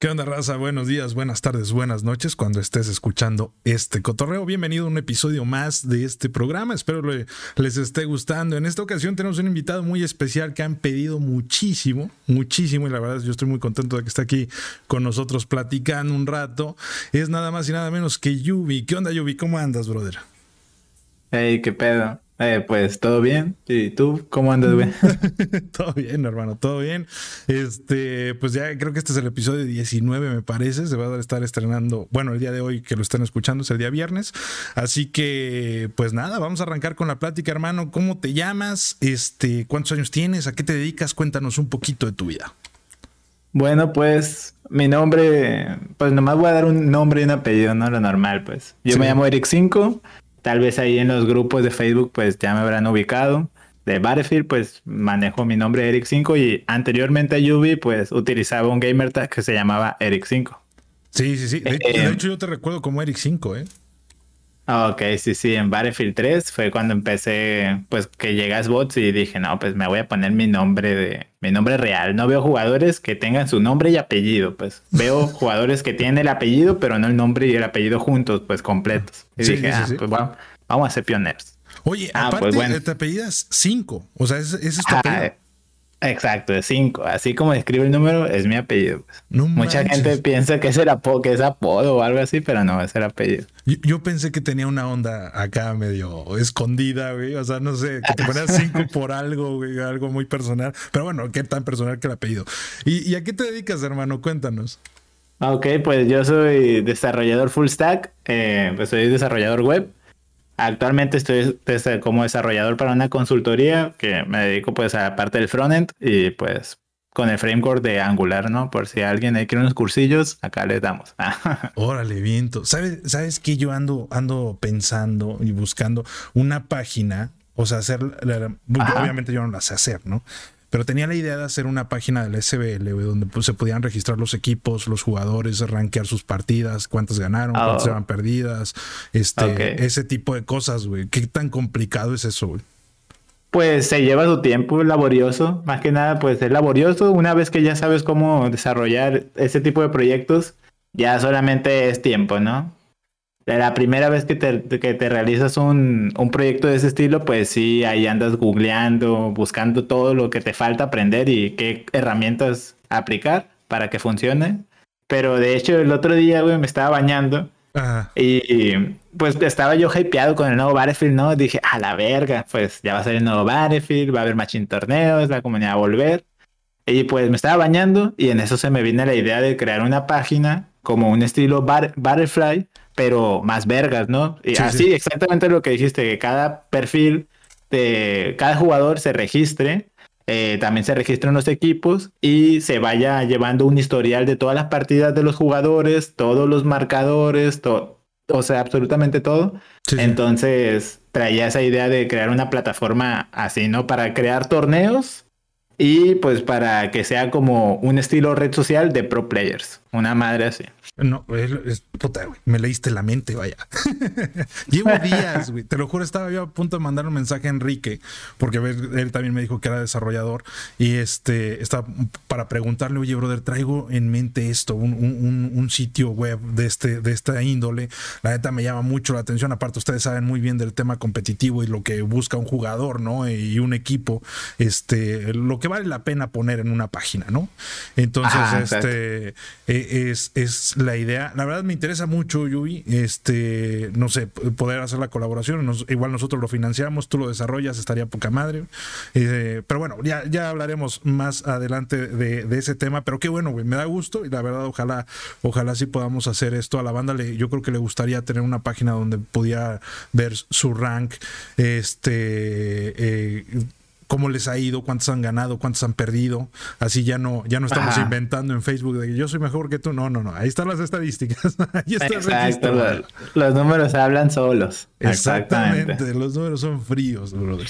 ¿Qué onda, raza? Buenos días, buenas tardes, buenas noches cuando estés escuchando este cotorreo. Bienvenido a un episodio más de este programa. Espero le, les esté gustando. En esta ocasión tenemos un invitado muy especial que han pedido muchísimo, muchísimo. Y la verdad, yo estoy muy contento de que esté aquí con nosotros platicando un rato. Es nada más y nada menos que Yubi. ¿Qué onda, Yubi? ¿Cómo andas, brother? Hey, qué pedo. Eh, pues todo bien. ¿Y tú cómo andas, güey? todo bien, hermano, todo bien. Este, pues ya creo que este es el episodio 19, me parece. Se va a estar estrenando, bueno, el día de hoy que lo están escuchando es el día viernes. Así que, pues nada, vamos a arrancar con la plática, hermano. ¿Cómo te llamas? Este, ¿cuántos años tienes? ¿A qué te dedicas? Cuéntanos un poquito de tu vida. Bueno, pues mi nombre, pues nomás voy a dar un nombre y un apellido, no lo normal, pues. Yo me llamo Eric 5 Tal vez ahí en los grupos de Facebook pues ya me habrán ubicado. De Battlefield pues manejo mi nombre Eric5 y anteriormente a Yubi pues utilizaba un gamer tag que se llamaba Eric5. Sí, sí, sí. De, eh, hecho yo te recuerdo como Eric5, ¿eh? Ok, sí, sí, en Battlefield 3 fue cuando empecé, pues que llegas bots y dije, no, pues me voy a poner mi nombre de, mi nombre real. No veo jugadores que tengan su nombre y apellido, pues veo jugadores que tienen el apellido, pero no el nombre y el apellido juntos, pues completos. Y dije, ah, pues vamos, vamos a ser pioneros. Oye, ah, aparte, pues, bueno. te apellidas 5, o sea, ese, es tu apellido. Exacto, es 5. Así como escribe el número, es mi apellido. Mucha gente piensa que es, el apodo, que es apodo o algo así, pero no, es el apellido. Yo, pensé que tenía una onda acá medio escondida, güey. O sea, no sé, que te ponías 5 por algo, güey, algo muy personal. Pero bueno, qué tan personal que el apellido. ¿Y, a qué te dedicas, hermano? Cuéntanos. Ok, pues yo soy desarrollador full stack, eh, pues soy desarrollador web. Actualmente estoy como desarrollador para una consultoría que me dedico pues a la parte del frontend y pues con el framework de Angular, ¿no? Por si alguien ahí quiere unos cursillos, acá les damos. Órale, viento. ¿Sabes, ¿Sabes que yo ando, ando pensando y buscando una página? O sea, hacer, obviamente yo no la sé hacer, ¿no? Pero tenía la idea de hacer una página del SBL, donde pues, se podían registrar los equipos, los jugadores, rankear sus partidas, cuántas ganaron, cuántas oh. eran perdidas, este, ese tipo de cosas, güey. ¿Qué tan complicado es eso, güey? Pues se lleva su tiempo laborioso, más que nada, pues es laborioso. Una vez que ya sabes cómo desarrollar ese tipo de proyectos, ya solamente es tiempo, ¿no? La primera vez que te, que te realizas un, un, proyecto de ese estilo, pues sí, ahí andas googleando, buscando todo lo que te falta aprender y qué herramientas aplicar para que funcione. Pero de hecho, el otro día, güey, me estaba bañando y pues estaba yo hypeado con el nuevo Battlefield, ¿no? Dije, a la verga, pues ya va a salir el nuevo Battlefield, va a haber machine torneos, la comunidad va a volver. Y pues me estaba bañando y en eso se me viene la idea de crear una página como un estilo bar Battlefly, pero más vergas, ¿no? Y así, exactamente lo que dijiste, que cada perfil de cada jugador se registre, eh, también se registren los equipos y se vaya llevando un historial de todas las partidas de los jugadores, todos los marcadores, todo, o sea, absolutamente todo. Entonces traía esa idea de crear una plataforma así, ¿no? Para crear torneos y pues para que sea como un estilo red social de pro players, una madre así. No, es, puta, güey, me leíste la mente, vaya. Llevo días, güey. Te lo juro, estaba yo a punto de mandar un mensaje a Enrique, porque él también me dijo que era desarrollador, y este, estaba para preguntarle, oye, brother, traigo en mente esto, un, un, un, sitio web de, este, de esta índole. La neta me llama mucho la atención. Aparte, ustedes saben muy bien del tema competitivo y lo que busca un jugador, ¿no? Y un equipo, este, lo que vale la pena poner en una página, ¿no? Entonces, este, e, es, es la idea. La verdad me interesa mucho, Yui, este, no sé, poder hacer la colaboración. igual nosotros lo financiamos, tú lo desarrollas, estaría poca madre. Eh, pero bueno, ya, ya hablaremos más adelante de, ese tema. Pero qué bueno, güey, me da gusto y la verdad, ojalá, ojalá sí podamos hacer esto. A la banda le, yo creo que le gustaría tener una página donde pudiera ver su rank, este, eh, cómo les ha ido, cuántos han ganado, cuántos han perdido. Así ya no, ya no estamos inventando en Facebook de que yo soy mejor que tú. No, no, no. Ahí están las estadísticas. Ahí está Exacto. Los, números hablan solos. Exactamente. Los números son fríos, brother.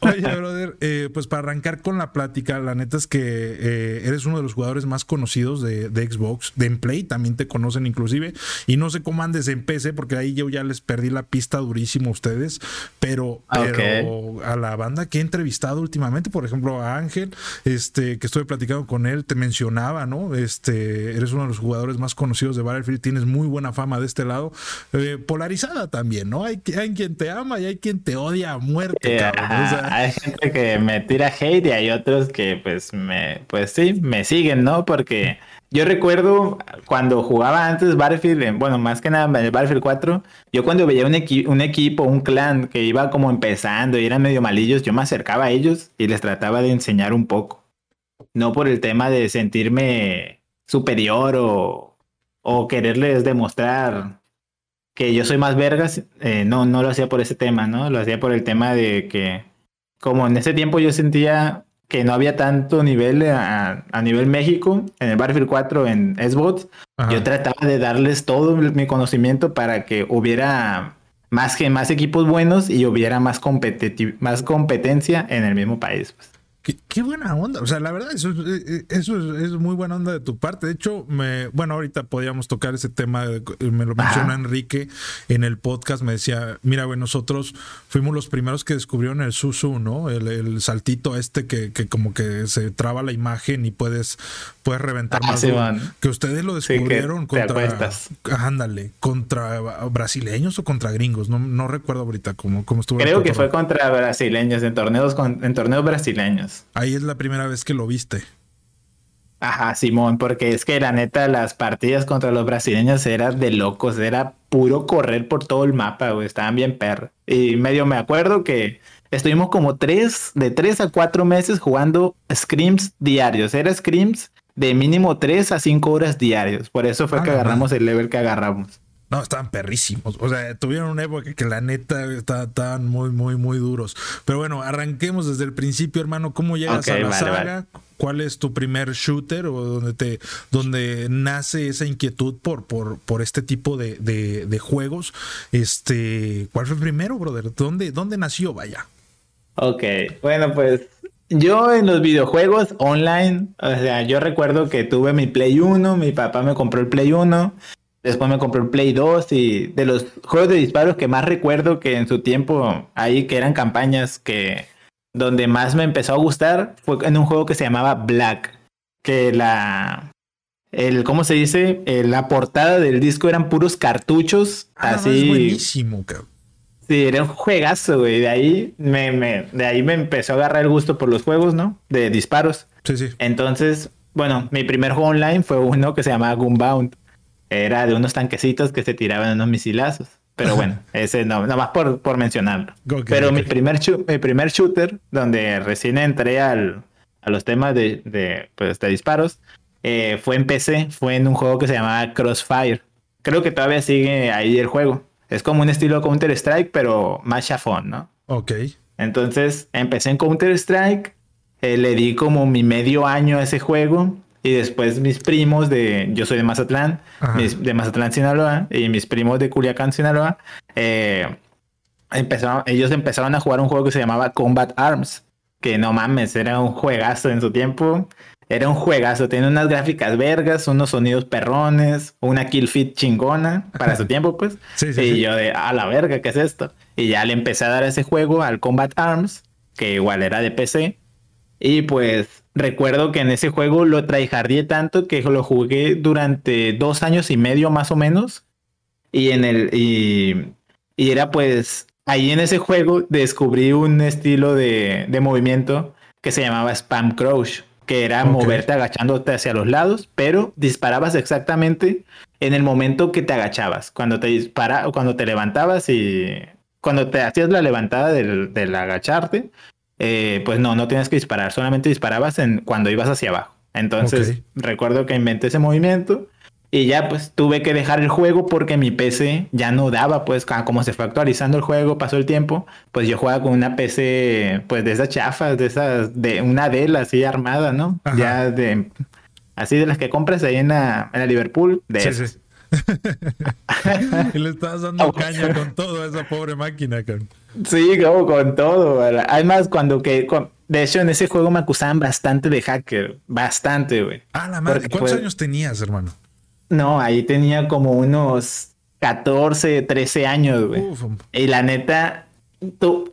Oye, brother, eh, pues para arrancar con la plática, la neta es que eh, eres uno de los jugadores más conocidos de, Xbox, de en Play, también te conocen inclusive, y no sé cómo andes en PC, porque ahí yo ya les perdí la pista durísimo a ustedes, pero, pero a la banda que he entrevistado últimamente, por ejemplo, a Ángel, este, que estuve platicando con él, te mencionaba, ¿no? Este, eres uno de los jugadores más conocidos de Battlefield, tienes muy buena fama de este lado, eh, polarizada también, ¿no? Hay, hay quien te ama y hay quien te odia a muerte hay gente que me tira hate y hay otros que pues me, pues sí, me siguen, ¿no? Porque yo recuerdo cuando jugaba antes Battlefield, bueno, más que nada el Battlefield 4, yo cuando veía un, un equipo, un clan que iba como empezando y eran medio malillos, yo me acercaba a ellos y les trataba de enseñar un poco. No por el tema de sentirme superior o, o quererles demostrar que yo soy más vergas, eh, no, no lo hacía por ese tema, ¿no? Lo hacía por el tema de que, como en ese tiempo yo sentía que no había tanto nivel a, nivel México, en el Battlefield 4, en Xbox, yo trataba de darles todo mi conocimiento para que hubiera más, que, más equipos buenos y hubiera más, más competencia en el mismo país. Pues. Qué, buena onda. O sea, la verdad, eso, eh, eh, eso es, muy buena onda de tu parte. De hecho, me, bueno, ahorita podíamos tocar ese tema. Me lo menciona Enrique en el podcast. Me decía, mira, güey, nosotros fuimos los primeros que descubrieron el Susu, ¿no? El, saltito este que, que, como que se traba la imagen y puedes, puedes reventar ah, más. que ustedes lo descubrieron contra. Ándale, contra brasileños o contra gringos. No, no recuerdo ahorita cómo, cómo estuvo. Creo que fue contra brasileños, en torneos, en torneos brasileños. Ahí es la primera vez que lo viste. Ajá, Simón, porque es que la neta, las partidas contra los brasileños eran de locos, era puro correr por todo el mapa, güey, estaban bien perros. Y medio me acuerdo que estuvimos como tres, de tres a cuatro meses jugando scrims diarios, era scrims de mínimo tres a cinco horas diarios, por eso fue que agarramos el level que agarramos. No, estaban perrísimos. O sea, tuvieron una época que la neta estaban muy, muy, muy duros. Pero bueno, arranquemos desde el principio, hermano. ¿Cómo llegas a la saga? ¿Cuál es tu primer shooter o donde te, donde nace esa inquietud por, por, por este tipo de, de, juegos? Este, ¿cuál fue primero, brother? ¿Dónde, dónde nació? Vaya. Ok, bueno, pues yo en los videojuegos online, o sea, yo recuerdo que tuve mi Play 1, mi papá me compró el Play 1 Después me compré un Play 2 y de los juegos de disparos que más recuerdo que en su tiempo ahí que eran campañas que donde más me empezó a gustar fue en un juego que se llamaba Black, que la el cómo se dice, eh, la portada del disco eran puros cartuchos ah, así. Es buenísimo, cabrón. Sí, era un juegazo, güey. De ahí me, me, de ahí me empezó a agarrar el gusto por los juegos, ¿no? De disparos. Sí, sí. Entonces, bueno, mi primer juego online fue uno que se llamaba Gunbound era de unos tanquecitos que se tiraban unos misilazos. Pero bueno, ese no, más por, por mencionarlo. Pero Mi, primer mi primer shooter, donde recién entré al, a los temas de, de, pues, de disparos, eh, fue en PC, fue en un juego que se llamaba Crossfire. Creo que todavía sigue ahí el juego. Es como un estilo Counter-Strike, pero más chafón, ¿no? Ok. Entonces empecé en Counter-Strike, eh, le di como mi medio año a ese juego y después mis primos de, yo soy de Mazatlán, de Mazatlán, Sinaloa, y mis primos de Culiacán, Sinaloa, eh, empezaron, ellos empezaron a jugar un juego que se llamaba Combat Arms, que no mames, era un juegazo en su tiempo. Era un juegazo, tiene unas gráficas vergas, unos sonidos perrones, una kill fit chingona para su tiempo, pues. y yo de, a la verga, ¿qué es esto? Y ya le empecé a dar ese juego al Combat Arms, que igual era de PC. Y pues recuerdo que en ese juego lo traijardié tanto que lo jugué durante dos años y medio más o menos. Y en el. Y, era pues. Ahí en ese juego descubrí un estilo de, movimiento que se llamaba Spam Crouch, que era moverte agachándote hacia los lados, pero disparabas exactamente en el momento que te agachabas. Cuando te dispara, cuando te levantabas y cuando te hacías la levantada del, del agacharte, eh, pues no, no tienes que disparar, solamente disparabas en, cuando ibas hacia abajo. Entonces, recuerdo que inventé ese movimiento y ya pues tuve que dejar el juego porque mi PC ya no daba, pues como se fue actualizando el juego, pasó el tiempo, pues yo jugaba con una PC pues de esas chafas, de esas, de una Dell así armada, ¿no? Ya de, así de las que compras ahí en la, en la Liverpool, de y le estabas dando caña con todo a esa pobre máquina, cabrón. Sí, como con todo. Además, cuando que. De hecho, en ese juego me acusaban bastante de hacker. Bastante, güey. Ah, la madre. ¿Cuántos años tenías, hermano? No, ahí tenía como unos 14, 13 años, güey. Y la neta,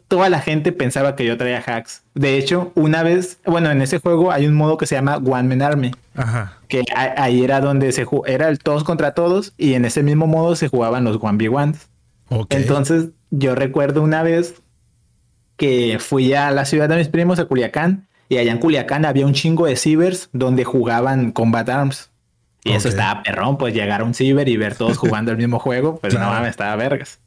toda la gente pensaba que yo traía hacks. De hecho, una vez, bueno, en ese juego hay un modo que se llama One Man Army. Ajá. Que ahí era donde se era el todos contra todos y en ese mismo modo se jugaban los 1v1. Entonces, yo recuerdo una vez que fui a la ciudad de mis primos, a Culiacán, y allá en Culiacán había un chingo de cibers donde jugaban Combat Arms. Y eso estaba perrón, pues llegar a un ciber y ver todos jugando el mismo juego, pues no mames, estaba vergas.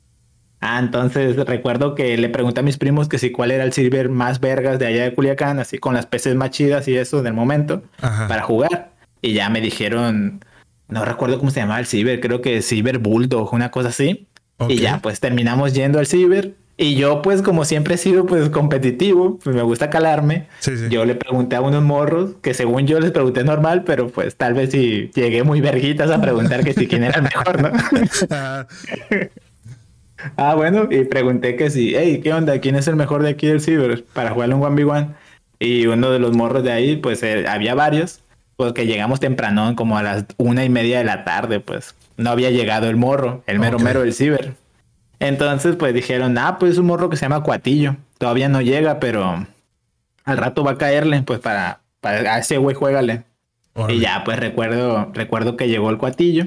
Ah, entonces recuerdo que le pregunté a mis primos que si cuál era el ciber más vergas de allá de Culiacán, así con las peces más chidas y eso del momento, para jugar. Y ya me dijeron, no recuerdo cómo se llamaba el ciber, creo que Ciber Bulldog, una cosa así. Y ya, pues terminamos yendo al ciber. Y yo, pues, como siempre he sido, pues, competitivo, pues me gusta calarme. Yo le pregunté a unos morros, que según yo les pregunté normal, pero pues tal vez si llegué muy verguitas a preguntar que si quién era el mejor, ¿no? Ah. Bueno, y pregunté que si, hey, ¿qué onda? ¿Quién es el mejor de aquí del Ciber para jugar un 1v1? Y uno de los morros de ahí, pues eh, había varios, pues que llegamos temprano, como a las una y media de la tarde, pues no había llegado el morro, el mero mero del Ciber. Entonces, pues dijeron, ah, pues es un morro que se llama Cuatillo, todavía no llega, pero al rato va a caerle, pues para, para a ese güey juégale. Y ya, pues recuerdo, recuerdo que llegó el Cuatillo.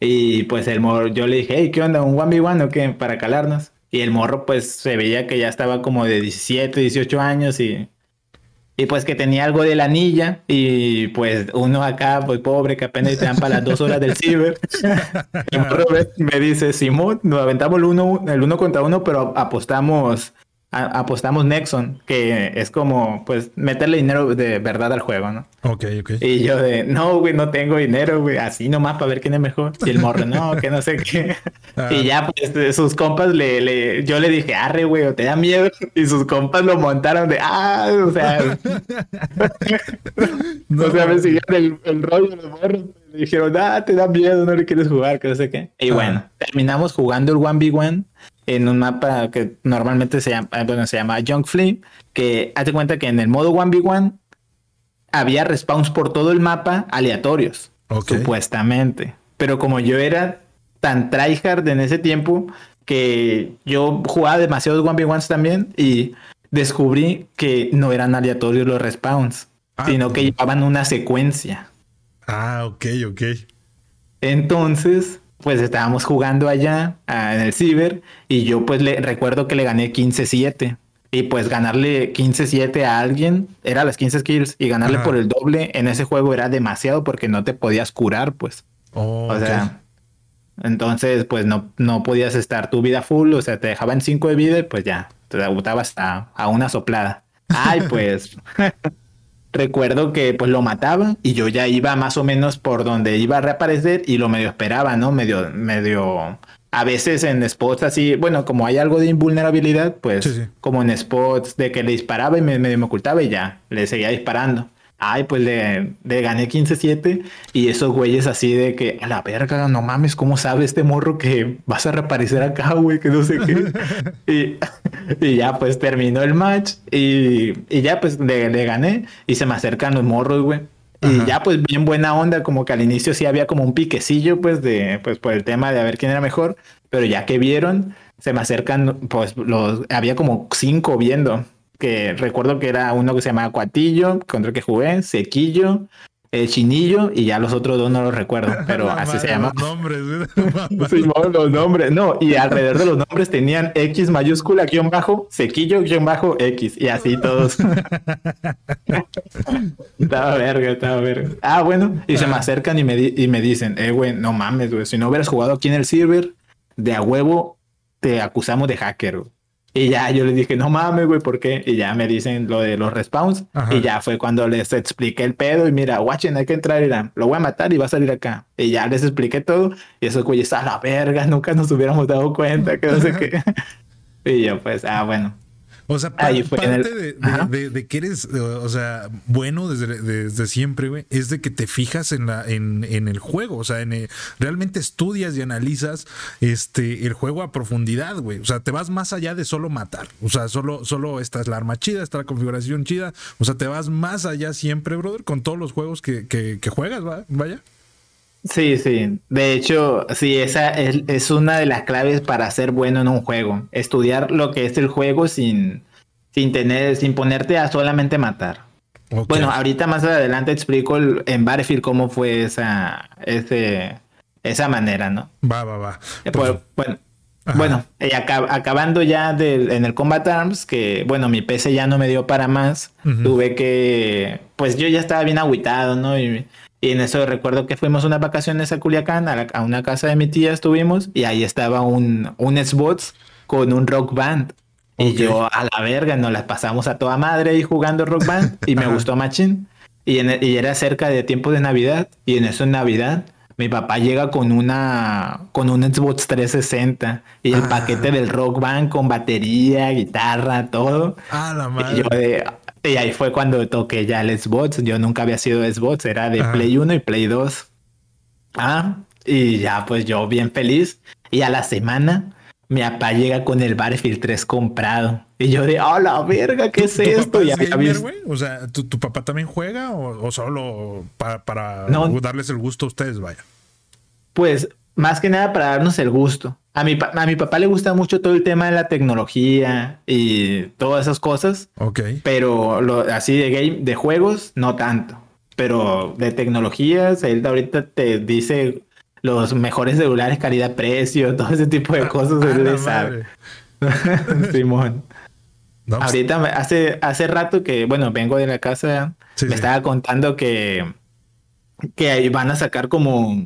Y pues el morro, yo le dije, hey, ¿qué onda? ¿Un 1v1 o qué? Para calarnos. Y el morro, pues se veía que ya estaba como de 17, 18 años y. Y pues que tenía algo de la anilla. Y pues uno acá, pues pobre, que apenas te dan para las dos horas del ciber. el morro me dice, Simón, nos aventamos el uno, el uno contra uno, pero apostamos apostamos Nexon, que es como, pues, meterle dinero de verdad al juego, ¿no? Ok, ok. Y yo de, no, güey, no tengo dinero, güey, así nomás para ver quién es mejor. Y el morro, no, que no sé qué. Ah. Y ya, pues, sus compas le, le, yo le dije, arre, güey, o te da miedo. Y sus compas lo montaron de, ah, o sea, no, o sea, me siguieron el, rollo de los morros. Le dijeron, ah, te da miedo, no le quieres jugar, que no sé qué. Y bueno, terminamos jugando el 1v1 en un mapa que normalmente se llama, bueno, se llama Young Flame, que hazte cuenta que en el modo 1v1 había respawns por todo el mapa aleatorios, supuestamente. Pero como yo era tan tryhard en ese tiempo, que yo jugaba demasiados 1v1s también y descubrí que no eran aleatorios los respawns, ah, sino que llevaban una secuencia. Ah, ok, ok. Entonces, pues estábamos jugando allá ah, en el ciber y yo pues le recuerdo que le gané 15-7 y pues ganarle 15-7 a alguien era las 15 kills y ganarle por el doble en ese juego era demasiado porque no te podías curar pues. Oh, o sea, entonces pues no, no podías estar tu vida full, o sea, te dejaban 5 de vida y pues ya, te debutabas a, a una soplada. Ay, pues recuerdo que pues lo mataba y yo ya iba más o menos por donde iba a reaparecer y lo medio esperaba, ¿no? Medio, medio, a veces en spots así, bueno, como hay algo de invulnerabilidad, pues como en spots de que le disparaba y me, medio me ocultaba y ya, le seguía disparando. Ay, pues le, gané 15-7 y esos güeyes así de que, a la verga, no mames, ¿cómo sabe este morro que vas a reaparecer acá, güey? Que no sé qué. y, ya pues terminó el match y, ya pues le, gané y se me acercan los morros, güey. Y ya pues bien buena onda, como que al inicio sí había como un piquecillo pues de, pues por el tema de a ver quién era mejor, pero ya que vieron, se me acercan, pues los, había como cinco viendo que recuerdo que era uno que se llamaba Cuatillo, contra el que jugué, Sequillo, eh, Chinillo y ya los otros dos no los recuerdo, pero así se llama. Los nombres, sí, los nombres, no, y alrededor de los nombres tenían X mayúscula, guion bajo, Sequillo, guion bajo, X, y así todos. estaba verga, estaba verga. Ah, bueno, y se me acercan y me, y me dicen, eh, güey, no mames, güey, si no hubieras jugado aquí en el server, de a huevo te acusamos de hacker, güey. Y ya yo les dije, no mames, güey, ¿por qué? Y ya me dicen lo de los respawns. Y ya fue cuando les expliqué el pedo. Y mira, watchen, hay que entrar y lo voy a matar y va a salir acá. Y ya les expliqué todo. Y esos güeyes, a la verga, nunca nos hubiéramos dado cuenta, que no sé qué. y yo, pues, ah, bueno. O sea, parte de, que eres, o sea, bueno desde, desde siempre, güey, es de que te fijas en la, en, en el juego. O sea, en realmente estudias y analizas este el juego a profundidad, güey. O sea, te vas más allá de solo matar. O sea, solo, solo esta es la arma chida, esta es la configuración chida. O sea, te vas más allá siempre, brother, con todos los juegos que, que, que juegas, vaya. Sí, sí. De hecho, sí, esa es, una de las claves para ser bueno en un juego. Estudiar lo que es el juego sin, sin tener, sin ponerte a solamente matar. Bueno, ahorita más adelante explico en Battlefield cómo fue esa, ese, esa manera, ¿no? Va, va, va. Eh, pues, bueno, bueno, y acabando ya en el Combat Arms, que bueno, mi PC ya no me dio para más, tuve que, pues yo ya estaba bien agüitado, ¿no? Y y en eso recuerdo que fuimos unas vacaciones a Culiacán, a, una casa de mi tía estuvimos, y ahí estaba un, un Xbox con un rock band. Y yo a la verga nos las pasamos a toda madre ahí jugando rock band y me gustó machín. Y, y era cerca de tiempo de Navidad y en eso en Navidad mi papá llega con una con un Xbox 360 y el ah. paquete del rock band con batería, guitarra, todo. Ah, la madre. Y yo de, y ahí fue cuando toqué ya el Xbox. Yo nunca había sido Xbox, era de Play 1 y Play 2. Ah, y ya pues yo bien feliz. Y a la semana mi papá llega con el Battlefield 3 comprado. Y yo de, oh la verga! ¿Qué es esto? y O sea, ¿tu, papá también juega o, solo para, para darles el gusto a ustedes, vaya? Pues más que nada para darnos el gusto. A mi, a mi papá le gusta mucho todo el tema de la tecnología y todas esas cosas. Ok. Pero lo, así de game, de juegos, no tanto. Pero de tecnologías, él ahorita te dice los mejores celulares, calidad-precio, todo ese tipo de ah, cosas. él le sabe. Simón. Pues ahorita, hace, hace rato que, bueno, vengo de la casa, me estaba contando que, que van a sacar como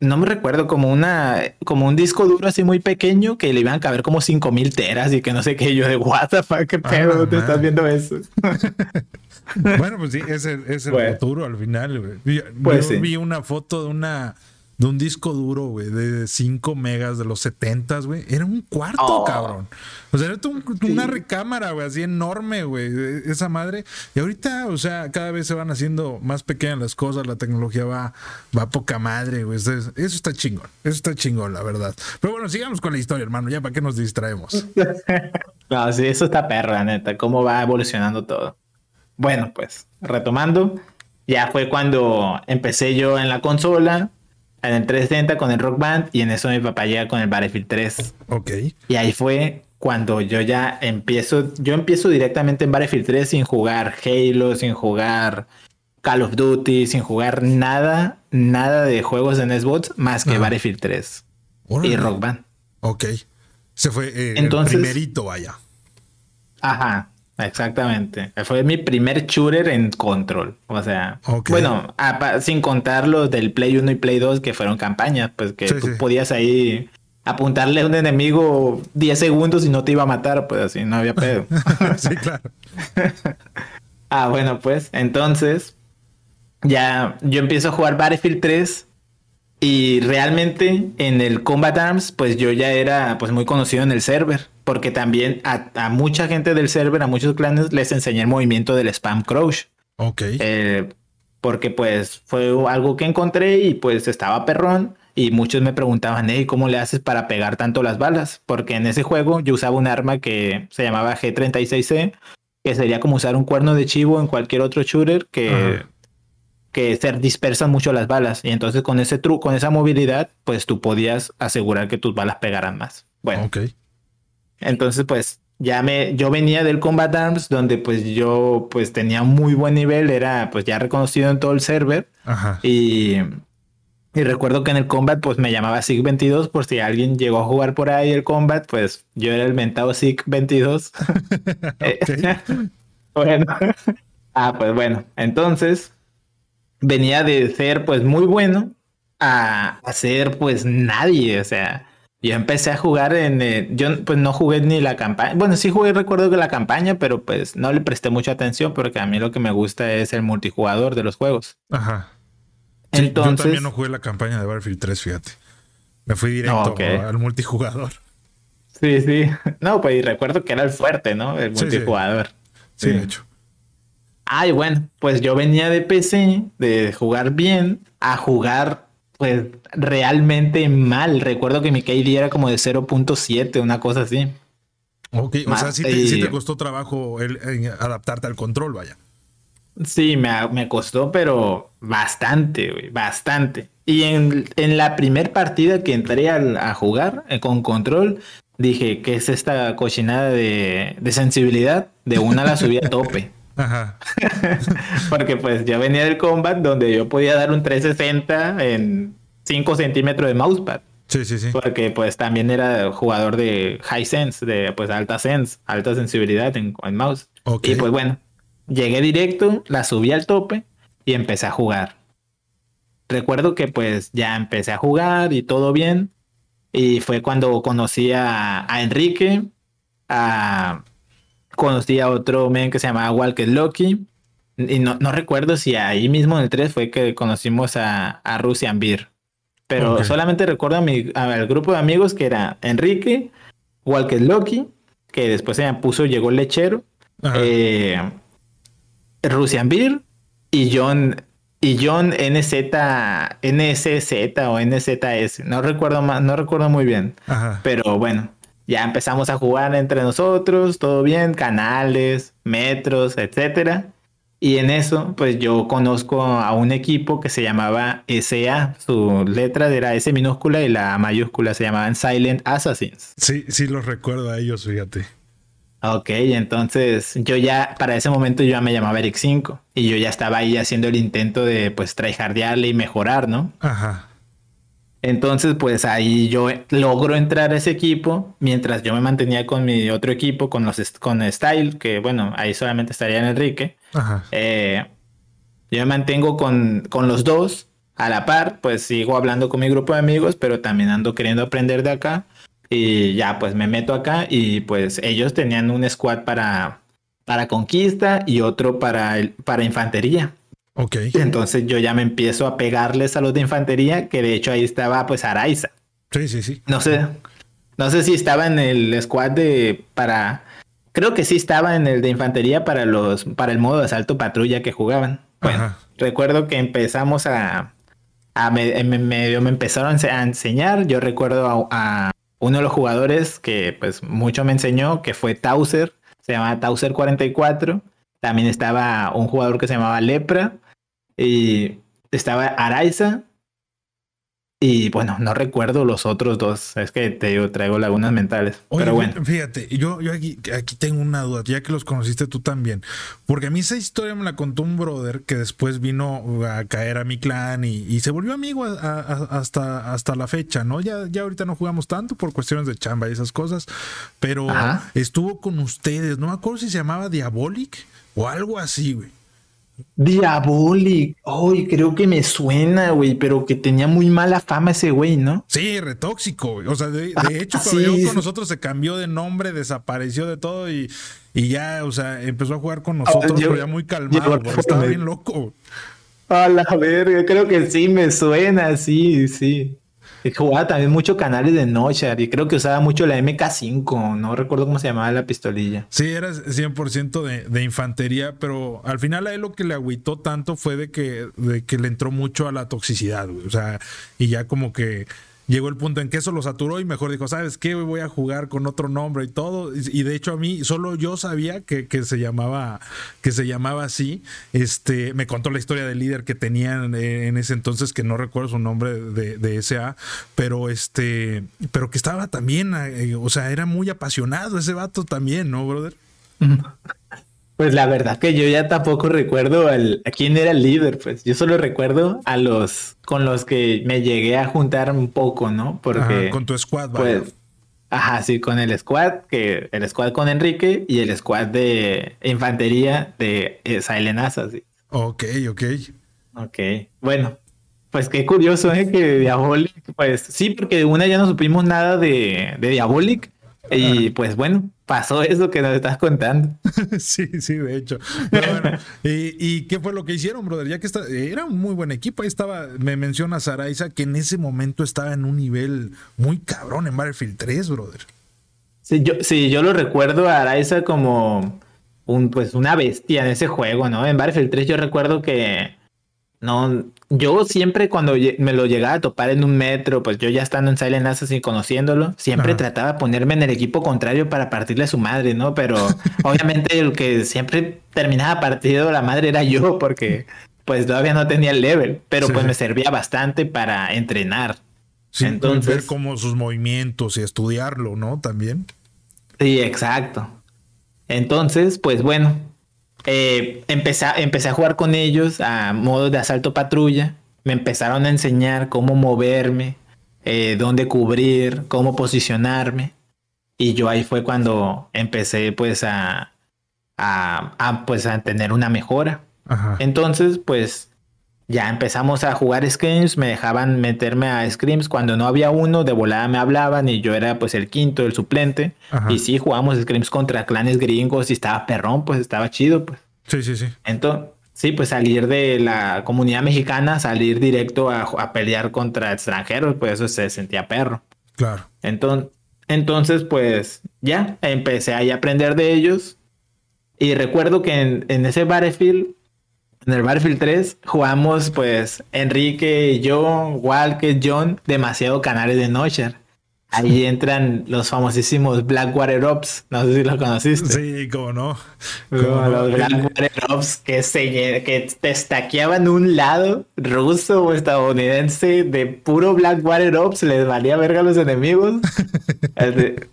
no me recuerdo, como una, como un disco duro así muy pequeño que le iban a caber como 5000 teras y que no sé qué. Yo de what the fuck, qué ah, pedo, te estás viendo eso. bueno, pues sí, es el, es el futuro al final, Yo, pues vi una foto de una de un disco duro, güey, de 5 megas de los 70, güey. Era un cuarto, oh. cabrón. O sea, era una recámara, güey, así enorme, güey, esa madre. Y ahorita, o sea, cada vez se van haciendo más pequeñas las cosas, la tecnología va, va poca madre, güey. Eso, está chingón, eso está chingón, la verdad. Pero bueno, sigamos con la historia, hermano, ya para qué nos distraemos. no, sí, eso está perra, neta, cómo va evolucionando todo. Bueno, pues, retomando, ya fue cuando empecé yo en la consola en el 360 con el Rock Band y en eso mi papá llega con el Battlefield 3. Ok. Y ahí fue cuando yo ya empiezo, yo empiezo directamente en Battlefield 3 sin jugar Halo, sin jugar Call of Duty, sin jugar nada, nada de juegos en Xbox más que Battlefield 3 y Rock Band. Ok. Se fue eh, Entonces, el primerito, vaya. Ajá. Exactamente. Fue mi primer shooter en control. O sea, bueno, sin contar los del Play 1 y Play 2 que fueron campañas, pues que tú podías ahí apuntarle a un enemigo 10 segundos y no te iba a matar, pues así, no había pedo. sí, claro. ah, bueno, pues entonces ya yo empiezo a jugar Battlefield 3 y realmente en el Combat Arms, pues yo ya era pues muy conocido en el server porque también a, mucha gente del server, a muchos clanes, les enseñé el movimiento del spam crouch. Ok. Eh, porque pues fue algo que encontré y pues estaba perrón. Y muchos me preguntaban, hey, ¿cómo le haces para pegar tanto las balas? Porque en ese juego yo usaba un arma que se llamaba G36C, que sería como usar un cuerno de chivo en cualquier otro shooter que, que se dispersan mucho las balas. Y entonces con ese truco, con esa movilidad, pues tú podías asegurar que tus balas pegaran más. Bueno, okay. Entonces, pues ya me, yo venía del Combat Arms, donde pues yo pues tenía muy buen nivel, era pues ya reconocido en todo el server. Ajá. Y, y recuerdo que en el Combat pues me llamaba SIG 22 por si alguien llegó a jugar por ahí el Combat, pues yo era el mentado SIG 22. bueno. ah, pues bueno, entonces venía de ser pues muy bueno a, a ser pues nadie, o sea, yo empecé a jugar en. Eh, yo pues no jugué ni la campaña. Bueno, sí jugué, recuerdo que la campaña, pero pues no le presté mucha atención porque a mí lo que me gusta es el multijugador de los juegos. Ajá. Entonces. Yo también no jugué la campaña de Battlefield 3, fíjate. Me fui directo al multijugador. Sí, sí. No, pues recuerdo que era el fuerte, ¿no? El multijugador. Sí, de hecho. Ay, bueno, pues yo venía de PC, de jugar bien, a jugar pues realmente mal. Recuerdo que mi KD era como de 0.7, una cosa así. Ok, o sea, sí te, costó trabajo el, adaptarte al control, vaya. Sí, me, me costó, pero bastante, güey, bastante. Y en, en la primera partida que entré a, jugar eh, con control, dije, ¿qué es esta cochinada de, de sensibilidad? De una la subí a tope. Ajá. Porque pues yo venía del combat donde yo podía dar un 360 en 5 centímetros de mousepad. Sí, sí, sí. Porque pues también era jugador de high sense, de pues alta sense, alta sensibilidad en, mouse. Y pues bueno, llegué directo, la subí al tope y empecé a jugar. Recuerdo que pues ya empecé a jugar y todo bien. Y fue cuando conocí a, a Enrique, a, conocí a otro men que se llamaba Walker Loki. Y no, recuerdo si ahí mismo en el 3 fue que conocimos a, a Russian Beer. Pero solamente recuerdo a mi, al grupo de amigos que era Enrique, Walker Loki, que después se me puso, llegó el lechero, eh, Russian Beer y John y John NZ, NSZ o NZS. No recuerdo más, no recuerdo muy bien. Pero bueno, ya empezamos a jugar entre nosotros, todo bien, canales, metros, etcétera. Y en eso, pues yo conozco a un equipo que se llamaba SA. Su letra era S minúscula y la mayúscula se llamaban Silent Assassins. Sí, sí los recuerdo a ellos, fíjate. Ok, entonces yo ya, para ese momento yo ya me llamaba Eric 5 y yo ya estaba ahí haciendo el intento de pues tryhardearle y mejorar, ¿no? Ajá. Entonces, pues ahí yo logro entrar a ese equipo, mientras yo me mantenía con mi otro equipo, con los con Style, que bueno, ahí solamente estaría en Enrique. Eh, yo me mantengo con, con los dos a la par, pues sigo hablando con mi grupo de amigos, pero también ando queriendo aprender de acá. Y ya, pues me meto acá y pues ellos tenían un squad para, para conquista y otro para, el, para infantería. Ok. Entonces yo ya me empiezo a pegarles a los de infantería, que de hecho ahí estaba pues Araiza. Sí, sí, sí. No sé, no sé si estaba en el squad de para, creo que sí estaba en el de infantería para los, para el modo de asalto patrulla que jugaban. Bueno, recuerdo que empezamos a, a me, medio me empezaron a enseñar. Yo recuerdo a, uno de los jugadores que pues mucho me enseñó, que fue Tauser, se llama Tauser 44. También estaba un jugador que se llamaba Lepra. Y estaba Araiza. Y bueno, no recuerdo los otros dos. Es que te traigo lagunas mentales. pero bueno. Fíjate, yo, yo aquí, aquí tengo una duda, ya que los conociste tú también. Porque a mí esa historia me la contó un brother que después vino a caer a mi clan y, se volvió amigo hasta, hasta la fecha, ¿no? Ya, ya ahorita no jugamos tanto por cuestiones de chamba y esas cosas. Pero estuvo con ustedes. No me acuerdo si se llamaba Diabolic o algo así, güey. Diabolic. Ay, creo que me suena, güey, pero que tenía muy mala fama ese güey, ¿no? Sí, retóxico, güey. O sea, de, ah, hecho, cuando con nosotros se cambió de nombre, desapareció de todo y, y ya, o sea, empezó a jugar con nosotros, pero ya muy calmado, porque estaba bien loco. A la verga, creo que sí me suena, sí, sí. Jugaba también mucho canales de noche y creo que usaba mucho la MK5, no recuerdo cómo se llamaba la pistolilla. Sí, era 100% de, de infantería, pero al final a él lo que le agüitó tanto fue de que, de que le entró mucho a la toxicidad, O sea, y ya como que llegó el punto en que eso lo saturó y mejor dijo, ¿sabes qué? Voy a jugar con otro nombre y todo. Y de hecho a mí, solo yo sabía que, se llamaba, que se llamaba así. Este, me contó la historia del líder que tenían en ese entonces, que no recuerdo su nombre de, de SA, pero este, pero que estaba también, eh, o sea, era muy apasionado ese vato también, ¿no, brother? Pues la verdad que yo ya tampoco recuerdo al, a quién era el líder, pues yo solo recuerdo a los con los que me llegué a juntar un poco, ¿no? Porque con tu squad, pues, ajá, sí, con el squad, que el squad con Enrique y el squad de infantería de eh, Assassin. Ok, ok. Ok, bueno, pues qué curioso, ¿eh? Que Diabolic, pues sí, porque de una ya no supimos nada de, de Diabolic y pues bueno, pasó eso que nos estás contando. sí, sí, de hecho. Pero bueno, ¿y, qué fue lo que hicieron, brother? Ya que está, era un muy buen equipo. Ahí estaba, me menciona Saraiza que en ese momento estaba en un nivel muy cabrón en Battlefield 3, brother. Sí, yo, sí, yo lo recuerdo a Araiza como un, pues, una bestia en ese juego, ¿no? En Battlefield 3 yo recuerdo que no, yo siempre cuando me lo llegaba a topar en un metro, pues yo ya estando en Silent Assassin conociéndolo, siempre trataba de ponerme en el equipo contrario para partirle a su madre, ¿no? Pero obviamente el que siempre terminaba partido la madre era yo, porque pues todavía no tenía el level, pero pues me servía bastante para entrenar. Sí, Entonces, ver como sus movimientos y estudiarlo, ¿no? También. Sí, exacto. Entonces, pues bueno, eh, empecé, empecé a jugar con ellos a modo de asalto patrulla. Me empezaron a enseñar cómo moverme, eh, dónde cubrir, cómo posicionarme. Y yo ahí fue cuando empecé pues a, a, pues a tener una mejora. Entonces, pues ya empezamos a jugar scrims, me dejaban meterme a scrims cuando no había uno, de volada me hablaban y yo era pues el quinto, el suplente. Y sí, jugamos scrims contra clanes gringos y estaba perrón, pues estaba chido, pues. Sí, sí, sí. Entonces, sí, pues salir de la comunidad mexicana, salir directo a, pelear contra extranjeros, pues eso se sentía perro. Claro. Entonces, entonces pues ya empecé ahí a aprender de ellos. Y recuerdo que en, en ese Battlefield en el Battlefield 3 jugamos pues Enrique, yo, Walker, John, demasiado canales de Nocher. Ahí entran los famosísimos Blackwater Ops. No sé si los conociste. Sí, cómo no. los Blackwater Ops que, se, que te estaqueaban un lado ruso o estadounidense de puro Blackwater Ops. Les valía verga a los enemigos.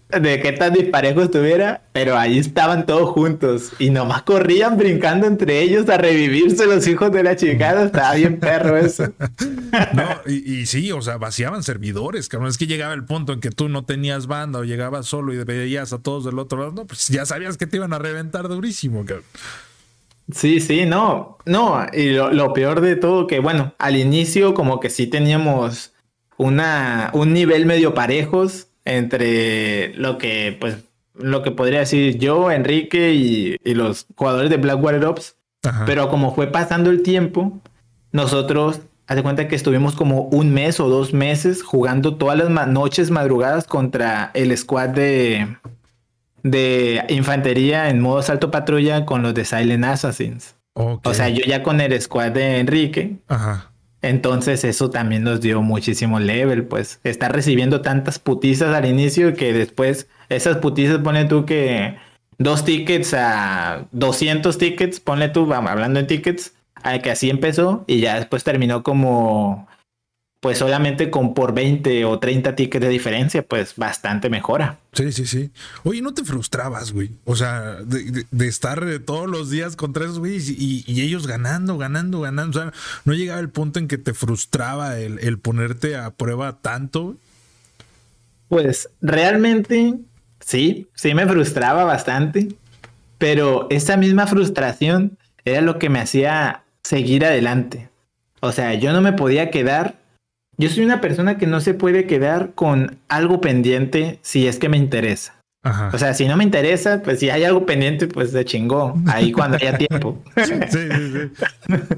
de, qué tan disparejo estuviera. Pero ahí estaban todos juntos. Y nomás corrían brincando entre ellos a revivirse los hijos de la chingada. Estaba bien perro eso. no, y, y sí, o sea, vaciaban servidores. Cabrón. Es que llegaba el punto en que tú no tenías banda o llegabas solo y veías a todos del otro lado, no, pues ya sabías que te iban a reventar durísimo, Sí, sí, no, no, y lo, peor de todo que, bueno, al inicio como que sí teníamos una, un nivel medio parejos entre lo que, pues, lo que podría decir yo, Enrique y, los jugadores de Blackwater Ops, pero como fue pasando el tiempo, nosotros Haz de cuenta que estuvimos como un mes o dos meses jugando todas las noches madrugadas contra el squad de, de infantería en modo salto patrulla con los de Silent Assassins. O sea, yo ya con el squad de Enrique. Ajá. Entonces eso también nos dio muchísimo level, pues estar recibiendo tantas putizas al inicio que después esas putizas pone tú que dos tickets a 200 tickets, ponle tú, hablando en tickets, que así empezó y ya después terminó como pues solamente con por 20 o 30 tickets de diferencia, pues bastante mejora. Sí, sí, sí. Oye, ¿no te frustrabas, güey? O sea, de, estar todos los días contra esos güeyes y, ellos ganando, ganando, ganando. O sea, ¿no llegaba el punto en que te frustraba el, el ponerte a prueba tanto? Pues realmente sí, sí me frustraba bastante, pero esa misma frustración era lo que me hacía seguir adelante. O sea, yo no me podía quedar. Yo soy una persona que no se puede quedar con algo pendiente si es que me interesa. O sea, si no me interesa, pues si hay algo pendiente, pues de chingó. Ahí cuando haya tiempo. sí, sí, sí.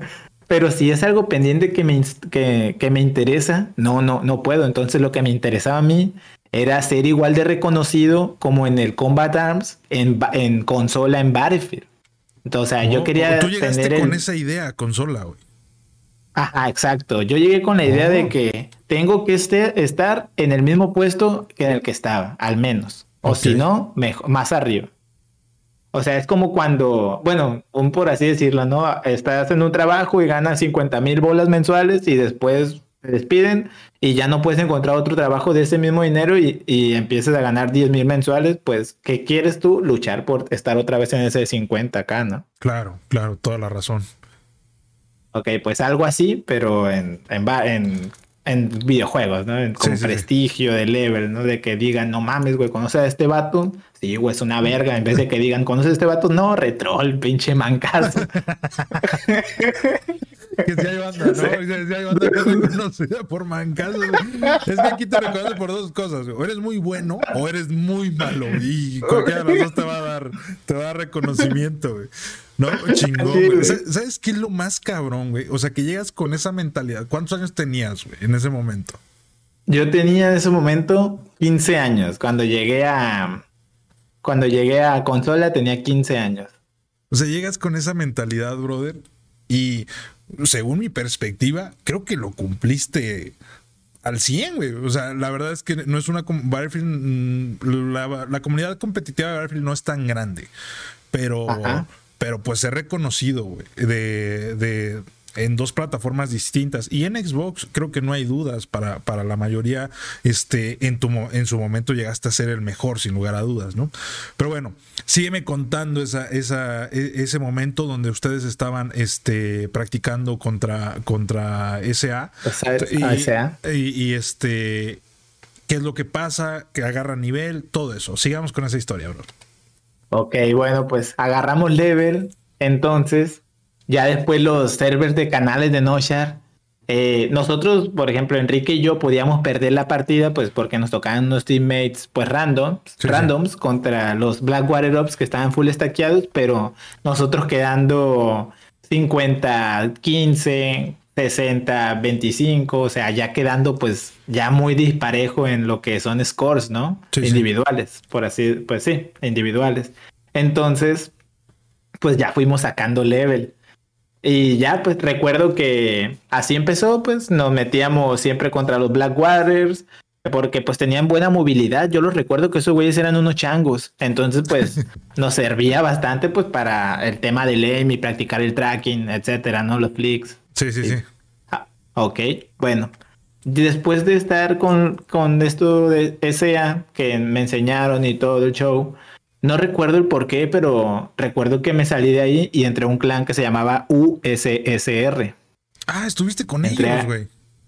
Pero si es algo pendiente que me, que, que me interesa, no, no, no puedo. Entonces lo que me interesaba a mí era ser igual de reconocido como en el Combat Arms, en, en consola, en Battlefield. Entonces, o sea, yo quería. Tú llegaste con esa idea, consola, güey. Ajá, exacto. Yo llegué con la idea de oh. que tengo que este, estar en el mismo puesto que en el que estaba, al menos. O si no, más arriba. O sea, es como cuando, bueno, un por así decirlo, ¿no? Estás en un trabajo y ganas 50 mil bolas mensuales y después te despiden y ya no puedes encontrar otro trabajo de ese mismo dinero y, y empiezas a ganar 10 mil mensuales, pues, ¿qué quieres tú? Luchar por estar otra vez en ese 50 acá, ¿no? Claro, claro, toda la razón. Ok, pues algo así, pero en, en, en, videojuegos, ¿no? con prestigio de level, ¿no? De que digan, no mames, güey, ¿conoces a este vato? Sí, güey, es una verga. En vez de que digan, ¿conoces a este vato? No, retrol, pinche mancazo. que si hay banda, ¿no? Si hay banda que reconocida por mancazo. Es que aquí te reconoce por dos cosas. O eres muy bueno o eres muy malo. Y cualquiera de dos te va a dar, te va a dar reconocimiento, güey. No, chingón, güey. ¿Sabes qué es lo más cabrón, güey? O sea, que llegas con esa mentalidad. ¿Cuántos años tenías, güey, en ese momento? Yo tenía en ese momento 15 años cuando llegué a, cuando llegué a consola tenía 15 años. O sea, llegas con esa mentalidad, brother, y según mi perspectiva, creo que lo cumpliste al 100, güey. O sea, la verdad es que no es una... Battlefield, mm, la, la comunidad competitiva de Battlefield no es tan grande, pero, pero pues he reconocido, güey, de, de en dos plataformas distintas. Y en Xbox creo que no hay dudas para, para la mayoría. Este, en, tu, en su momento llegaste a ser el mejor, sin lugar a dudas, ¿no? Pero bueno, sígueme contando esa, esa, e, ese momento donde ustedes estaban este, practicando contra, contra SA. Y, y, este, qué es lo que pasa, que agarra nivel, todo eso. Sigamos con esa historia, bro. Ok, bueno, pues agarramos level. Entonces, ya después los servers de canales de Noshar. Eh, nosotros, por ejemplo, Enrique y yo podíamos perder la partida, pues porque nos tocaban unos teammates, pues random, randoms contra los Blackwater Ops que estaban full stackeados, pero nosotros quedando 50, 15, 60, 25, o sea, ya quedando pues ya muy disparejo en lo que son scores, ¿no? individuales, por así, pues sí, individuales. Entonces, pues ya fuimos sacando level. Y ya, pues recuerdo que así empezó, pues nos metíamos siempre contra los Black Waters, porque pues tenían buena movilidad. Yo los recuerdo que esos güeyes eran unos changos. Entonces, pues nos servía bastante pues para el tema del aim y practicar el tracking, etcétera, ¿no? Los flicks. Sí, sí, sí. Ah, ok, bueno. Después de estar con, con esto de SA que me enseñaron y todo el show, no recuerdo el por qué, pero recuerdo que me salí de ahí y entré a un clan que se llamaba USSR. Ah, estuviste con ellos, güey.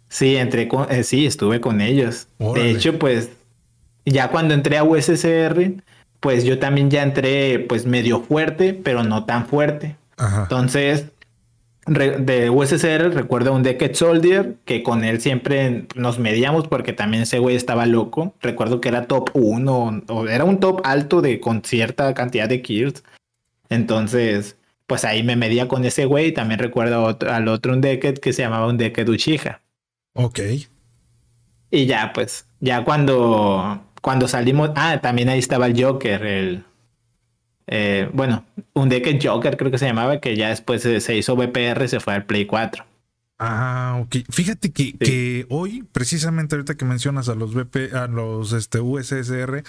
Sí, entré con, eh, sí, estuve con ellos. De hecho, pues, ya cuando entré a USSR, pues yo también ya entré, pues, medio fuerte, pero no tan fuerte. Ajá. Entonces, de USSR recuerdo un Decade Soldier que con él siempre nos medíamos porque también ese güey estaba loco. Recuerdo que era top 1 o era un top alto de con cierta cantidad de kills. Entonces, pues ahí me medía con ese güey. También recuerdo al otro un Decade que se llamaba un Decade Uchiha. Ok. Y ya, pues, ya cuando, cuando salimos. Ah, también ahí estaba el Joker, el, eh, bueno, un deck Joker creo que se llamaba, que ya después se, hizo VPR, se fue al Play 4. Ah, ok. Fíjate que, que, hoy, precisamente ahorita que mencionas a los VP, a los este, USSR,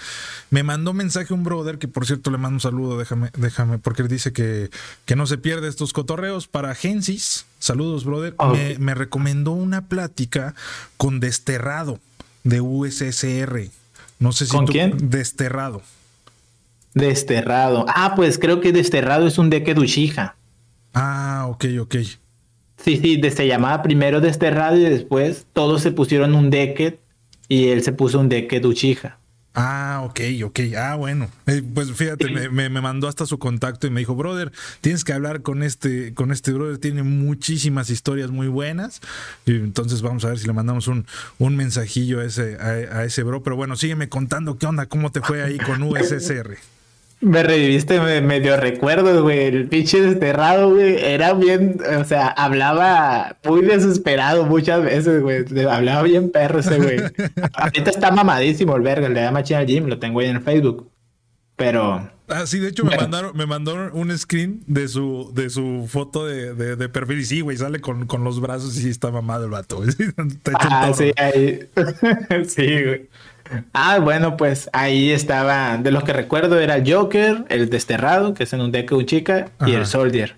me mandó mensaje un brother que por cierto le mando un saludo, déjame, déjame, porque él dice que, que no se pierde estos cotorreos para Gensis. Saludos, brother. Me, me, recomendó una plática con Desterrado de USSR. No sé si ¿Con quién? Desterrado. Desterrado. Ah, pues creo que Desterrado es un deque de Ah, ok, ok. Sí, sí, se llamaba primero Desterrado y después todos se pusieron un deque y él se puso un deque de Ah, ok, ok. Ah, bueno. Eh, pues fíjate, me, me, mandó hasta su contacto y me dijo, brother, tienes que hablar con este, con este brother, tiene muchísimas historias muy buenas. Y entonces vamos a ver si le mandamos un, un mensajillo a ese, a, a ese bro. Pero bueno, sígueme contando qué onda, cómo te fue ahí con USSR. Me reviviste medio recuerdos, güey. El pinche desterrado, güey, era bien, o sea, hablaba muy desesperado muchas veces, güey. Hablaba bien perro ese, güey. Ahorita está mamadísimo el verga, le da machina al gym, lo tengo ahí en Facebook. Pero. Ah, sí, de hecho me mandaron, me mandaron un screen de su, de su foto de, de, perfil y sí, güey, sale con, con, los brazos y sí está mamado el vato, güey. ah, sí, ahí. sí, güey. Ah, bueno, pues ahí estaba, de los que recuerdo era el Joker, el Desterrado, que es en un deck un chica, y el Soldier.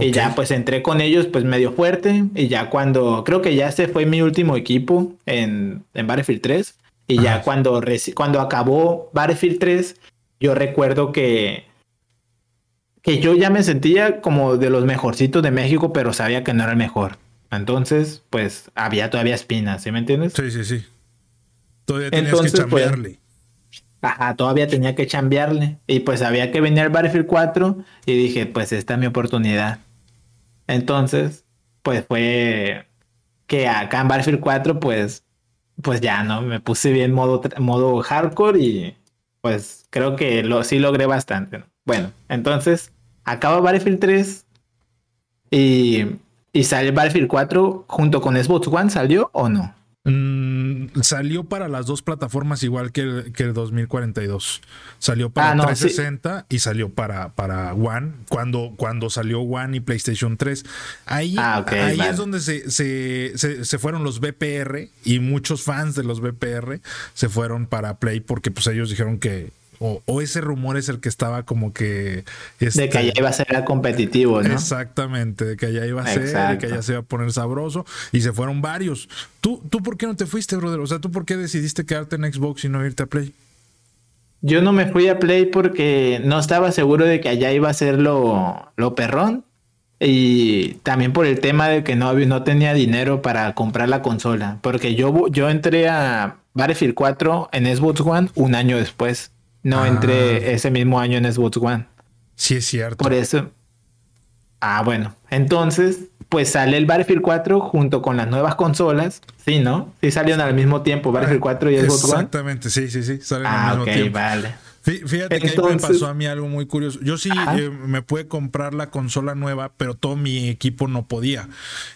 Y ya pues entré con ellos pues medio fuerte y ya cuando, creo que ya ese fue mi último equipo en, en Battlefield 3 y ya cuando, cuando acabó Battlefield 3 yo recuerdo que que yo ya me sentía como de los mejorcitos de México pero sabía que no era el mejor. Entonces pues había todavía espinas, ¿sí me entiendes? Sí, sí, sí. Todavía tenías que pues, chambearle. ajá, todavía tenía que chambearle. Y pues había que venir al Battlefield 4 y dije, pues esta es mi oportunidad. Entonces, pues fue que acá en Battlefield 4, pues, pues ya, ¿no? Me puse bien modo, modo hardcore y pues creo que lo, sí logré bastante. Bueno, entonces, acaba Battlefield 3 y, sale Battlefield 4 junto con Xbox One, ¿salió o no? Mm, salió para las dos plataformas igual que el, que el 2042. Salió para Ah, no, 360 y salió para, para One, cuando, cuando salió One y PlayStation 3. Ahí, Ah, ahí vale. es donde se, se, se, se fueron los VPR y muchos fans de los VPR se fueron para Play porque pues ellos dijeron que... O, o ese rumor es el que estaba como que... De este, que allá iba a ser competitivo, ¿no? Exactamente, de que allá iba a ser, de que allá se iba a poner sabroso y se fueron varios. ¿Tú, ¿Tú por qué no te fuiste, brother? O sea, ¿tú por qué decidiste quedarte en Xbox y no irte a Play? Yo no me fui a Play porque no estaba seguro de que allá iba a ser lo, lo perrón. Y también por el tema de que no, no tenía dinero para comprar la consola. Porque yo, yo entré a Battlefield 4 en Xbox One un año después. No Ah. entré ese mismo año en Xbox One. Sí, es cierto. Por eso. Ah, bueno. Entonces, pues sale el Battlefield 4 junto con las nuevas consolas. Sí, ¿no? Sí salieron al mismo tiempo Battlefield 4 y Xbox One. Exactamente, sí, sí, sí. Salen Ah, al mismo tiempo. vale. Fí- Fíjate que ahí me Entonces- pasó a mí algo muy curioso. Yo sí eh, me pude comprar la consola nueva, pero todo mi equipo no podía.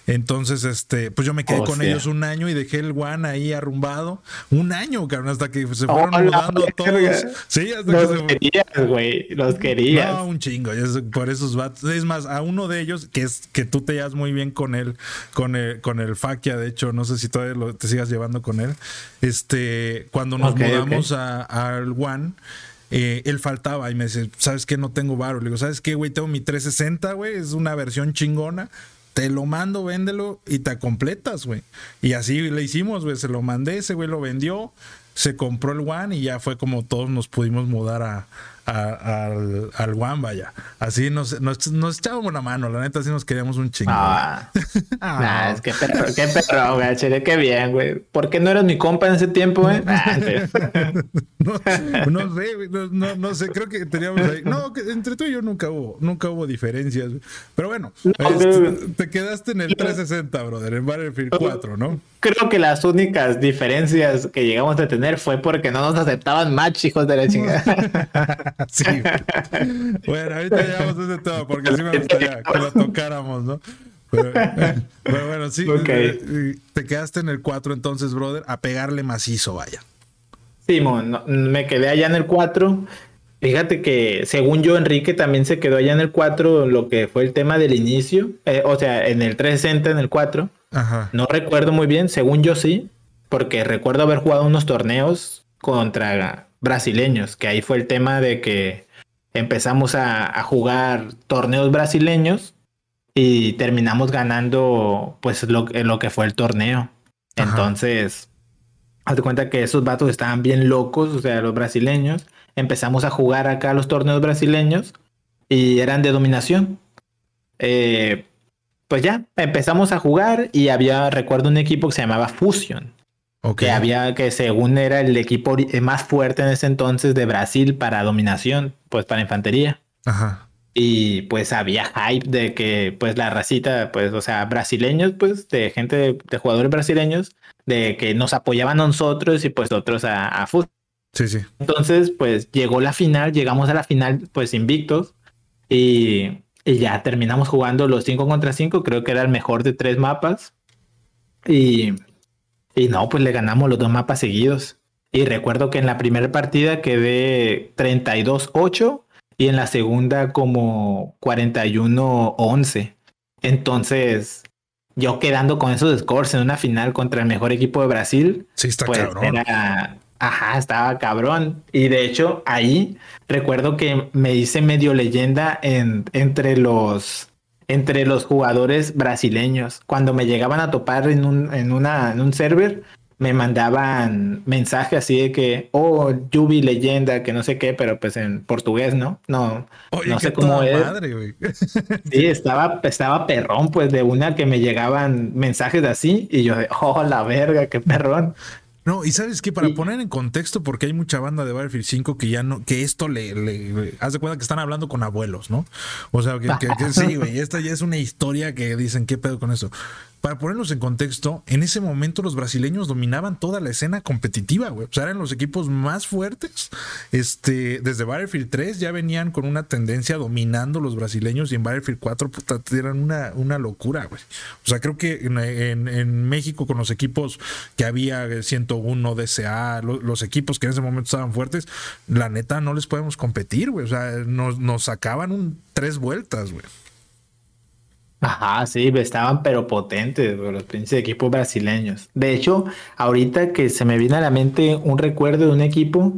Entonces, este, pues yo me quedé con Hostia. ellos un año y dejé el One ahí arrumbado. Un año, cabrón, hasta que se fueron mudando todos. Sí, hasta que Los se querías, güey. Los querías. No, un chingo. es- por esos vatos. Es más, a uno de ellos, que es que tú te llevas muy bien con él, con el, con el Fakia, de hecho, no sé si todavía lo- te sigas llevando con él. Este, cuando nos mudamos a- al One. Eh, él faltaba y me dice, ¿sabes qué? No tengo varo. Le digo, ¿sabes qué, güey? Tengo mi 360, güey. Es una versión chingona. Te lo mando, véndelo y te completas, güey. Y así le hicimos, güey. Se lo mandé, ese güey lo vendió, se compró el One y ya fue como todos nos pudimos mudar a, a- al, al One, vaya. Así nos, nos, nos echábamos la mano, la neta, así nos queríamos un chingo. Ah, Ah, nah, es que perro, qué perro, güey. Chile, qué bien, güey. ¿Por qué no eras mi compa en ese tiempo, güey? Ah, sí. no, no sé, güey, no, no, sé, creo que teníamos ahí. No, que entre tú y yo nunca hubo, nunca hubo diferencias. güey. Pero bueno, No, este, pero- te quedaste en el 360, brother, en Battlefield 4, ¿no? Creo que las únicas diferencias que llegamos a tener fue porque no nos aceptaban match, hijos de la chingada. Sí. Bueno, ahorita llegamos a ese tema porque sí me gustaría que lo tocáramos, ¿no? Pero, pero bueno, sí. Ok. eh, Te quedaste en el 4 entonces, brother, a pegarle macizo, vaya. Simón, no, me quedé allá en el 4. Fíjate que según yo, Enrique también se quedó allá en el 4, lo que fue el tema del inicio. eh, o sea, en el 360, en el 4. Ajá. No recuerdo muy bien, según yo sí, porque recuerdo haber jugado unos torneos contra brasileños, que ahí fue el tema de que empezamos a, a jugar torneos brasileños y terminamos ganando pues lo, lo que fue el torneo. Ajá. Entonces, haz de cuenta que esos vatos estaban bien locos, o sea, los brasileños. Empezamos a jugar acá los torneos brasileños y eran de dominación. Eh, pues ya, empezamos a jugar y había, recuerdo un equipo que se llamaba Fusion, Ok. que había, que según era el equipo eh, más fuerte en ese entonces de Brasil para dominación, pues para infantería. Ajá. Y pues había hype de que pues la racita, pues, o sea, brasileños, pues, de gente, de, de jugadores brasileños, de que nos apoyaban a nosotros y pues otros a, a Fusion. Sí, sí. Entonces, pues llegó la final, llegamos a la final, pues invictos. Y, y ya terminamos jugando los 5 contra 5. Creo que era el mejor de tres mapas. Y, y no, pues le ganamos los dos mapas seguidos. Y recuerdo que en la primera partida quedé 32-8 y en la segunda como 41-11. Entonces, yo quedando con esos scores en una final contra el mejor equipo de Brasil, Sí, está pues cabrón. era, ajá, estaba cabrón. Y de hecho, ahí recuerdo que me hice medio leyenda en, entre los entre los jugadores brasileños. Cuando me llegaban a topar en un, en una, en un server, me mandaban mensajes así de que, oh, Yubi leyenda, que no sé qué, pero pues en portugués, ¿no? No, Oye, no sé cómo es. madre. Sí, estaba, estaba perrón, pues de una que me llegaban mensajes así y yo de, oh, la verga, qué perrón. No, y sabes que para poner en contexto, porque hay mucha banda de Battlefield 5 que ya no, que esto le, le, le- haz de cuenta que están hablando con abuelos, ¿no? O sea, que, que- que sí, güey, esta ya es una historia que dicen, ¿qué pedo con eso? Para ponerlos en contexto, en ese momento los brasileños dominaban toda la escena competitiva, güey. O sea, eran los equipos más fuertes. Este, desde Battlefield 3 ya venían con una tendencia dominando los brasileños y en Battlefield 4 puta, eran una, una locura, güey. O sea, creo que en, México con los equipos que había 101 DCA, los, equipos que en ese momento estaban fuertes, la neta no les podemos competir, güey. O sea, nos, nos sacaban un tres vueltas, güey. Ajá, sí, estaban pero potentes los pinches equipos brasileños. De hecho, ahorita que se me viene a la mente un recuerdo de un equipo,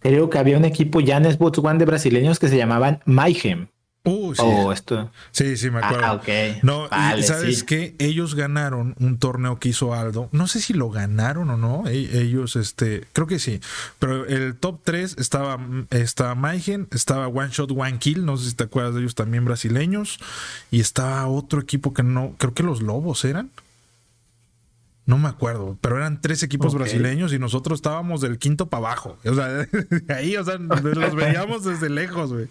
creo que había un equipo Xbox One de brasileños que se llamaban Mayhem. Uh, sí. Oh, esto. Sí, sí, me acuerdo. Ah, ok. No, ¿sabes qué? Ellos ganaron un torneo que hizo Aldo. No sé si lo ganaron o no. E, ellos, este, creo que sí. Pero el top 3 estaba, estaba Mayhem, estaba One Shot, One Kill. No sé si te acuerdas de ellos también brasileños. Y estaba otro equipo que no, creo que los Lobos eran. No me acuerdo, pero eran tres equipos brasileños y nosotros estábamos del quinto para abajo. O sea, de ahí, o sea, los veíamos desde lejos, güey.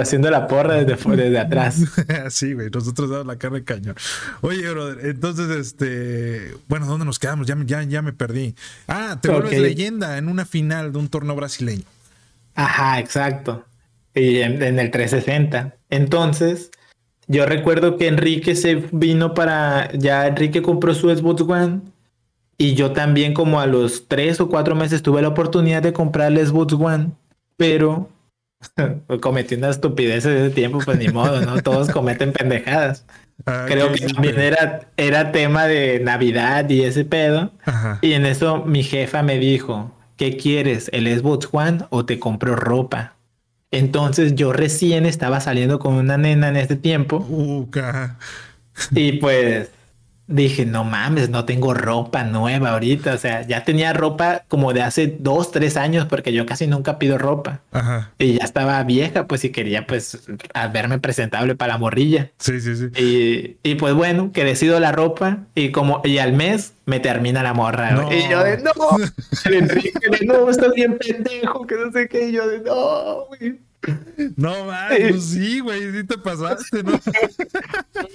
Haciendo la porra desde, desde atrás. sí, güey, nosotros damos la carne cañón. Oye, brother, entonces, este, bueno, ¿dónde nos quedamos? Ya, ya, ya me perdí. Ah, te vuelves leyenda en una final de un torneo brasileño. Ajá, exacto. Y en, en el 360. Entonces, yo recuerdo que Enrique se vino para, ya Enrique compró su Xbox One y yo también como a los tres o cuatro meses tuve la oportunidad de comprar el Xbox One, pero cometí una estupidez en ese tiempo, pues ni modo, ¿no? Todos cometen pendejadas. Ah, Creo que también era, era tema de Navidad y ese pedo. Y en eso mi jefa me dijo, ¿qué quieres? ¿El Xbox One o te compro ropa? Entonces yo recién estaba saliendo con una nena en ese tiempo. y pues dije, no mames, no tengo ropa nueva ahorita. O sea, ya tenía ropa como de hace dos, tres años, porque yo casi nunca pido ropa. Y ya estaba vieja, pues, y quería, pues, verme presentable para la morrilla. Sí, sí, sí. Y, y pues bueno, que decido la ropa y como, y al mes me termina la morra. Y yo de, no, Enrique, no, estás bien pendejo, que no sé qué. Y yo de, no, güey. No, man, pues sí, güey, sí te pasaste, ¿no?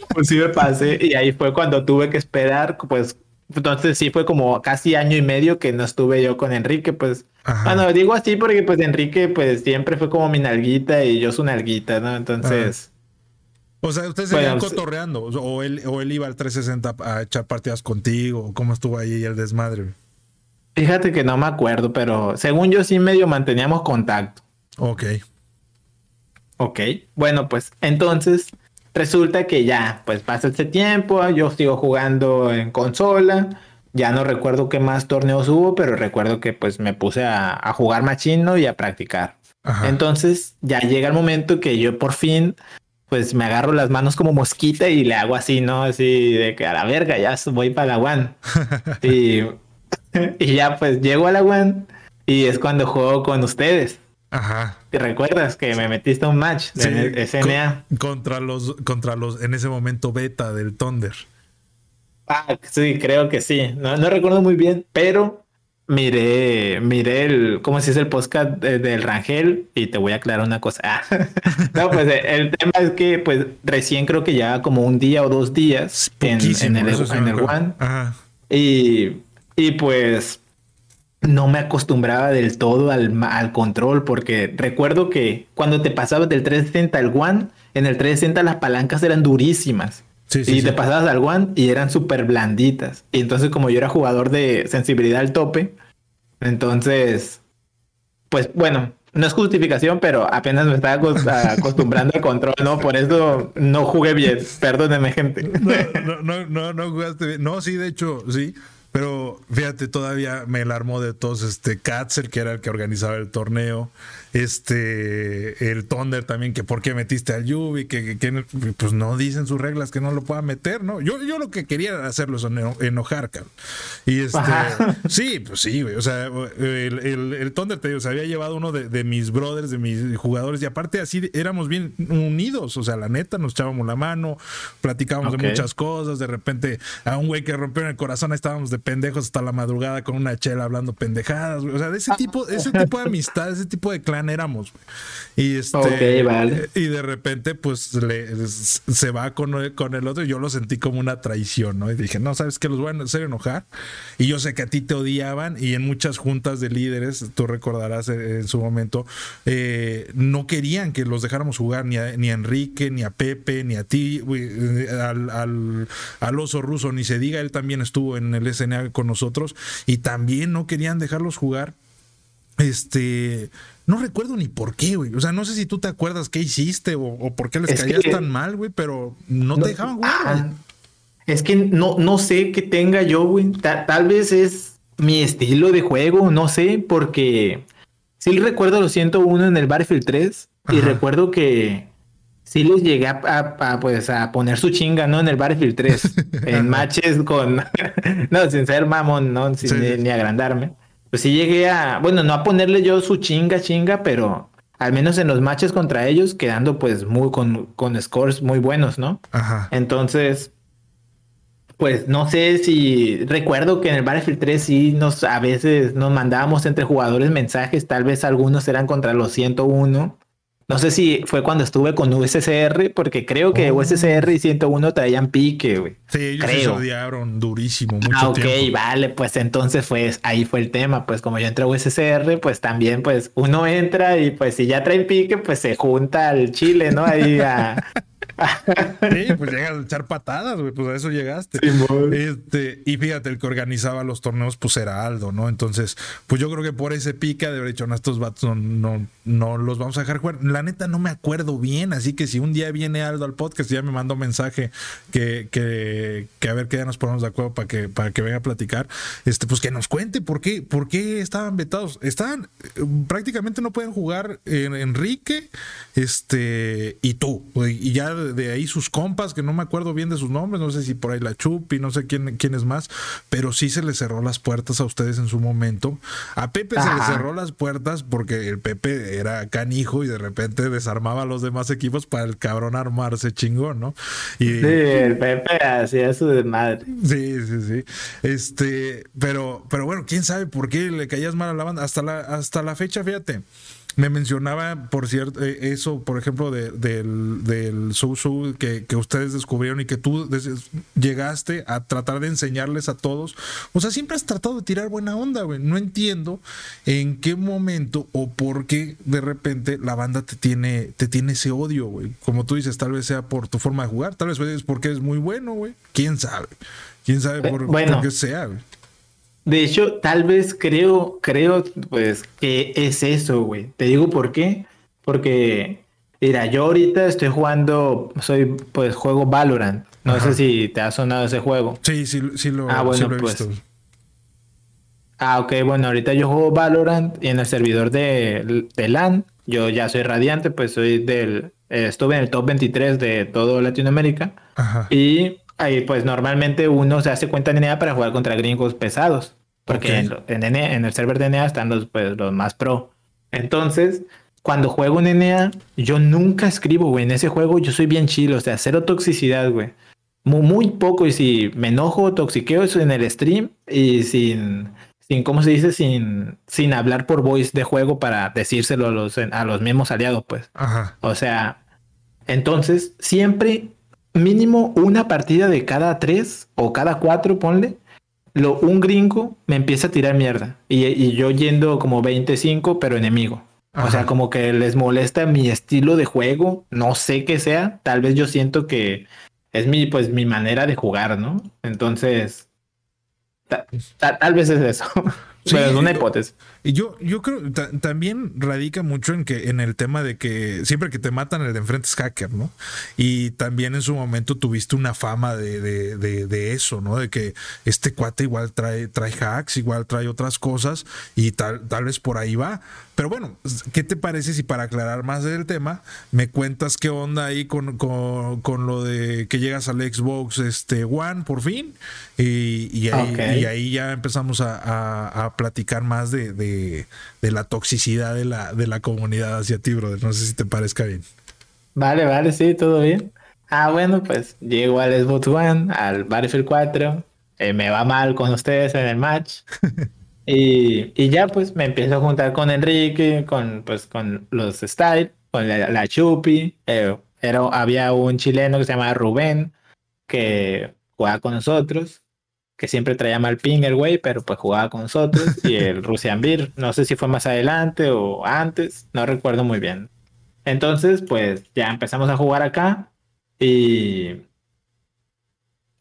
Pues sí me pasé y ahí fue cuando tuve que esperar, pues entonces sí fue como casi año y medio que no estuve yo con Enrique, pues. Bueno, digo así porque pues Enrique pues siempre fue como mi nalguita y yo su nalguita, ¿no? Entonces... O sea, ustedes se iban cotorreando o él, o él iba al 360 a echar partidas contigo, ¿cómo estuvo ahí el desmadre? Fíjate que no me acuerdo, pero según yo sí medio manteníamos contacto. Ok. Ok, bueno, pues entonces resulta que ya, pues pasa este tiempo, yo sigo jugando en consola, ya no recuerdo qué más torneos hubo, pero recuerdo que pues me puse a, jugar machino y a practicar. Entonces ya llega el momento que yo por fin pues me agarro las manos como mosquita y le hago así, ¿no? Así de que a la verga, ya voy para la one. y, y ya pues llego a la one y es cuando juego con ustedes. Ajá. ¿Te recuerdas que me metiste un match de SMA? contra los, contra los, en ese momento beta del Thunder. Ah, sí, creo que sí. No, recuerdo muy bien, pero miré, miré el, ¿cómo se dice el podcast del Rangel? Y te voy a aclarar una cosa. Ah, no, pues el tema es que, pues, recién creo que ya como un día o dos días en, el, en el One. Ajá. Y, y pues no me acostumbraba del todo al, al, control, porque recuerdo que cuando te pasabas del 360 al One, en el 360 las palancas eran durísimas. y te pasabas al One y eran súper blanditas. Y entonces como yo era jugador de sensibilidad al tope, entonces, pues bueno, no es justificación, pero apenas me estaba acostumbrando al control, ¿no? Por eso no jugué bien. Perdóneme, gente. No, no, no, no, jugaste bien. No, sí, de hecho, sí. Pero fíjate, todavía me alarmó de todos este Katzer, que era el que organizaba el torneo este el Thunder también que por qué metiste al Yubi que, pues no dicen sus reglas que no lo pueda meter no yo, yo lo que quería era hacerlo enojar y este sí pues sí güey o sea el, el, Thunder te digo, se había llevado uno de, mis brothers de mis jugadores y aparte así éramos bien unidos o sea la neta nos echábamos la mano platicábamos de muchas cosas de repente a un güey que rompió el corazón ahí estábamos de pendejos hasta la madrugada con una chela hablando pendejadas, O sea, de ese tipo, ese tipo de amistad, ese tipo de clan éramos, Y este. Y de repente, pues se va con, con el otro y yo lo sentí como una traición, ¿no? Y dije, no, ¿sabes que Los voy a hacer enojar. Y yo sé que a ti te odiaban y en muchas juntas de líderes, tú recordarás en su momento, eh, no querían que los dejáramos jugar ni a, ni a Enrique, ni a Pepe, ni a ti, al, al, al oso ruso, ni se diga, él también estuvo en el SNA con nosotros y también no querían dejarlos jugar. Este, no recuerdo ni por qué, güey. O sea, no sé si tú te acuerdas qué hiciste o, por qué les caías tan mal, güey, pero no, te dejaban jugar. Ah, es que no, no sé qué tenga yo, güey. tal vez es mi estilo de juego, no sé, porque sí recuerdo lo 101 en el Battlefield 3 y recuerdo que sí les llegué a, pues, a poner su chinga, ¿no? En el Battlefield 3, en matches con, no, sin ser mamón, ¿no? Sin Ni, agrandarme. Pues sí llegué a, bueno, no a ponerle yo su chinga, chinga, pero al menos en los matches contra ellos, quedando pues muy con, con scores muy buenos, ¿no? Ajá. Entonces, pues no sé si recuerdo que en el Battlefield 3 sí nos a veces nos mandábamos entre jugadores mensajes, tal vez algunos eran contra los 101 no sé si fue cuando estuve con USSR, porque creo que USSR y 101 traían pique, güey. Sí, ellos se odiaron durísimo, mucho ah, ok, vale, pues entonces fue, ahí fue el tema, pues como yo entré a USSR, pues también, pues uno entra y pues si ya trae pique, pues se junta al chile, ¿no? Ahí a, sí, pues llegas a echar patadas, güey, pues a eso llegaste. este, y fíjate, el que organizaba los torneos, pues era Aldo, ¿no? Entonces, pues yo creo que por ese pica de haber dicho, no, estos vatos no, no, los vamos a dejar jugar. La neta no me acuerdo bien, así que si un día viene Aldo al podcast ya me mandó mensaje que, que, que a ver que ya nos ponemos de acuerdo para que, para que venga a platicar, este, pues que nos cuente por qué, por qué estaban vetados. Estaban, prácticamente no pueden jugar Enrique, este, y tú, y ya de, ahí sus compas, que no me acuerdo bien de sus nombres, no sé si por ahí la Chupi, no sé quién, quién es más, pero sí se le cerró las puertas a ustedes en su momento. A Pepe se le cerró las puertas porque el Pepe era canijo y de repente desarmaba a los demás equipos para el cabrón armarse chingón, ¿no? Y, sí, el Pepe hacía su desmadre. Sí, sí, sí. Este, pero, pero bueno, quién sabe por qué le caías mal a la banda. Hasta la, hasta la fecha, fíjate. Me mencionaba, por cierto, eh, eso, por ejemplo, del, del Su que, que, ustedes descubrieron y que tú llegaste a tratar de enseñarles a todos. O sea, siempre has tratado de tirar buena onda, güey. No entiendo en qué momento o por qué de repente la banda te tiene, te tiene ese odio, güey. Como tú dices, tal vez sea por tu forma de jugar, tal vez es porque es muy bueno, güey. ¿Quién sabe? ¿Quién sabe por, por qué sea, güey? De hecho, tal vez creo, creo, pues, que es eso, güey. Te digo por qué. Porque, mira, yo ahorita estoy jugando, soy, pues, juego Valorant. No sé si te ha sonado ese juego. Sí, sí, sí lo, ah, bueno, he pues. visto. Ah, ok, bueno, ahorita yo juego Valorant y en el servidor de, de LAN, yo ya soy radiante, pues soy del, eh, estuve en el top 23 de todo Latinoamérica. Ajá. Y Ahí, pues normalmente uno se hace cuenta en NEA para jugar contra gringos pesados. Porque en, en, el server de NEA están los, pues, los más pro. Entonces, cuando juego en NEA, yo nunca escribo, güey. En ese juego yo soy bien chilo, o sea, cero toxicidad, güey. Muy, muy, poco. Y si me enojo, toxiqueo eso en el stream y sin, sin ¿cómo se dice? Sin, sin hablar por voice de juego para decírselo a los, a los mismos aliados, pues. Ajá. O sea, entonces siempre mínimo una partida de cada tres o cada cuatro, ponle, lo, un gringo me empieza a tirar mierda. Y, yo yendo como 25, pero enemigo. O sea, como que les molesta mi estilo de juego, no sé qué sea, tal vez yo siento que es mi, pues, mi manera de jugar, ¿no? Entonces, tal vez es eso. Pero es una hipótesis. Y yo, yo creo también radica mucho en que en el tema de que siempre que te matan el de enfrente es hacker, ¿no? Y también en su momento tuviste una fama de, de, de, eso, ¿no? De que este cuate igual trae, trae hacks, igual trae otras cosas y tal, tal vez por ahí va. Pero bueno, ¿qué te parece si para aclarar más del tema me cuentas qué onda ahí con, con, lo de que llegas al Xbox este, One por fin? Y, y, ahí, ya empezamos a, a, platicar más de, de, la toxicidad de la, de la comunidad hacia ti, brother. No sé si te parezca bien. Vale, vale, sí, todo bien. Ah, bueno, pues llego al Xbox One, al Battlefield 4. eh, me va mal con ustedes en el match. y, y, ya pues me empiezo a juntar con Enrique, con, pues, con los Style, con la, Chupi. Eh, era, había un chileno que se llamaba Rubén, que jugaba con nosotros que siempre traía mal ping el güey, pero pues jugaba con nosotros. Y el Russian Beer, no sé si fue más adelante o antes, no recuerdo muy bien. Entonces, pues ya empezamos a jugar acá y.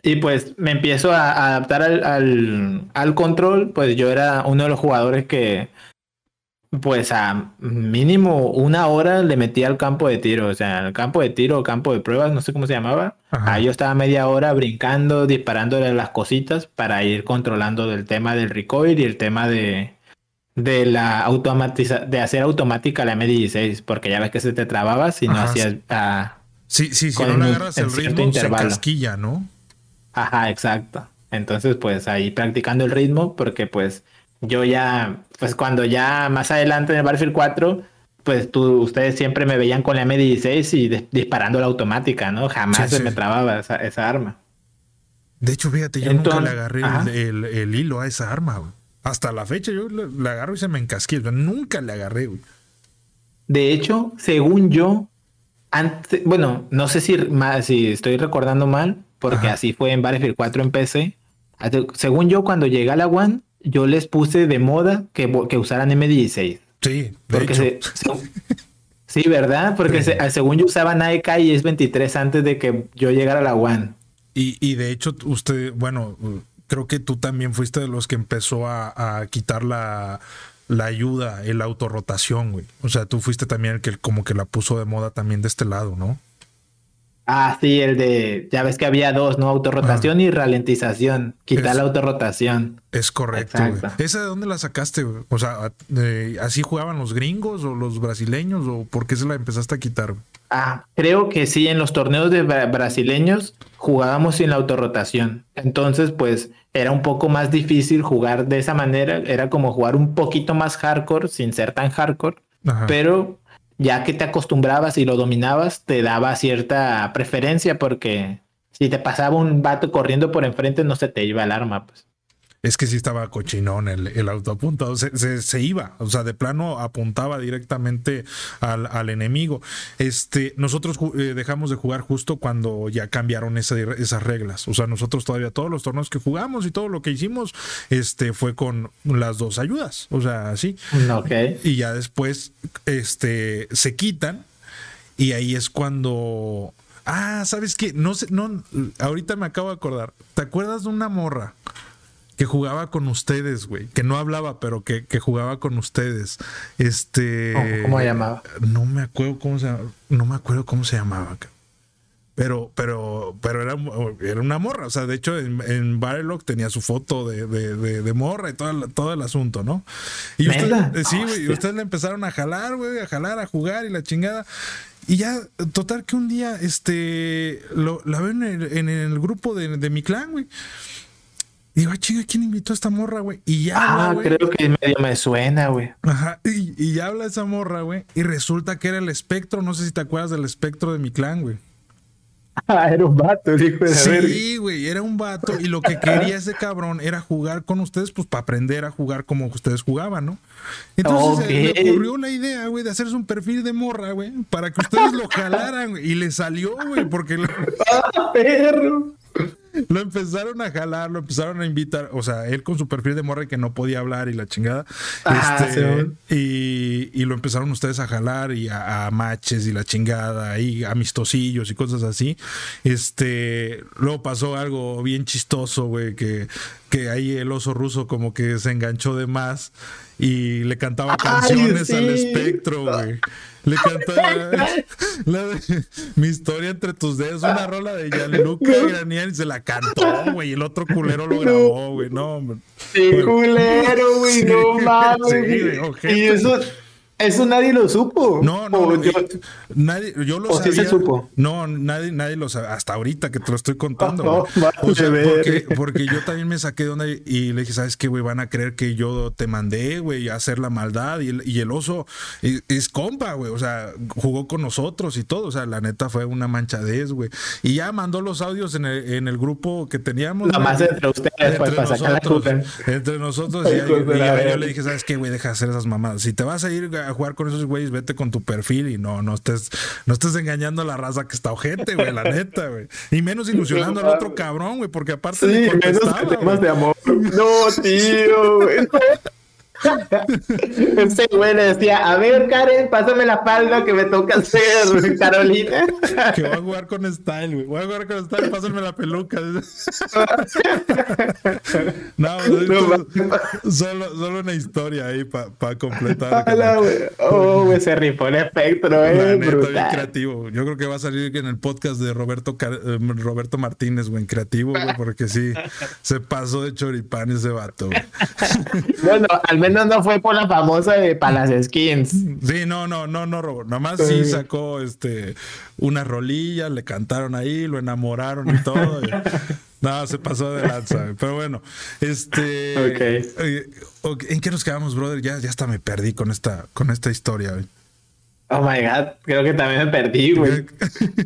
Y pues me empiezo a, adaptar al, al, al, control. Pues yo era uno de los jugadores que pues a mínimo una hora le metía al campo de tiro, o sea, al campo de tiro o campo de pruebas, no sé cómo se llamaba. Ahí yo estaba media hora brincando, disparándole las cositas para ir controlando el tema del recoil y el tema de, de la automatiza de hacer automática la M16, porque ya ves que se te trababa si no hacías ah, Sí, sí, si no le agarras el ritmo se casquilla, ¿no? Ajá, exacto. Entonces, pues ahí practicando el ritmo, porque pues yo ya, pues cuando ya más adelante en el Battlefield 4, pues tú, ustedes siempre me veían con la M16 y disparando la automática, ¿no? Jamás se me trababa esa, arma. De hecho, fíjate, yo nunca le agarré el, hilo a esa arma, güey. Hasta la fecha yo la, agarro y se me encasquilla. Nunca le agarré, güey. De hecho, según yo, antes, bueno, no sé si, si estoy recordando mal, porque así fue en Battlefield 4 en PC. Según yo, cuando llegué a la One, yo les puse de moda que, que usaran M16. Sí, porque sí, ¿verdad? Porque según yo usaba AEK y es 23 antes de que yo llegara a la One. Y, y de hecho, usted, bueno, creo que tú también fuiste de los que empezó a, a quitar la, la ayuda, el autorrotación, güey. O sea, tú fuiste también el que como que la puso de moda también de este lado, ¿no? Ah, sí, el de, ya ves que había dos, ¿no? Autorrotación y ralentización. Quitar la autorrotación. Es correcto. ¿Esa de dónde la sacaste? O sea, ¿así jugaban los gringos o los brasileños o por qué se la empezaste a quitar? Ah, creo que sí, en los torneos de brasileños jugábamos sin la autorrotación. Entonces, pues era un poco más difícil jugar de esa manera. Era como jugar un poquito más hardcore sin ser tan hardcore. Pero ya que te acostumbrabas y lo dominabas, te daba cierta preferencia porque si te pasaba un vato corriendo por enfrente no se te iba el arma, pues. Es que sí estaba cochinón el, el auto apuntado, se, se, iba, o sea, de plano apuntaba directamente al, al enemigo. Este, nosotros eh, dejamos de jugar justo cuando ya cambiaron esas reglas. O sea, nosotros todavía todos los torneos que jugamos y todo lo que hicimos, este, fue con las dos ayudas. O sea, así. Okay. Y ya después, este, se quitan y ahí es cuando Ah, ¿sabes qué? No sé, no, ahorita me acabo de acordar. ¿Te acuerdas de una morra? Que jugaba con ustedes, güey, que no hablaba, pero que, jugaba con ustedes. Este. ¿Cómo, se llamaba? No me acuerdo cómo se no me acuerdo cómo se llamaba. Pero, pero, pero era, era una morra. O sea, de hecho, en, en tenía su foto de, de, morra y todo, todo el asunto, ¿no? Y ustedes, sí, güey, y ustedes le empezaron a jalar, güey, a jalar, a jugar y la chingada. Y ya, total que un día, este, lo, la ven en el, en el grupo de, de mi clan, güey. Digo, ah, chinga, ¿quién invitó a esta morra, güey? Y ya. Ah, creo que medio me suena, güey. Ajá. Y, ya habla esa morra, güey. Y resulta que era el espectro. No sé si te acuerdas del espectro de mi clan, güey. Ah, era un vato, hijo de Sí, güey, era un vato. Y lo que quería ese cabrón era jugar con ustedes, pues para aprender a jugar como ustedes jugaban, ¿no? Entonces se le ocurrió la idea, güey, de hacerse un perfil de morra, güey, para que ustedes lo jalaran, güey. Y le salió, güey, porque. ¡Ah, perro! Lo empezaron a jalar, lo empezaron a invitar, o sea, él con su perfil de morra que no podía hablar y la chingada. Ah, este, y, lo empezaron ustedes a jalar y a, matches y la chingada y amistosillos y cosas así. Este, luego pasó algo bien chistoso, güey, que, que ahí el oso ruso como que se enganchó de más y le cantaba canciones al espectro, güey. Le cantaba la de, mi historia entre tus dedos, una rola de Gianluca Granier y se la cantó, güey. El otro culero lo grabó, güey. No, hombre. Sí, culero, güey, no mames. Sí, y eso, eso nadie lo supo. No, no, yo, nadie, yo lo sabía. Sí se supo. No, nadie, nadie lo sabe. Hasta ahorita que te lo estoy contando. No, o sea, porque, porque, yo también me saqué de onda y, le dije, ¿sabes qué, güey? Van a creer que yo te mandé, güey, a hacer la maldad. Y el, y el oso es, compa, güey. O sea, jugó con nosotros y todo. O sea, la neta fue una manchadez, güey. Y ya mandó los audios en el, en el grupo que teníamos. Nada más entre ustedes, entre pues, para nosotros, sacar la Entre nosotros. y, yo, le dije, ¿sabes qué, güey? Deja de hacer esas mamadas. Si te vas a ir a jugar con esos güeyes, vete con tu perfil y no, no estés, no estés engañando a la raza que está ojete, güey, la neta, güey. Y menos ilusionando al otro cabrón, güey, porque aparte sí, menos temas de amor. No, tío, güey. Ese güey le decía, a ver, Karen, pásame la falda que me toca hacer, Carolina. Que voy a jugar con style, güey. Voy a jugar con style, pásame la peluca. no, solo, solo una historia ahí para pa completar. oh, güey, se rifó el espectro, eh. brutal. creativo. Yo creo que va a salir en el podcast de Roberto, eh, Roberto Martínez, güey, en creativo, güey, porque sí, se pasó de choripán ese vato, güey. bueno, al menos no, fue por la famosa de para las skins. Sí, no, no, no, no, Robo. Nomás sí. sacó este una rolilla, le cantaron ahí, lo enamoraron y todo. no, se pasó de lanza. Pero bueno, este. ¿En qué nos quedamos, brother? Ya, ya hasta me perdí con esta, con esta historia. Oh my god, creo que también me perdí, güey.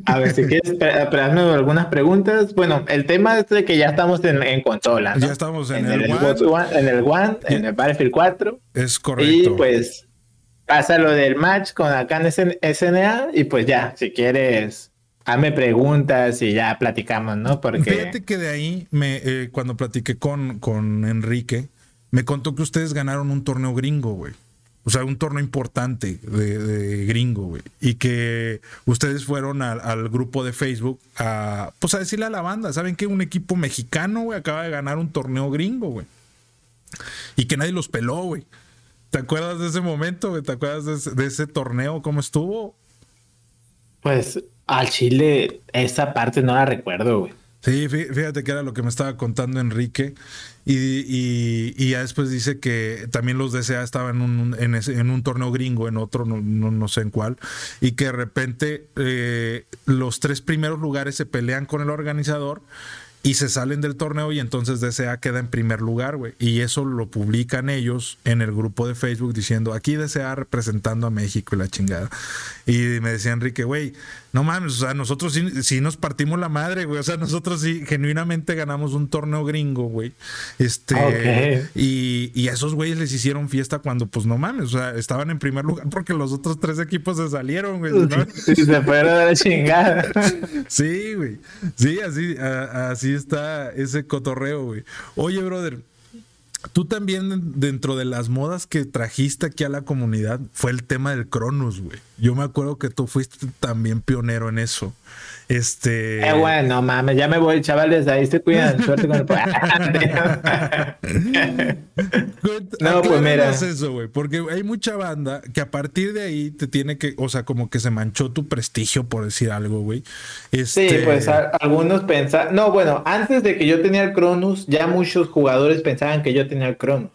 A ver, si quieres esperarme algunas preguntas. Bueno, el tema es de que ya estamos en, en consola, ¿no? Ya estamos en, el, One. En el One, en el Battlefield 4. Es correcto. Y pues pasa lo del match con acá en SNA y pues ya, si quieres, hazme preguntas y ya platicamos, ¿no? Porque... Fíjate que de ahí, me, eh, cuando platiqué con, con Enrique, me contó que ustedes ganaron un torneo gringo, güey. O sea, un torneo importante de, gringo, güey. Y que ustedes fueron al grupo de Facebook a, pues a decirle a la banda, ¿saben que un equipo mexicano, güey, acaba de ganar un torneo gringo, güey? Y que nadie los peló, güey. ¿Te acuerdas de ese momento, güey? ¿Te acuerdas de ese, de ese torneo? ¿Cómo estuvo? Pues al Chile, esa parte no la recuerdo, güey. Sí, fíjate que era lo que me estaba contando Enrique. Y, y, ya después dice que también los DCA estaban en un, en, un torneo gringo, en otro, no, no, sé en cuál, y que de repente eh, los tres primeros lugares se pelean con el organizador y se salen del torneo y entonces DCA queda en primer lugar, güey. Y eso lo publican ellos en el grupo de Facebook diciendo, aquí DCA representando a México y la chingada. Y me decía Enrique, güey, no mames, o sea, nosotros sí, nos partimos la madre, güey. O sea, nosotros sí genuinamente ganamos un torneo gringo, güey. Este, y, y, a esos güeyes les hicieron fiesta cuando, pues no mames, o sea, estaban en primer lugar porque los otros tres equipos se salieron, güey. Y se fueron a la chingada. sí, güey. Sí, así, así está ese cotorreo, güey. Oye, brother. Tú también dentro de las modas que trajiste aquí a la comunidad fue el tema del Cronus, güey. Yo me acuerdo que tú fuiste también pionero en eso. Este. Eh, bueno, mames, ya me voy, chavales, ahí se cuidan. Suerte con el. no, pues mira. eso, güey, porque hay mucha banda que a partir de ahí te tiene que, o sea, como que se manchó tu prestigio, por decir algo, güey. Este... Sí, pues algunos pensaban. No, bueno, antes de que yo tenía el Cronus, ya muchos jugadores pensaban que yo tenía el Cronus.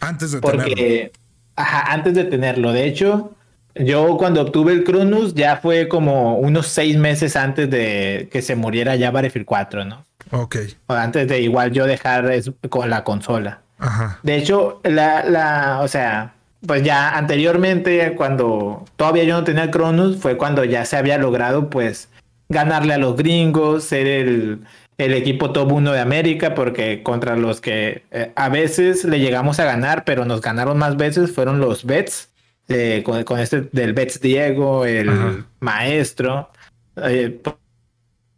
Antes de porque... tenerlo. Ajá, antes de tenerlo. De hecho, yo cuando obtuve el Cronus ya fue como unos seis meses antes de que se muriera ya Battlefield 4, ¿no? Ok. O antes de igual yo dejar con la consola. Ajá. De hecho, la, la, o sea, pues ya anteriormente, cuando todavía yo no tenía el Cronus, fue cuando ya se había logrado, pues, ganarle a los gringos, ser el, el equipo top 1 de América, porque contra los que eh, a veces le llegamos a ganar, pero nos ganaron más veces, fueron los Bets con, este del Betts Diego, el maestro. Eh,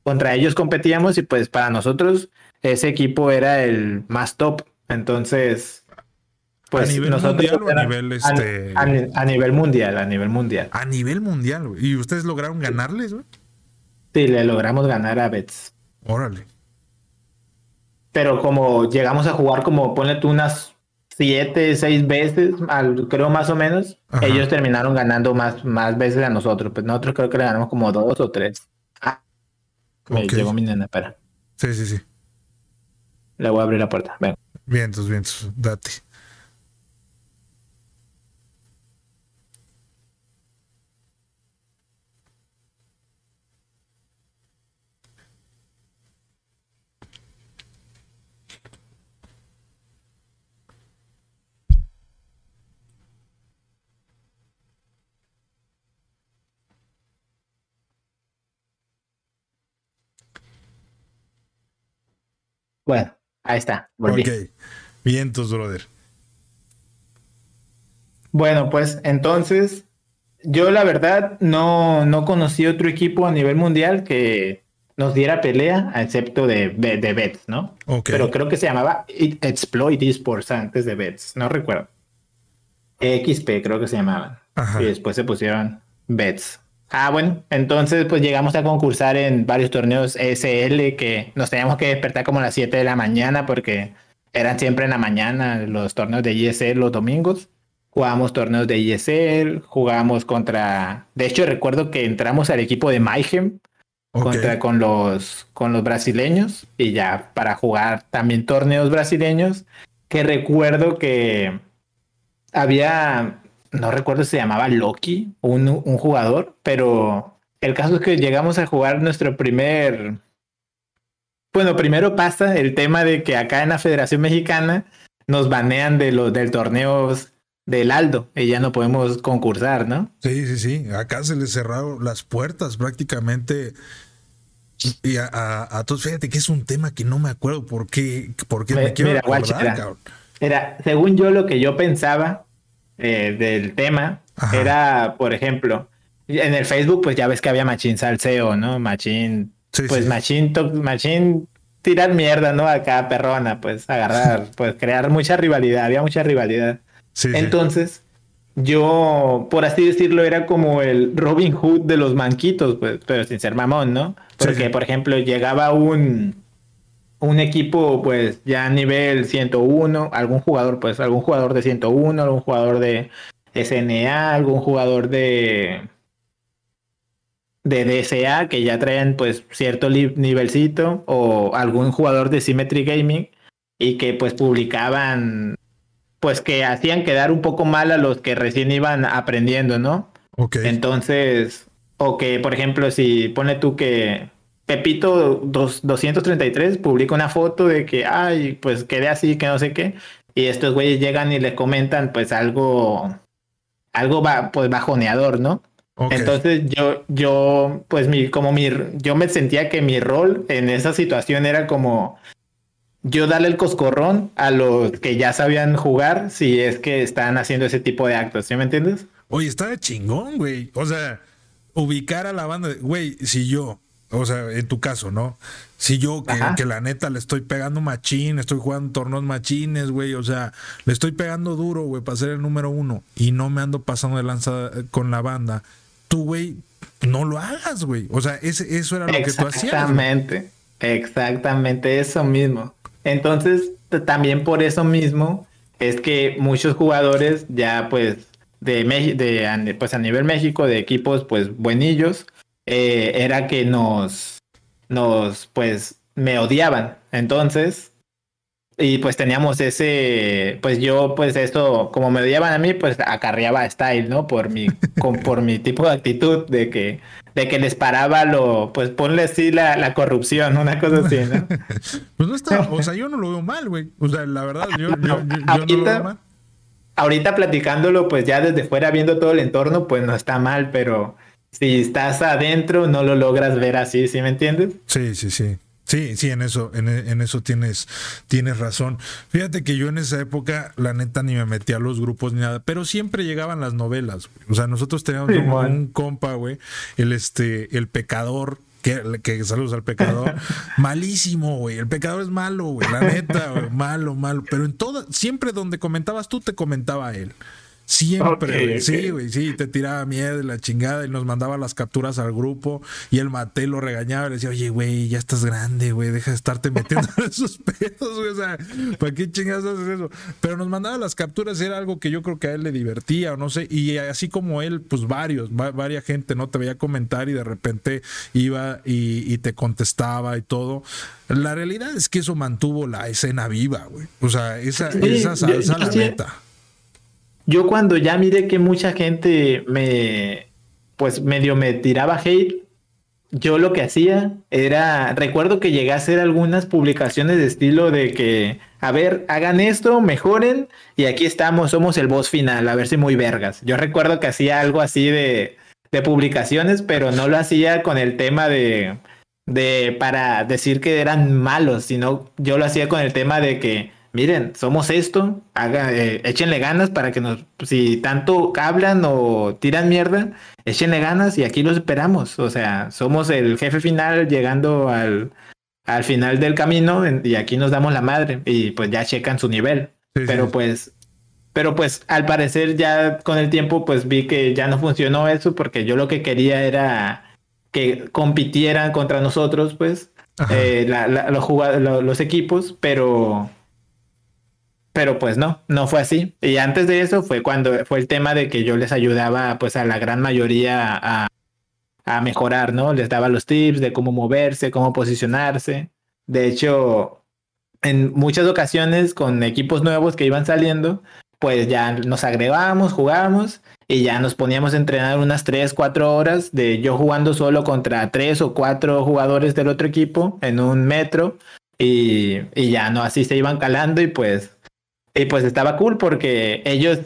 contra ellos competíamos y pues para nosotros ese equipo era el más top. Entonces, pues ¿A nivel nosotros mundial a nivel este... a, nivel mundial, a nivel mundial. A nivel mundial, güey. ¿Y ustedes lograron ganarles, güey? Sí, le logramos ganar a Betts. Órale. Pero como llegamos a jugar como, ponle tú unas siete, seis veces, creo más o menos, ellos terminaron ganando más, más veces a nosotros. Pues nosotros creo que le ganamos como dos o tres. Ah, me llegó mi nena, espera. Sí, sí, sí. Le voy a abrir la puerta. Ven. Vientos, vientos, date. Bueno, ahí está. Volví. Ok. Vientos, brother. Bueno, pues entonces, yo la verdad no, no conocí otro equipo a nivel mundial que nos diera pelea, excepto de, de, Bets, ¿no? Pero creo que se llamaba Exploit Esports antes de Bets, no recuerdo. XP creo que se llamaban. Y después se pusieron Bets. Ah, bueno, entonces pues llegamos a concursar en varios torneos SL que nos teníamos que despertar como a las 7 de la mañana porque eran siempre en la mañana los torneos de ESL los domingos. Jugábamos torneos de ESL, jugábamos contra... De hecho recuerdo que entramos al equipo de Mayhem contra con los, con los brasileños y ya para jugar también torneos brasileños que recuerdo que había no recuerdo si se llamaba Loki, un, un jugador, pero el caso es que llegamos a jugar nuestro primer... Bueno, primero pasa el tema de que acá en la Federación Mexicana nos banean de los del torneo del Aldo y ya no podemos concursar, ¿no? Sí, sí, sí. Acá se les cerraron las puertas prácticamente. Y a, a, todos, fíjate que es un tema que no me acuerdo por qué, por qué me, quiero mira, acordar, era, según yo lo que yo pensaba, eh, del tema era, por ejemplo, en el Facebook, pues ya ves que había Machín Salseo, ¿no? Machín, pues Machín, Machín tirar mierda, ¿no? Acá perrona, pues agarrar, pues crear mucha rivalidad, había mucha rivalidad. Entonces, yo, por así decirlo, era como el Robin Hood de los manquitos, pues, pero sin ser mamón, ¿no? Porque, por ejemplo, llegaba un un equipo pues ya a nivel 101, algún jugador pues algún jugador de 101, algún jugador de SNA, algún jugador de de DSA que ya traen pues cierto nivelcito o algún jugador de Symmetry Gaming y que pues publicaban pues que hacían quedar un poco mal a los que recién iban aprendiendo, ¿no? Ok. Entonces, o que por ejemplo si pone tú que Pepito 233 publica una foto de que, ay, pues quedé así, que no sé qué. Y estos güeyes llegan y le comentan, pues algo, algo va, pues bajoneador, ¿no? Entonces yo, yo, pues mi, como mi, yo me sentía que mi rol en esa situación era como yo darle el coscorrón a los que ya sabían jugar si es que están haciendo ese tipo de actos, ¿sí me entiendes? Oye, está chingón, güey. O sea, ubicar a la banda, güey, si yo o sea, en tu caso, ¿no? Si yo que, la neta le estoy pegando machín, estoy jugando tornos machines, güey, o sea, le estoy pegando duro, güey, para ser el número uno y no me ando pasando de lanza con la banda, tú, güey, no lo hagas, güey. O sea, ese, eso era lo que tú hacías. Exactamente, exactamente eso mismo. Entonces, también por eso mismo es que muchos jugadores ya, pues, de, de pues a nivel México, de equipos, pues, buenillos, eh, era que nos, nos, pues, me odiaban. Entonces, y pues teníamos ese, pues yo, pues esto, como me odiaban a mí, pues acarreaba Style, ¿no? Por mi, con, por mi tipo de actitud de que, de que les paraba lo, pues ponle así la, la corrupción, una cosa así, ¿no? pues no está, o sea, yo no lo veo mal, güey. O sea, la verdad, yo, yo, yo, no lo veo mal. Ahorita platicándolo, pues ya desde fuera viendo todo el entorno, pues no está mal, pero si estás adentro no lo logras ver así, ¿sí me entiendes? Sí, sí, sí. Sí, sí, en eso, en, eso tienes, tienes razón. Fíjate que yo en esa época, la neta, ni me metía a los grupos ni nada, pero siempre llegaban las novelas. O sea, nosotros teníamos un, compa, güey, el este, el pecador, que, que, saludos al pecador. Malísimo, güey. El pecador es malo, güey. La neta, güey. Malo, malo. Pero en todo, siempre donde comentabas tú, te comentaba él. Siempre, sí, güey, sí, te tiraba miedo de la chingada y nos mandaba las capturas al grupo y el Mate lo regañaba y le decía, oye, güey, ya estás grande, güey, deja de estarte metiendo en esos pedos, güey, o sea, ¿para qué chingadas haces eso? Pero nos mandaba las capturas y era algo que yo creo que a él le divertía o no sé, y así como él, pues varios, varias gente, ¿no? Te veía comentar y de repente iba y, te contestaba y todo. La realidad es que eso mantuvo la escena viva, güey, o sea, esa, esa salsa, la neta yo cuando ya miré que mucha gente me, pues medio me tiraba hate, yo lo que hacía era, recuerdo que llegué a hacer algunas publicaciones de estilo de que, a ver, hagan esto, mejoren, y aquí estamos, somos el boss final, a ver si muy vergas. Yo recuerdo que hacía algo así de, de publicaciones, pero no lo hacía con el tema de, de para decir que eran malos, sino yo lo hacía con el tema de que miren, somos esto, haga, eh, échenle ganas para que nos, si tanto hablan o tiran mierda, échenle ganas y aquí los esperamos. O sea, somos el jefe final llegando al, al final del camino y aquí nos damos la madre y pues ya checan su nivel. pero pues, pero pues al parecer ya con el tiempo pues vi que ya no funcionó eso porque yo lo que quería era que compitieran contra nosotros pues eh, los, los equipos, pero pero pues no, no fue así. Y antes de eso fue cuando fue el tema de que yo les ayudaba pues a la gran mayoría a, a mejorar, ¿no? Les daba los tips de cómo moverse, cómo posicionarse. De hecho, en muchas ocasiones con equipos nuevos que iban saliendo, pues ya nos agregábamos, jugábamos y ya nos poníamos a entrenar unas 3, 4 horas de yo jugando solo contra 3 o 4 jugadores del otro equipo en un metro y, y ya no, así se iban calando y pues y pues estaba cool porque ellos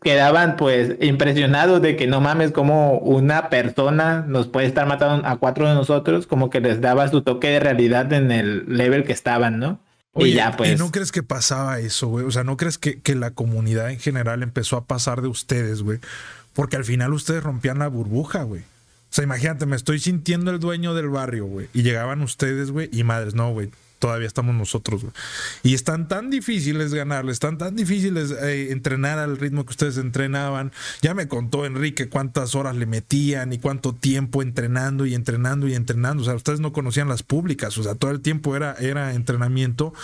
quedaban pues impresionados de que no mames como una persona nos puede estar matando a cuatro de nosotros, como que les daba su toque de realidad en el level que estaban, ¿no? y ya pues. ¿Y no crees que pasaba eso, güey? O sea, ¿no crees que, que la comunidad en general empezó a pasar de ustedes, güey? Porque al final ustedes rompían la burbuja, güey. O sea, imagínate, me estoy sintiendo el dueño del barrio, güey. Y llegaban ustedes, güey, y madres, no, güey todavía estamos nosotros. Y están tan difíciles ganarles, están tan difíciles eh, entrenar al ritmo que ustedes entrenaban. Ya me contó Enrique cuántas horas le metían y cuánto tiempo entrenando y entrenando y entrenando. O sea, ustedes no conocían las públicas, o sea, todo el tiempo era, era entrenamiento.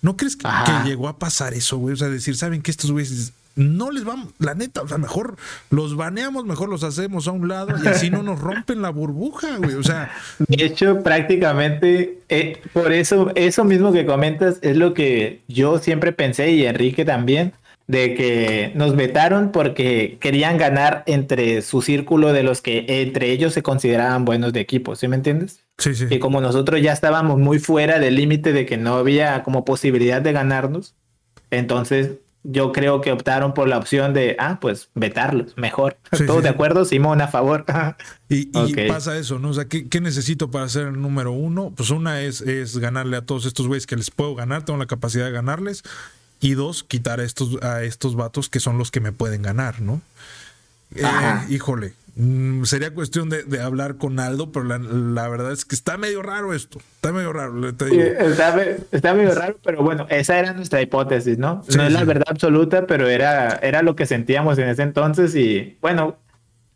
¿No crees que, que llegó a pasar eso, güey? O sea, decir, ¿saben que estos güeyes no les vamos, la neta, o sea, mejor los baneamos, mejor los hacemos a un lado y así no nos rompen la burbuja, güey. O sea. De hecho, prácticamente, eh, por eso, eso mismo que comentas es lo que yo siempre pensé y Enrique también, de que nos vetaron porque querían ganar entre su círculo de los que entre ellos se consideraban buenos de equipo, ¿sí me entiendes? Sí, sí. Y como nosotros ya estábamos muy fuera del límite de que no había como posibilidad de ganarnos, entonces yo creo que optaron por la opción de, ah, pues vetarlos, mejor. ¿Todos de acuerdo? Simón, a favor. y, pasa eso, ¿no? O sea, ¿qué, necesito para ser el número uno? Pues una es, es ganarle a todos estos güeyes que les puedo ganar, tengo la capacidad de ganarles. Y dos, quitar a estos, a estos vatos que son los que me pueden ganar, ¿no? Eh, híjole, Mm, sería cuestión de, hablar con Aldo, pero la, verdad es que está medio raro esto. Está medio raro, está, medio raro, pero bueno, esa era nuestra hipótesis, ¿no? no es la verdad absoluta, pero era, era lo que sentíamos en ese entonces y bueno,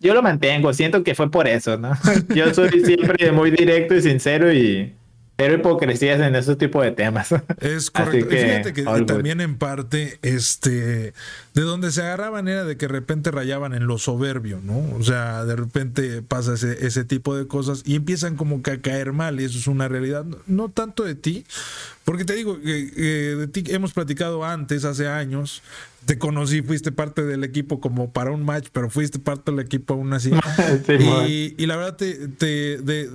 yo lo mantengo. Siento que fue por eso, ¿no? yo soy siempre muy directo y sincero y pero hipocresías en ese tipo de temas. Es correcto. Fíjate que también en parte, este, de donde se agarraban era de que de repente rayaban en lo soberbio, ¿no? O sea, de repente pasa ese, ese tipo de cosas y empiezan como que a caer mal y eso es una realidad. No, tanto de ti, porque te digo que de ti hemos platicado antes, hace años, te conocí, fuiste parte del equipo como para un match, pero fuiste parte del equipo aún así. y, y, la verdad te, te de,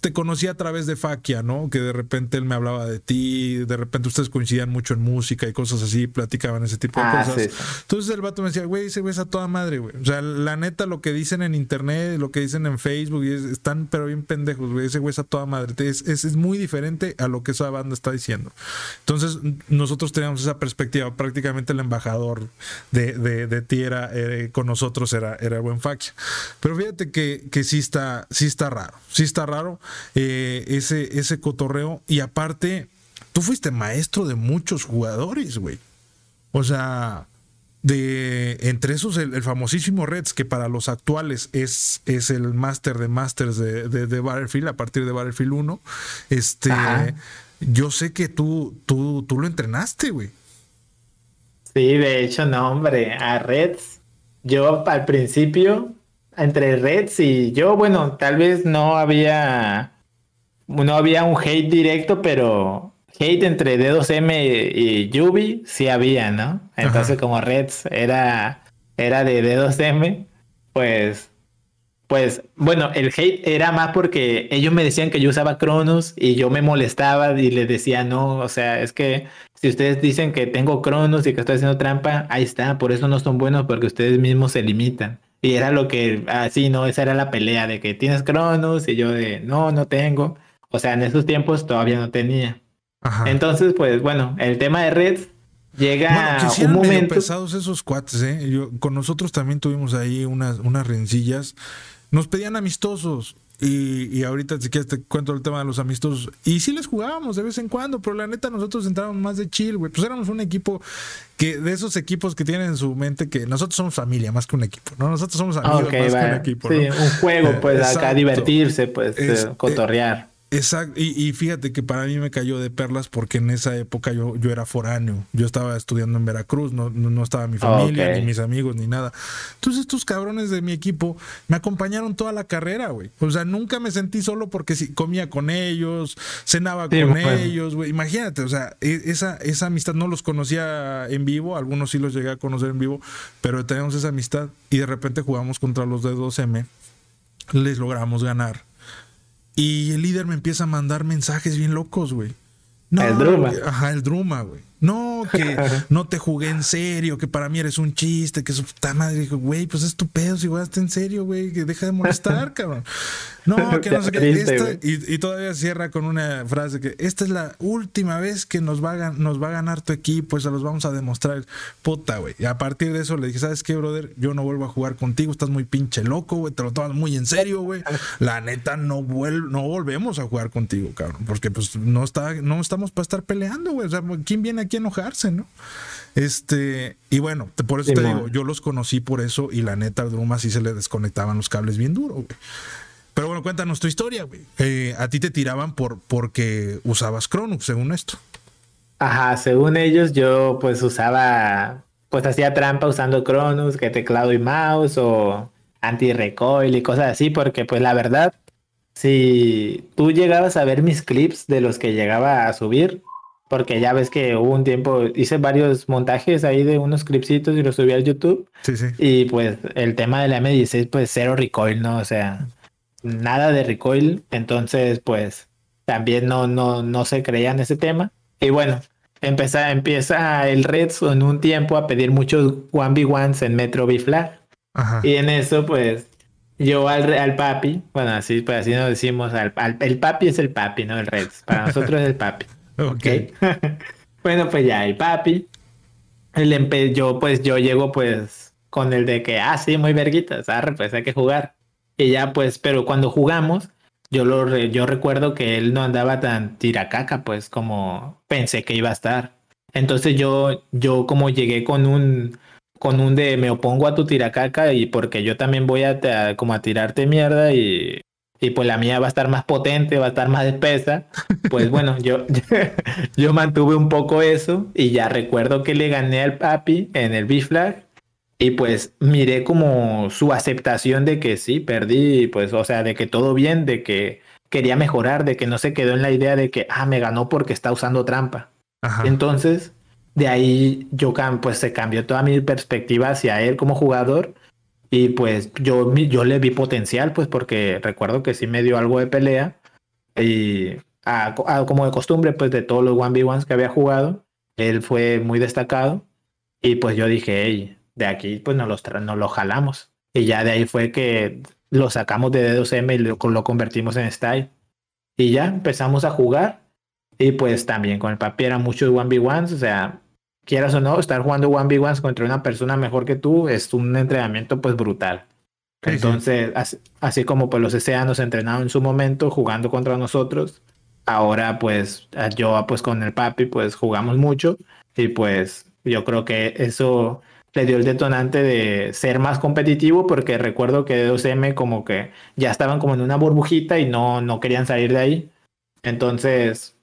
te conocí a través de Fakia, ¿no? Que de repente él me hablaba de ti, de repente ustedes coincidían mucho en música y cosas así, platicaban ese tipo de ah, cosas. Entonces el vato me decía, güey, ese güey es a toda madre, güey. O sea, la neta, lo que dicen en internet, lo que dicen en Facebook, están pero bien pendejos, güey. Ese güey es a toda madre. Es, es, muy diferente a lo que esa banda está diciendo. Entonces, nosotros teníamos esa perspectiva. Prácticamente el embajador de, de, ti era, eh, con nosotros era, era buen Fakia. Pero fíjate que, que sí está, sí está raro. Sí está raro. Eh, ese, ese cotorreo. Y aparte, tú fuiste maestro de muchos jugadores, güey. O sea, de entre esos el, famosísimo Reds, que para los actuales es, es el máster de masters de, de, Battlefield, a partir de Battlefield 1. Este, yo sé que tú, tú, tú lo entrenaste, güey. Sí, de hecho, no, hombre, a Reds, yo al principio entre Reds y yo, bueno, tal vez no había no había un hate directo, pero hate entre D2M y Yubi sí había, ¿no? Entonces como Reds era era de D2M, pues pues bueno, el hate era más porque ellos me decían que yo usaba Cronos y yo me molestaba y les decía, no, o sea, es que si ustedes dicen que tengo Cronos y que estoy haciendo trampa, ahí está, por eso no son buenos porque ustedes mismos se limitan. Y era lo que, así, ¿no? Esa era la pelea de que tienes Cronos y yo de, no, no tengo. O sea, en esos tiempos todavía no tenía. Entonces, pues bueno, el tema de Reds llega bueno, que un momento. pesados esos cuates, ¿eh? Yo, con nosotros también tuvimos ahí unas, unas rencillas. Nos pedían amistosos. Y, y, ahorita si quieres te cuento el tema de los amistosos. Y sí les jugábamos de vez en cuando, pero la neta nosotros entrábamos más de chill, güey. Pues éramos un equipo que de esos equipos que tienen en su mente que nosotros somos familia más que un equipo, ¿no? Nosotros somos amigos más que un equipo. Sí, un juego, pues acá divertirse, pues eh, cotorrear. Exacto, y, fíjate que para mí me cayó de perlas porque en esa época yo, yo era foráneo, yo estaba estudiando en Veracruz, no, no, estaba mi familia, ni mis amigos, ni nada. Entonces estos cabrones de mi equipo me acompañaron toda la carrera, güey. O sea, nunca me sentí solo porque comía con ellos, cenaba con ellos, güey. Imagínate, o sea, e, esa, esa amistad no los conocía en vivo, algunos sí los llegué a conocer en vivo, pero tenemos esa amistad y de repente jugamos contra los de 2M, les logramos ganar y el líder me empieza a mandar mensajes bien locos, güey. No, el Druma. Ajá, el Druma, güey. No, que no te jugué en serio, que para mí eres un chiste, que su puta madre dijo, güey, pues es tu pedo si jugaste en serio, güey, que deja de molestar, cabrón. No, que no sé qué. y, todavía cierra con una frase que esta es la última vez que nos va a, nos va a ganar tu equipo, se los vamos a demostrar. Puta, güey. Y a partir de eso le dije, ¿sabes qué, brother? Yo no vuelvo a jugar contigo, estás muy pinche loco, güey, te lo tomas muy en serio, güey. La neta, no, vuel no volvemos a jugar contigo, cabrón, porque pues no, está, no estamos para estar peleando, güey. O sea, ¿quién viene aquí a enojarse, no? Este, y bueno, por eso te digo, yo los conocí por eso y la neta, Druma sí se le desconectaban los cables bien duro, güey. Pero bueno, cuéntanos tu historia, güey. Eh, a ti te tiraban por porque usabas Cronus, según esto. Ajá, según ellos, yo pues usaba, pues hacía trampa usando Cronus, que teclado y mouse o anti-recoil y cosas así, porque pues la verdad, si tú llegabas a ver mis clips de los que llegaba a subir, porque ya ves que hubo un tiempo, hice varios montajes ahí de unos clipsitos y los subí al YouTube. Sí, sí. Y pues el tema del M16, pues cero recoil, ¿no? O sea, nada de recoil, entonces pues también no, no, no se creía en ese tema. Y bueno, empieza, empieza el Reds en un tiempo a pedir muchos 1v1s en Metro B-Flag. Y en eso pues yo al, al papi, bueno, así, pues así nos decimos, al, el papi es el papi, ¿no? El Reds. Para nosotros es el papi. Ok. bueno, pues ya el papi. El yo pues yo llego pues con el de que, ah, sí, muy verguitas, arre, pues hay que jugar. Y ya pues, pero cuando jugamos, yo lo yo recuerdo que él no andaba tan tiracaca, pues como pensé que iba a estar. Entonces yo, yo como llegué con un, con un de me opongo a tu tiracaca y porque yo también voy a, como a tirarte mierda y, y pues la mía va a estar más potente, va a estar más espesa. Pues bueno, yo, yo mantuve un poco eso y ya recuerdo que le gané al papi en el B-Flag y pues miré como su aceptación de que sí, perdí, pues, o sea, de que todo bien, de que quería mejorar, de que no se quedó en la idea de que, ah, me ganó porque está usando trampa. Entonces, de ahí yo, pues, se cambió toda mi perspectiva hacia él como jugador. Y pues yo, yo le vi potencial, pues, porque recuerdo que sí me dio algo de pelea. Y como de costumbre, pues, de todos los 1v1s que había jugado, él fue muy destacado. Y pues yo dije, de aquí pues nos, nos lo jalamos. Y ya de ahí fue que lo sacamos de D2M y lo, lo convertimos en Style. Y ya empezamos a jugar. Y pues también con el papi eran muchos 1v1s. O sea, quieras o no, estar jugando 1v1s contra una persona mejor que tú es un entrenamiento pues brutal. Entonces, Así, como pues los SA nos entrenaron en su momento jugando contra nosotros, ahora pues yo pues con el papi pues jugamos mucho y pues yo creo que eso le dio el detonante de ser más competitivo porque recuerdo que 2M como que ya estaban como en una burbujita y no, no querían salir de ahí. Entonces,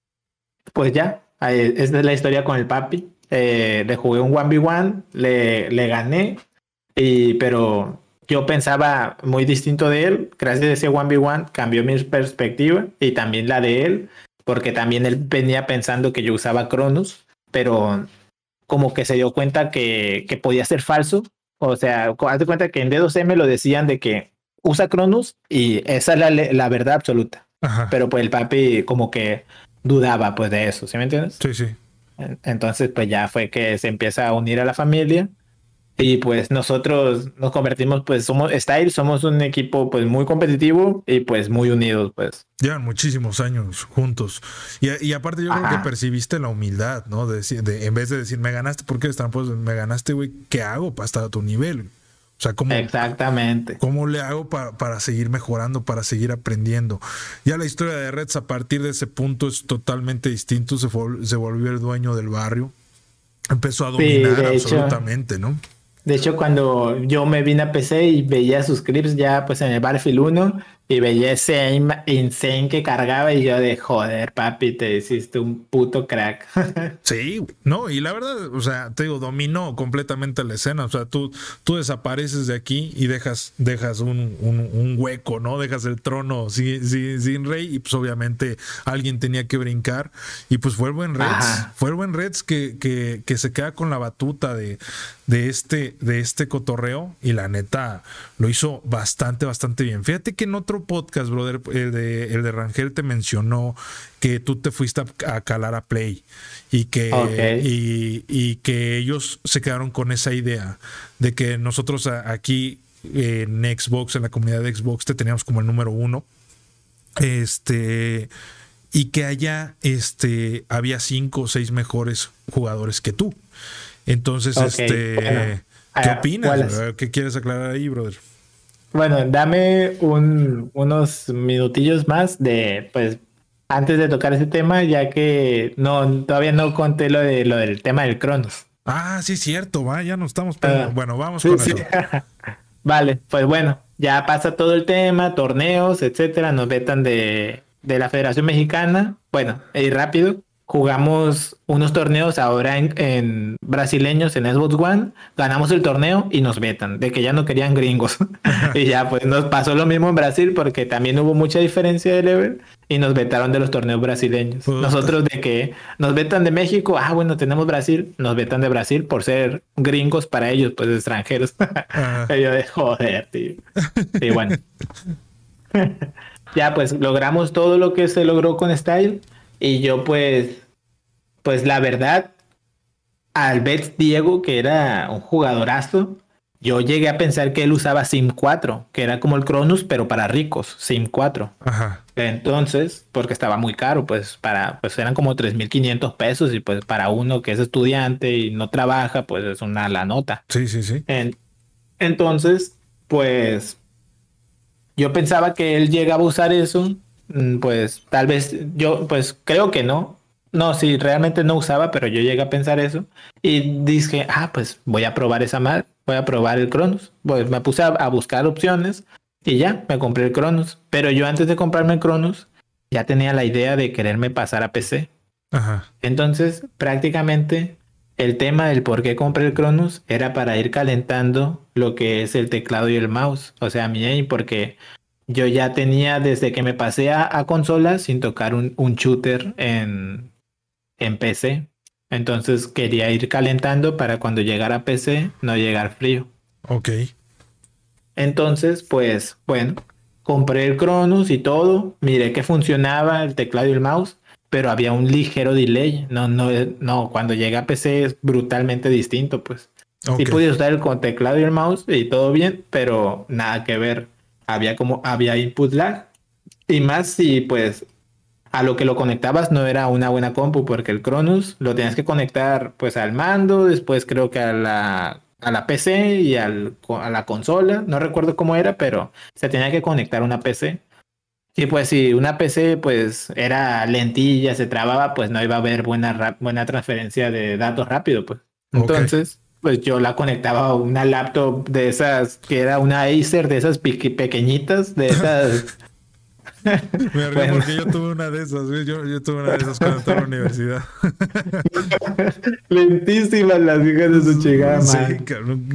pues ya, esta es la historia con el papi. Eh, le jugué un 1v1, le, le gané, y, pero yo pensaba muy distinto de él. Gracias a ese 1v1 cambió mi perspectiva y también la de él, porque también él venía pensando que yo usaba Cronus, pero como que se dio cuenta que, que podía ser falso. O sea, hazte cuenta que en D2M lo decían de que usa Cronus y esa es la, la verdad absoluta. Pero pues el papi como que dudaba pues de eso, ¿sí me entiendes? Sí, sí. Entonces pues ya fue que se empieza a unir a la familia Y pues nosotros nos convertimos, pues somos Style, somos un equipo pues muy competitivo y pues muy unidos, pues. Llevan muchísimos años juntos. Y, y aparte yo creo que percibiste la humildad, ¿no? De, decir, de, en vez de decir, me ganaste, ¿por qué están? Pues me ganaste, güey, ¿qué hago para estar a tu nivel? O sea, ¿cómo, Exactamente. ¿cómo le hago para, para seguir mejorando, para seguir aprendiendo? Ya la historia de Reds a partir de ese punto es totalmente distinto. Se, se volvió el dueño del barrio. Empezó a dominar absolutamente, ¿no? De hecho, cuando yo me vine a PC y veía sus clips ya pues en el Battlefield 1, y veía ese insane que cargaba y yo de joder, papi, te hiciste un puto crack. sí, no, y la verdad, o sea, te digo, dominó completamente la escena. O sea, tú, tú desapareces de aquí y dejas, dejas un, un, hueco, ¿no? Dejas el trono sin, sin, rey y pues obviamente alguien tenía que brincar. Y pues fue el buen Reds, fue el buen Reds que, que, que se queda con la batuta de, de, este, de este cotorreo y la neta lo hizo bastante, bastante bien. Fíjate que en otro podcast, brother, el de, el de Rangel te mencionó que tú te fuiste a, calar a Play y que, y, que ellos se quedaron con esa idea de que nosotros aquí en Xbox, en la comunidad de Xbox, te teníamos como el número uno. Este. Y que allá este, había cinco o seis mejores jugadores que tú. Entonces, este. ¿Qué ah, opinas? ¿Qué quieres aclarar ahí, brother? Bueno, dame un, unos minutillos más de, pues, antes de tocar ese tema, ya que no, todavía no conté lo de lo del tema del Cronos. Ah, sí, cierto, va, ya no estamos. Ah, bueno, vamos con eso. vale, pues bueno, ya pasa todo el tema, torneos, etcétera, nos vetan de, de la Federación Mexicana. Bueno, y rápido, jugamos unos torneos ahora en, brasileños en Xbox One, ganamos el torneo y nos vetan, de que ya no querían gringos. y ya, pues nos pasó lo mismo en Brasil porque también hubo mucha diferencia de level y nos vetaron de los torneos brasileños. Nosotros de que nos vetan de México, ah, bueno, tenemos Brasil, nos vetan de Brasil por ser gringos para ellos, pues extranjeros. y yo de joder, tío. Y bueno. ya, pues logramos todo lo que se logró con Style y yo pues, pues la verdad, al ver Diego, que era un jugadorazo, yo llegué a pensar que él usaba Sim 4, que era como el Cronus, pero para ricos, Sim 4. Ajá. Entonces, porque estaba muy caro, pues para, pues eran como 3.500 pesos y pues para uno que es estudiante y no trabaja, pues es una la nota. Sí, sí, sí. entonces, pues yo pensaba que él llegaba a usar eso pues tal vez yo, pues creo que no. No, sí, realmente no usaba, pero yo llegué a pensar eso. Y dije, ah, pues voy a probar esa mal, voy a probar el Cronos. Pues me puse a, buscar opciones y ya, me compré el Cronos. Pero yo antes de comprarme el Cronos, ya tenía la idea de quererme pasar a PC. Ajá. Entonces, prácticamente el tema del por qué compré el Cronos era para ir calentando lo que es el teclado y el mouse. O sea, mi aim, porque yo ya tenía desde que me pasé a, consolas sin tocar un, un shooter en, en, PC. Entonces quería ir calentando para cuando llegara a PC no llegar frío. Ok. Entonces, pues, bueno, compré el Cronus y todo. Miré que funcionaba el teclado y el mouse, pero había un ligero delay. No, no, no, cuando llega a PC es brutalmente distinto, pues. Sí pude usar el con teclado y el mouse y todo bien, pero nada que ver había como, había input lag. Y más si pues a lo que lo conectabas no era una buena compu, porque el Cronus lo tenías que conectar pues al mando, después creo que a la, a la PC y al, a la consola, no recuerdo cómo era, pero se tenía que conectar una PC. Y pues si una PC pues era lentilla, se trababa, pues no iba a haber buena, buena transferencia de datos rápido, pues. Entonces, pues yo la conectaba a una laptop de esas, que era una Acer, de esas pequeñitas, de esas... Me bueno. porque yo tuve una de esas, yo, yo tuve una de esas cuando estaba en la universidad. Lentísimas las hijas de su chingada, Sí,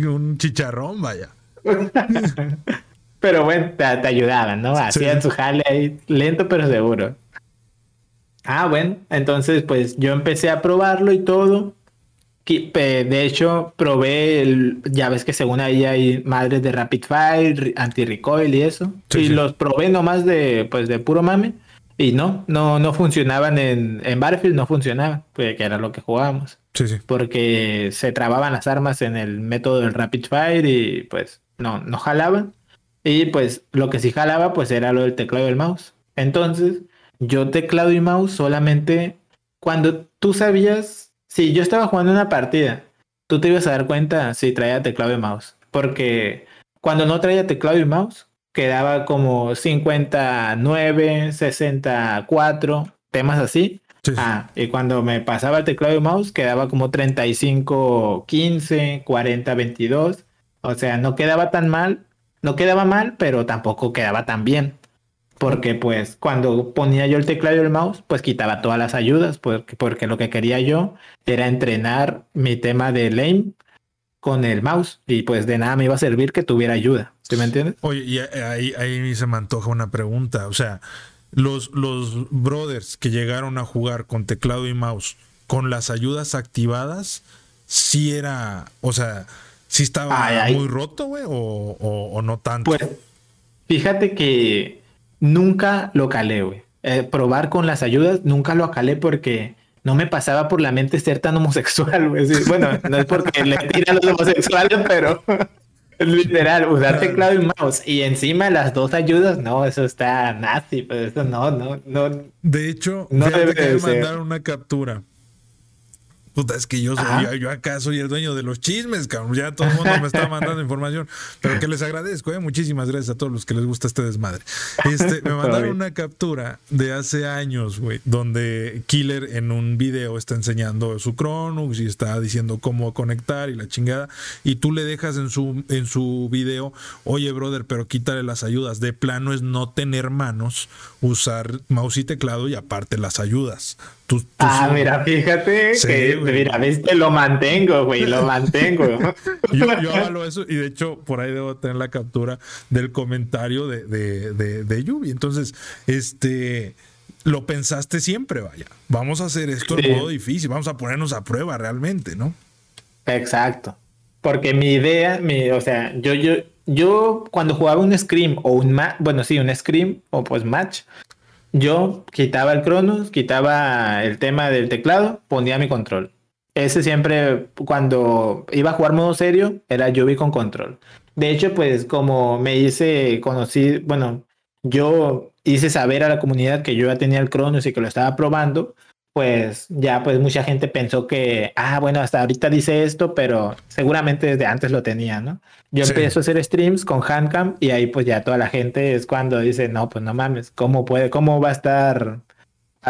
un chicharrón, vaya. pero bueno, te, ayudaban, ¿no? Hacían su jale ahí, lento pero seguro. Ah, bueno, entonces pues yo empecé a probarlo y todo. De hecho, probé, el, ya ves que según ahí hay madres de Rapid Fire, anti-recoil y eso. y los probé nomás de, pues, de puro mame. Y no, no, no funcionaban en, en Battlefield, no funcionaban, pues, que era lo que jugábamos. Sí, sí. Porque se trababan las armas en el método del Rapid Fire y pues no, no jalaban. Y pues lo que sí jalaba pues era lo del teclado y el mouse. Entonces, yo teclado y mouse solamente cuando tú sabías, si yo estaba jugando una partida, tú te ibas a dar cuenta si traía teclado y mouse. Porque cuando no traía teclado y mouse, quedaba como 59, 64, temas así. Ah, y cuando me pasaba el teclado y mouse, quedaba como 35, 15, 40, 22. O sea, no quedaba tan mal, no quedaba mal, pero tampoco quedaba tan bien. Porque pues cuando ponía yo el teclado y el mouse, pues quitaba todas las ayudas, porque, porque lo que quería yo era entrenar mi tema de lane con el mouse y pues de nada me iba a servir que tuviera ayuda. ¿Sí me entiendes? Oye, y ahí, ahí se me antoja una pregunta. O sea, los, los brothers que llegaron a jugar con teclado y mouse con las ayudas activadas, sí era, o sea, sí estaba muy roto, güey, o, o, no tanto. Pues, fíjate que nunca lo calé, güey. Eh, probar con las ayudas, nunca lo calé porque no me pasaba por la mente ser tan homosexual, güey. Bueno, no es porque le tiran los homosexuales, pero literal, usar teclado y mouse y encima las dos ayudas, no, eso está nazi, pero eso no, no, no. De hecho, no debe que mandar una captura Puta, es que yo, soy, yo, acá soy el dueño de los chismes, cabrón. Ya todo el mundo me está mandando información. Pero que les agradezco, ¿eh? Muchísimas gracias a todos los que les gusta este desmadre. Este, me mandaron una captura de hace años, güey, donde Killer en un video está enseñando su Cronux y está diciendo cómo conectar y la chingada. Y tú le dejas en su, en su video, oye, brother, pero quítale las ayudas. De plano es no tener manos, usar mouse y teclado y aparte las ayudas ah, mira, fíjate que, mira, viste, lo mantengo, güey, lo mantengo. yo, yo hablo eso y de hecho por ahí debo tener la captura del comentario de, de, de, Yubi. Entonces, este, lo pensaste siempre, vaya. Vamos a hacer esto en modo difícil, vamos a ponernos a prueba realmente, ¿no? Exacto. Porque mi idea, mi, o sea, yo, yo, yo cuando jugaba un Scream o un match, bueno, sí, un Scream o pues match, yo quitaba el Cronus, quitaba el tema del teclado, ponía mi control. Ese siempre, cuando iba a jugar modo serio, era yo vi con control. De hecho, pues como me hice conocí, bueno, yo hice saber a la comunidad que yo ya tenía el Cronus y que lo estaba probando, pues ya pues mucha gente pensó que, ah, bueno, hasta ahorita dice esto, pero seguramente desde antes lo tenía, ¿no? Yo empiezo a hacer streams con Handcam y ahí pues ya toda la gente es cuando dice, no, pues no mames, ¿cómo puede, cómo va a estar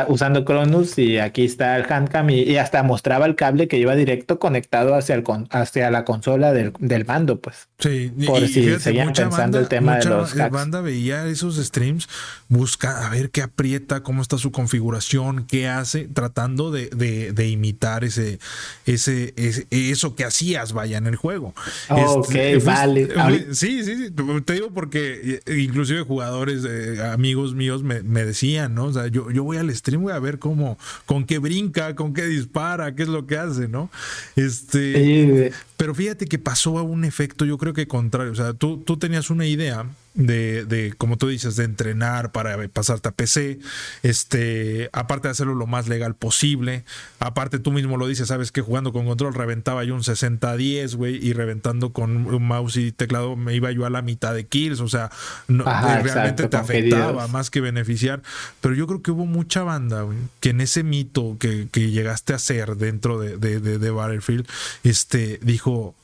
usando Cronus y aquí está el handcam y, hasta mostraba el cable que iba directo conectado hacia, el hacia la consola del, del mando, pues. Sí, por si seguían pensando el tema de los hacks. banda veía esos streams, busca a ver qué aprieta, cómo está su configuración, qué hace, tratando de, de, imitar ese, ese, eso que hacías, vaya, en el juego. ok, este, vale. sí, sí, sí, te digo porque eh, inclusive jugadores, eh, amigos míos me, me, decían, ¿no? O sea, yo, yo voy al stream, a ver cómo, con qué brinca, con qué dispara, qué es lo que hace, ¿no? Este, pero fíjate que pasó a un efecto, yo creo que contrario. O sea, tú, tú tenías una idea de, de, como tú dices, de entrenar para pasarte a PC, este, aparte de hacerlo lo más legal posible, aparte tú mismo lo dices, sabes que jugando con control reventaba yo un 60-10, güey, y reventando con un mouse y teclado me iba yo a la mitad de kills, o sea, no, eh, realmente te afectaba más que beneficiar, pero yo creo que hubo mucha banda, güey, que en ese mito que, que llegaste a hacer dentro de, de, de Battlefield, este, dijo,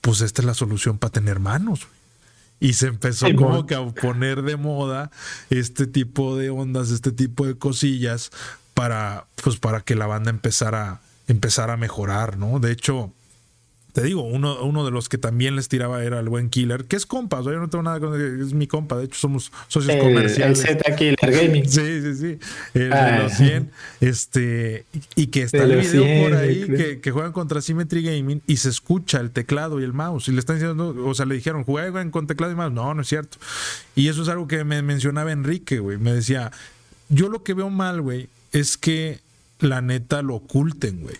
pues esta es la solución para tener manos, y se empezó como que a poner de moda este tipo de ondas, este tipo de cosillas para, pues para que la banda empezara, empezara a mejorar, ¿no? De hecho, te digo, uno, uno de los que también les tiraba era el buen Killer, que es compa, yo no tengo nada con es mi compa, de hecho somos socios comerciales. El Z Killer Gaming. Sí, sí, sí. El de ah. los 100. Este, y que está el video por ahí que, que, juegan contra Symmetry Gaming y se escucha el teclado y el mouse. Y le están diciendo, o sea, le dijeron, juegan con teclado y mouse. No, no es cierto. Y eso es algo que me mencionaba Enrique, güey. Me decía, yo lo que veo mal, güey, es que la neta lo oculten, güey.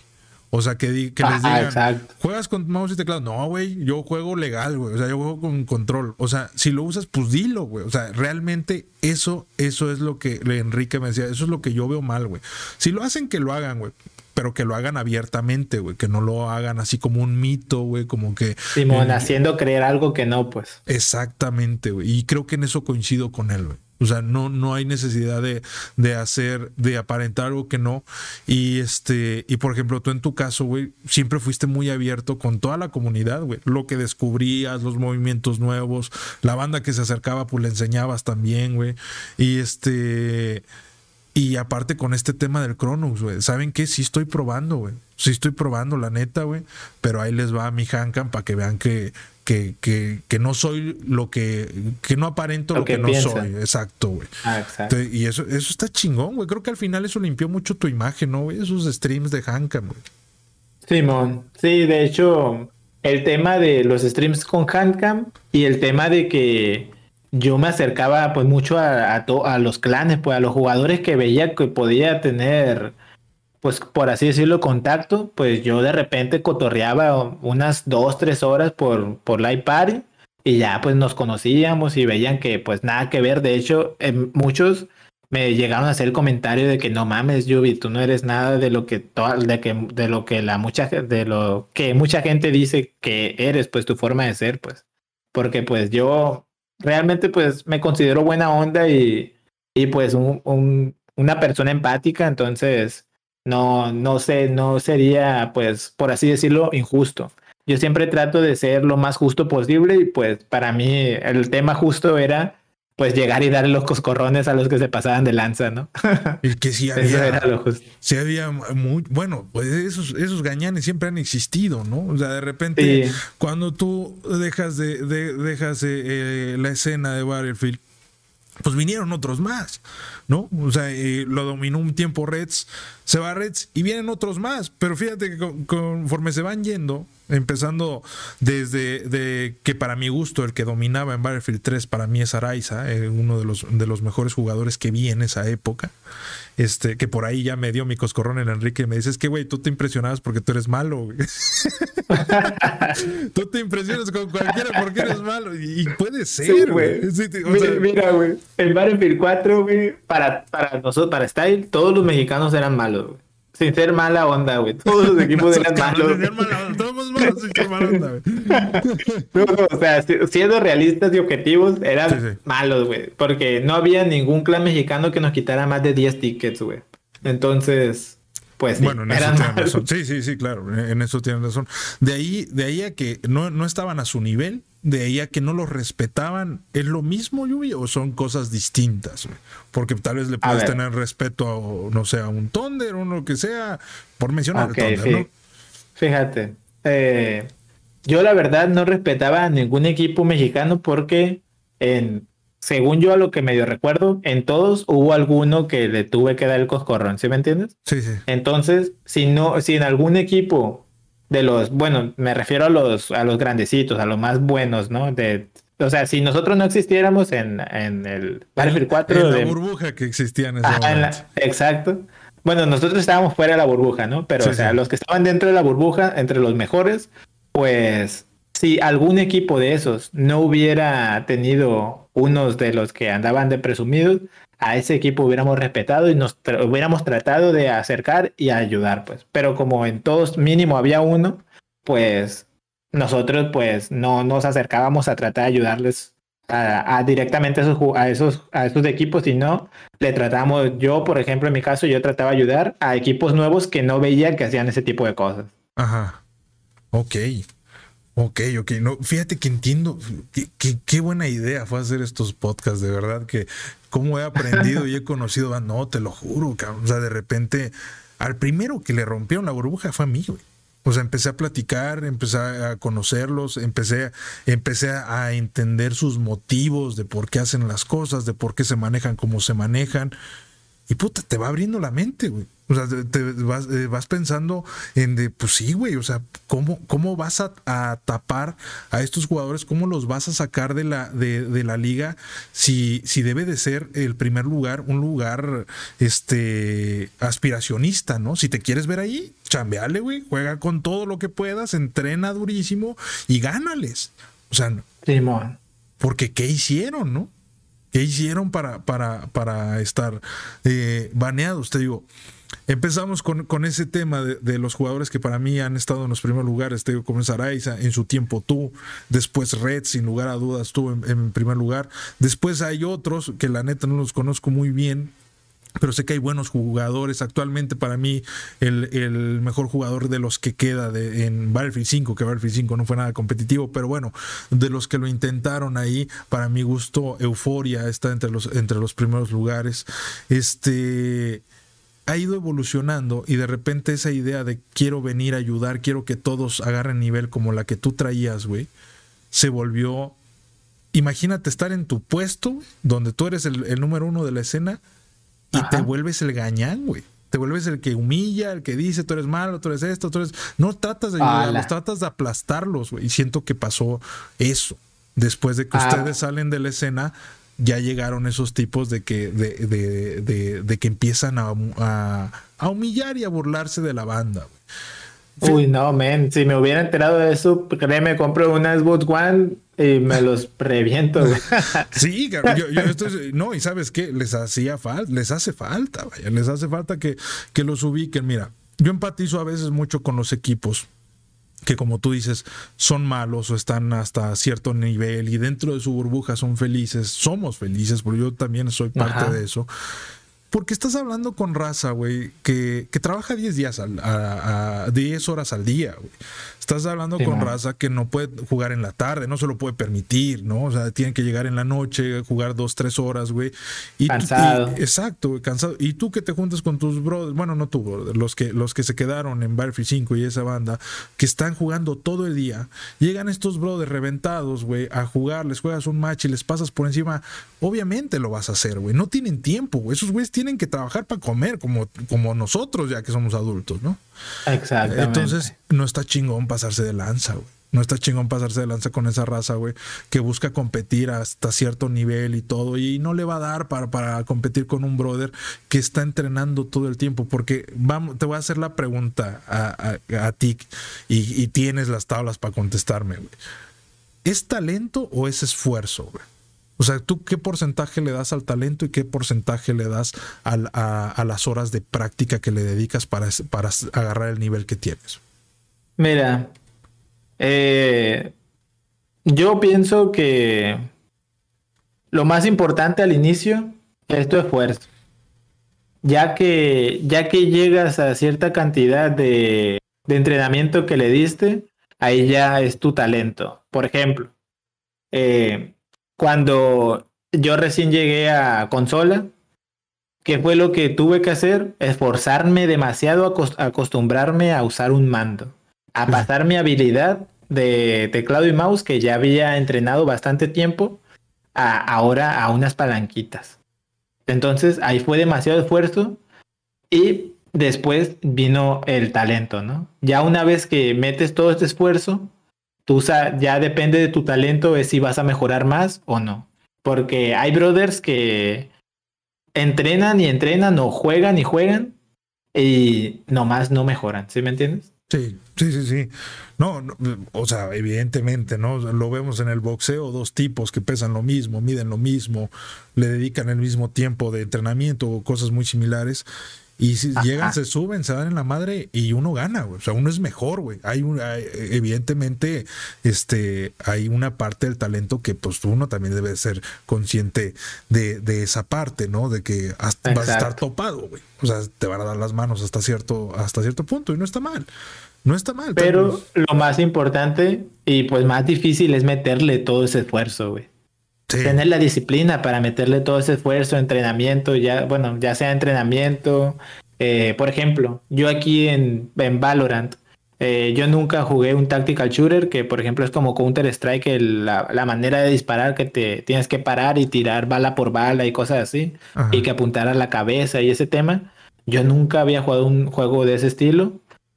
O sea, que, les digan, ¿juegas con mouse y teclado? No, güey, yo juego legal, güey. O sea, yo juego con control. O sea, si lo usas, pues dilo, güey. O sea, realmente eso, eso es lo que Enrique me decía. Eso es lo que yo veo mal, güey. Si lo hacen, que lo hagan, güey. pero que lo hagan abiertamente, güey, que no lo hagan así como un mito, güey, como que... Simón, haciendo creer algo que no, pues. Exactamente, güey, y creo que en eso coincido con él, güey. O sea, no, no hay necesidad de, de, hacer, de aparentar algo que no. Y este, y por ejemplo, tú en tu caso, güey, siempre fuiste muy abierto con toda la comunidad, güey. Lo que descubrías, los movimientos nuevos, la banda que se acercaba, pues le enseñabas también, güey. Y este. Y aparte con este tema del Cronos, güey. ¿Saben qué? Sí estoy probando, güey. Sí estoy probando, la neta, güey. Pero ahí les va a mi Hankan para que vean que, que, que, que, no soy lo que, que no aparento lo, que, no soy. Exacto, güey. Ah, exacto. Y eso, eso está chingón, güey. Creo que al final eso limpió mucho tu imagen, ¿no, güey? Esos streams de Hankam, güey. Simón, sí, de hecho, el tema de los streams con Hankam y el tema de que yo me acercaba pues mucho a, a, a los clanes, pues a los jugadores que veía que podía tener pues por así decirlo, contacto, pues yo de repente cotorreaba unas dos, tres horas por, por Live Party y ya pues nos conocíamos y veían que pues nada que ver. De hecho, muchos me llegaron a hacer el comentario de que no mames, Yubi, tú no eres nada de lo que de que de lo que la mucha de lo que mucha gente dice que eres, pues tu forma de ser, pues. Porque pues yo realmente pues me considero buena onda y, y pues un, una persona empática, entonces no, no sé, no sería, pues, por así decirlo, injusto. Yo siempre trato de ser lo más justo posible y pues para mí el tema justo era pues llegar y darle los coscorrones a los que se pasaban de lanza, ¿no? Que sí había, Eso era lo justo. Sí había muy, bueno, pues esos, esos gañanes siempre han existido, ¿no? O sea, de repente cuando tú dejas de, dejas eh, la escena de Battlefield, pues vinieron otros más, ¿no? O sea, eh, lo dominó un tiempo Reds, se va Reds y vienen otros más, pero fíjate que conforme se van yendo, empezando desde de que para mi gusto el que dominaba en Battlefield 3 para mí es Araiza, eh, uno de los, de los mejores jugadores que vi en esa época, este, que por ahí ya me dio mi coscorrón en Enrique y me dices que, güey, tú te impresionabas porque tú eres malo, tú te impresionas con cualquiera porque eres malo. Y, puede ser, güey. mira, güey, en Battlefield 4, güey, para, para nosotros, para Style, todos los mexicanos eran malos, güey. Sin ser mala onda, güey. Todos los equipos eran malos. Todos malos sin ser mala onda, güey. No, o sea, siendo realistas y objetivos, eran malos, güey. Porque no había ningún clan mexicano que nos quitara más de 10 tickets, güey. Entonces, pues bueno, en eso tienen razón. Sí, sí, sí, claro, en eso tienen razón. De ahí, de ahí a que no, no estaban a su nivel, de ahí a que no los respetaban, ¿es lo mismo, Yubi, o son cosas distintas? Porque tal vez le puedes tener respeto a, no sé, a un Thunder o lo que sea, por mencionar el Thunder, ¿no? Fíjate, eh, yo la verdad no respetaba a ningún equipo mexicano porque en según yo a lo que medio recuerdo, en todos hubo alguno que le tuve que dar el coscorrón, ¿sí me entiendes? Sí, sí. Entonces, si no, si en algún equipo de los, bueno, me refiero a los, a los grandecitos, a los más buenos, ¿no? De, o sea, si nosotros no existiéramos en, en el Battlefield 4. En la burbuja que existía en ese exacto. Bueno, nosotros estábamos fuera de la burbuja, ¿no? Pero, o sea, los que estaban dentro de la burbuja, entre los mejores, pues si algún equipo de esos no hubiera tenido unos de los que andaban de presumidos, a ese equipo hubiéramos respetado y nos hubiéramos tratado de acercar y ayudar, pues. Pero como en todos mínimo había uno, pues nosotros pues no nos acercábamos a tratar de ayudarles a, directamente a esos, a esos, a equipos, sino le tratamos, yo por ejemplo en mi caso, yo trataba de ayudar a equipos nuevos que no veían que hacían ese tipo de cosas. Ajá. Ok. Ok, ok. No, fíjate que entiendo. Qué, qué, buena idea fue hacer estos podcasts, de verdad, que cómo he aprendido y he conocido. Ah, no, te lo juro, cabrón. O sea, de repente, al primero que le rompieron la burbuja fue a mí, güey. O sea, empecé a platicar, empecé a conocerlos, empecé, empecé a entender sus motivos de por qué hacen las cosas, de por qué se manejan como se manejan. Y puta, te va abriendo la mente, güey. O sea, te, vas, eh, vas, pensando en de, pues sí, güey, o sea, ¿cómo, cómo vas a, tapar a estos jugadores? ¿Cómo los vas a sacar de la, de, la liga si, si debe de ser el primer lugar un lugar este, aspiracionista, ¿no? Si te quieres ver ahí, chambeale, güey, juega con todo lo que puedas, entrena durísimo y gánales. O sea, porque ¿qué hicieron, no? ¿Qué hicieron para, para, para estar eh, baneados? Te digo, Empezamos con, con ese tema de, los jugadores que para mí han estado en los primeros lugares. Te digo, como en su tiempo tú, después Red, sin lugar a dudas, tú en, en, primer lugar. Después hay otros que la neta no los conozco muy bien, pero sé que hay buenos jugadores. Actualmente, para mí, el, el mejor jugador de los que queda en Battlefield 5, que Battlefield 5 no fue nada competitivo, pero bueno, de los que lo intentaron ahí, para mi gusto, Euforia está entre los, entre los primeros lugares. Este ha ido evolucionando y de repente esa idea de quiero venir a ayudar, quiero que todos agarren nivel como la que tú traías, güey, se volvió. Imagínate estar en tu puesto, donde tú eres el número uno de la escena, y Ajá. te vuelves el gañán, güey. Te vuelves el que humilla, el que dice tú eres malo, tú eres esto, tú eres. No tratas de ayudarlos, tratas de aplastarlos, güey. Y siento que pasó eso. Después de que ah. ustedes salen de la escena, ya llegaron esos tipos de que, de, de, de, de que empiezan a, a, a, humillar y a burlarse de la banda. Uy, no, men. Si me hubiera enterado de eso, créeme, compro una Xbox One y me los reviento. sí, yo, yo estoy, no, y sabes qué, les hacía falta, les hace falta, vaya, les hace falta que, que los ubiquen. Mira, yo empatizo a veces mucho con los equipos que como tú dices, son malos o están hasta cierto nivel y dentro de su burbuja son felices, somos felices, porque yo también soy parte Ajá. de eso. Porque estás hablando con raza, güey, que, que, trabaja 10 días al, a, a 10 horas al día, güey. Estás hablando sí, con man. raza que no puede jugar en la tarde, no se lo puede permitir, ¿no? O sea, tienen que llegar en la noche, jugar dos, tres horas, güey. Y cansado. Y, exacto, güey, cansado. Y tú que te juntas con tus brothers, bueno, no tú, brother, los que, los que se quedaron en Battlefield 5 y esa banda, que están jugando todo el día, llegan estos brothers reventados, güey, a jugar, les juegas un match y les pasas por encima, obviamente lo vas a hacer, güey. No tienen tiempo, güey. Esos güeyes tienen que trabajar para comer, como, como nosotros, ya que somos adultos, ¿no? Exactamente. Entonces, no está chingón pasarse de lanza, güey. No está chingón pasarse de lanza con esa raza, güey, que busca competir hasta cierto nivel y todo, y no le va a dar para, para competir con un brother que está entrenando todo el tiempo, porque vamos, te voy a hacer la pregunta a, a, ti y, tienes las tablas para contestarme, güey. ¿Es talento o es esfuerzo, güey? O sea, ¿tú qué porcentaje le das al talento y qué porcentaje le das a, a, las horas de práctica que le dedicas para, para agarrar el nivel que tienes? Mira, eh, yo pienso que lo más importante al inicio es tu esfuerzo. Ya que, ya que llegas a cierta cantidad de, de entrenamiento que le diste, ahí ya es tu talento. Por ejemplo, eh, cuando yo recién llegué a consola, ¿qué fue lo que tuve que hacer? Esforzarme demasiado a acostumbrarme a usar un mando, a pasar mi habilidad de teclado y mouse que ya había entrenado bastante tiempo a ahora a unas palanquitas. Entonces ahí fue demasiado esfuerzo y después vino el talento, ¿no? Ya una vez que metes todo este esfuerzo, tú ya depende de tu talento es si vas a mejorar más o no. Porque hay brothers que entrenan y entrenan o juegan y juegan y nomás no mejoran, ¿sí me entiendes? Sí, sí, sí, sí. No, no, o sea, evidentemente, ¿no? Lo vemos en el boxeo, dos tipos que pesan lo mismo, miden lo mismo, le dedican el mismo tiempo de entrenamiento o cosas muy similares y si Ajá. llegan, se suben, se dan en la madre y uno gana, güey. O sea, uno es mejor, güey. Hay, un, hay, evidentemente, este, hay una parte del talento que pues uno también debe ser consciente de, de esa parte, ¿no? De que hasta, vas a estar topado, güey. O sea, te van a dar las manos hasta cierto, hasta cierto punto y no está mal. No está mal. Pero también. lo más importante y pues más difícil es meterle todo ese esfuerzo, güey. Sí. Tener la disciplina para meterle todo ese esfuerzo, entrenamiento, ya, bueno, ya sea entrenamiento. Eh, por ejemplo, yo aquí en, en Valorant, eh, yo nunca jugué un tactical shooter, que por ejemplo es como Counter Strike, la, la, manera de disparar que te tienes que parar y tirar bala por bala y cosas así, Ajá. y que apuntar a la cabeza y ese tema. Yo nunca había jugado un juego de ese estilo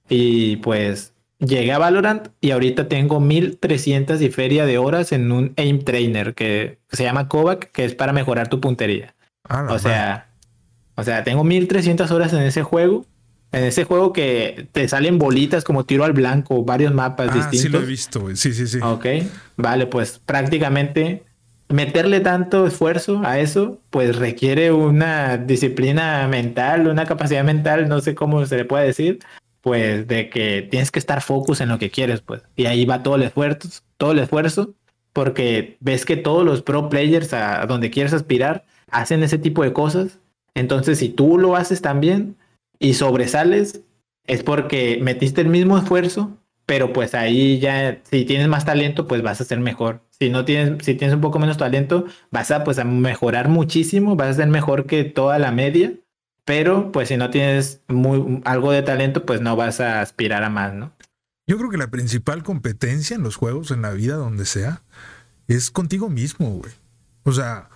y pues llegué a Valorant y ahorita tengo 1300 y feria de horas en un aim trainer que se llama Kovac, que es para mejorar tu puntería. Ah, o sea, o sea, tengo 1300 horas en ese juego. En ese juego que te salen bolitas como tiro al blanco, varios mapas ah, distintos. Sí, lo he visto, güey. Sí, sí, sí. Ok, vale, pues prácticamente meterle tanto esfuerzo a eso, pues requiere una disciplina mental, una capacidad mental, no sé cómo se le puede decir, pues de que tienes que estar focus en lo que quieres, pues. Y ahí va todo el esfuerzo, todo el esfuerzo, porque ves que todos los pro players a donde quieres aspirar hacen ese tipo de cosas. Entonces, si tú lo haces también y sobresales, es porque metiste el mismo esfuerzo, pero pues ahí ya, si tienes más talento, pues vas a ser mejor. Si no tienes, si tienes un poco menos talento, vas a pues a mejorar muchísimo, vas a ser mejor que toda la media, pero pues si no tienes algo de talento, pues no vas a aspirar a más, ¿no? Yo creo que la principal competencia en los juegos, en la vida, donde sea, es contigo mismo, güey. O sea,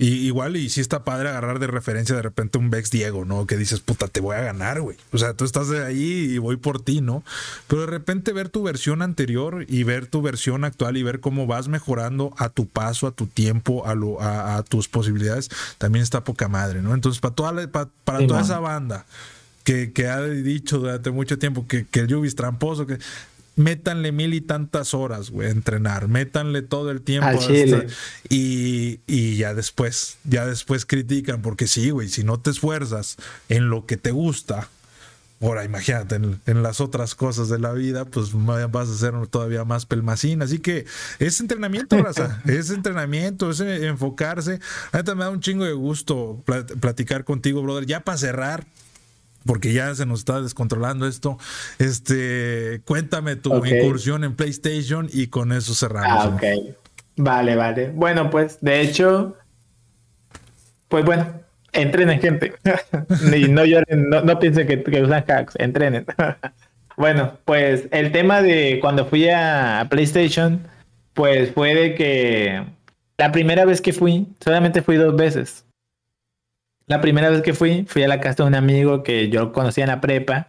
y igual, y sí está padre agarrar de referencia de repente un Vex Diego, ¿no? Que dices, puta, te voy a ganar, güey. O sea, tú estás de ahí y voy por ti, ¿no? Pero de repente ver tu versión anterior y ver tu versión actual y ver cómo vas mejorando a tu paso, a tu tiempo, a, lo, a, tus posibilidades, también está poca madre, ¿no? Entonces, para toda, para, toda esa banda que, que, ha dicho durante mucho tiempo que, que el Yubi es tramposo, que métanle mil y tantas horas, güey, a entrenar, métanle todo el tiempo. y, y, ya después, ya después critican, porque sí, güey, si no te esfuerzas en lo que te gusta, ahora imagínate, en, las otras cosas de la vida, pues vas a ser todavía más pelmacín. Así que es entrenamiento, raza, es entrenamiento, es enfocarse. Ahorita me da un chingo de gusto platicar contigo, brother. Ya para cerrar, porque ya se nos está descontrolando esto. Este, cuéntame tu incursión en PlayStation y con eso cerramos. Ah, ok. Vale, vale. Bueno, pues de hecho, pues bueno, entrenen gente. y no lloren, no, piensen que, usan hacks, entrenen. bueno, pues el tema de cuando fui a PlayStation, pues fue de que la primera vez que fui, solamente fui dos veces. La primera vez que fui, fui a la casa de un amigo que yo conocía en la prepa.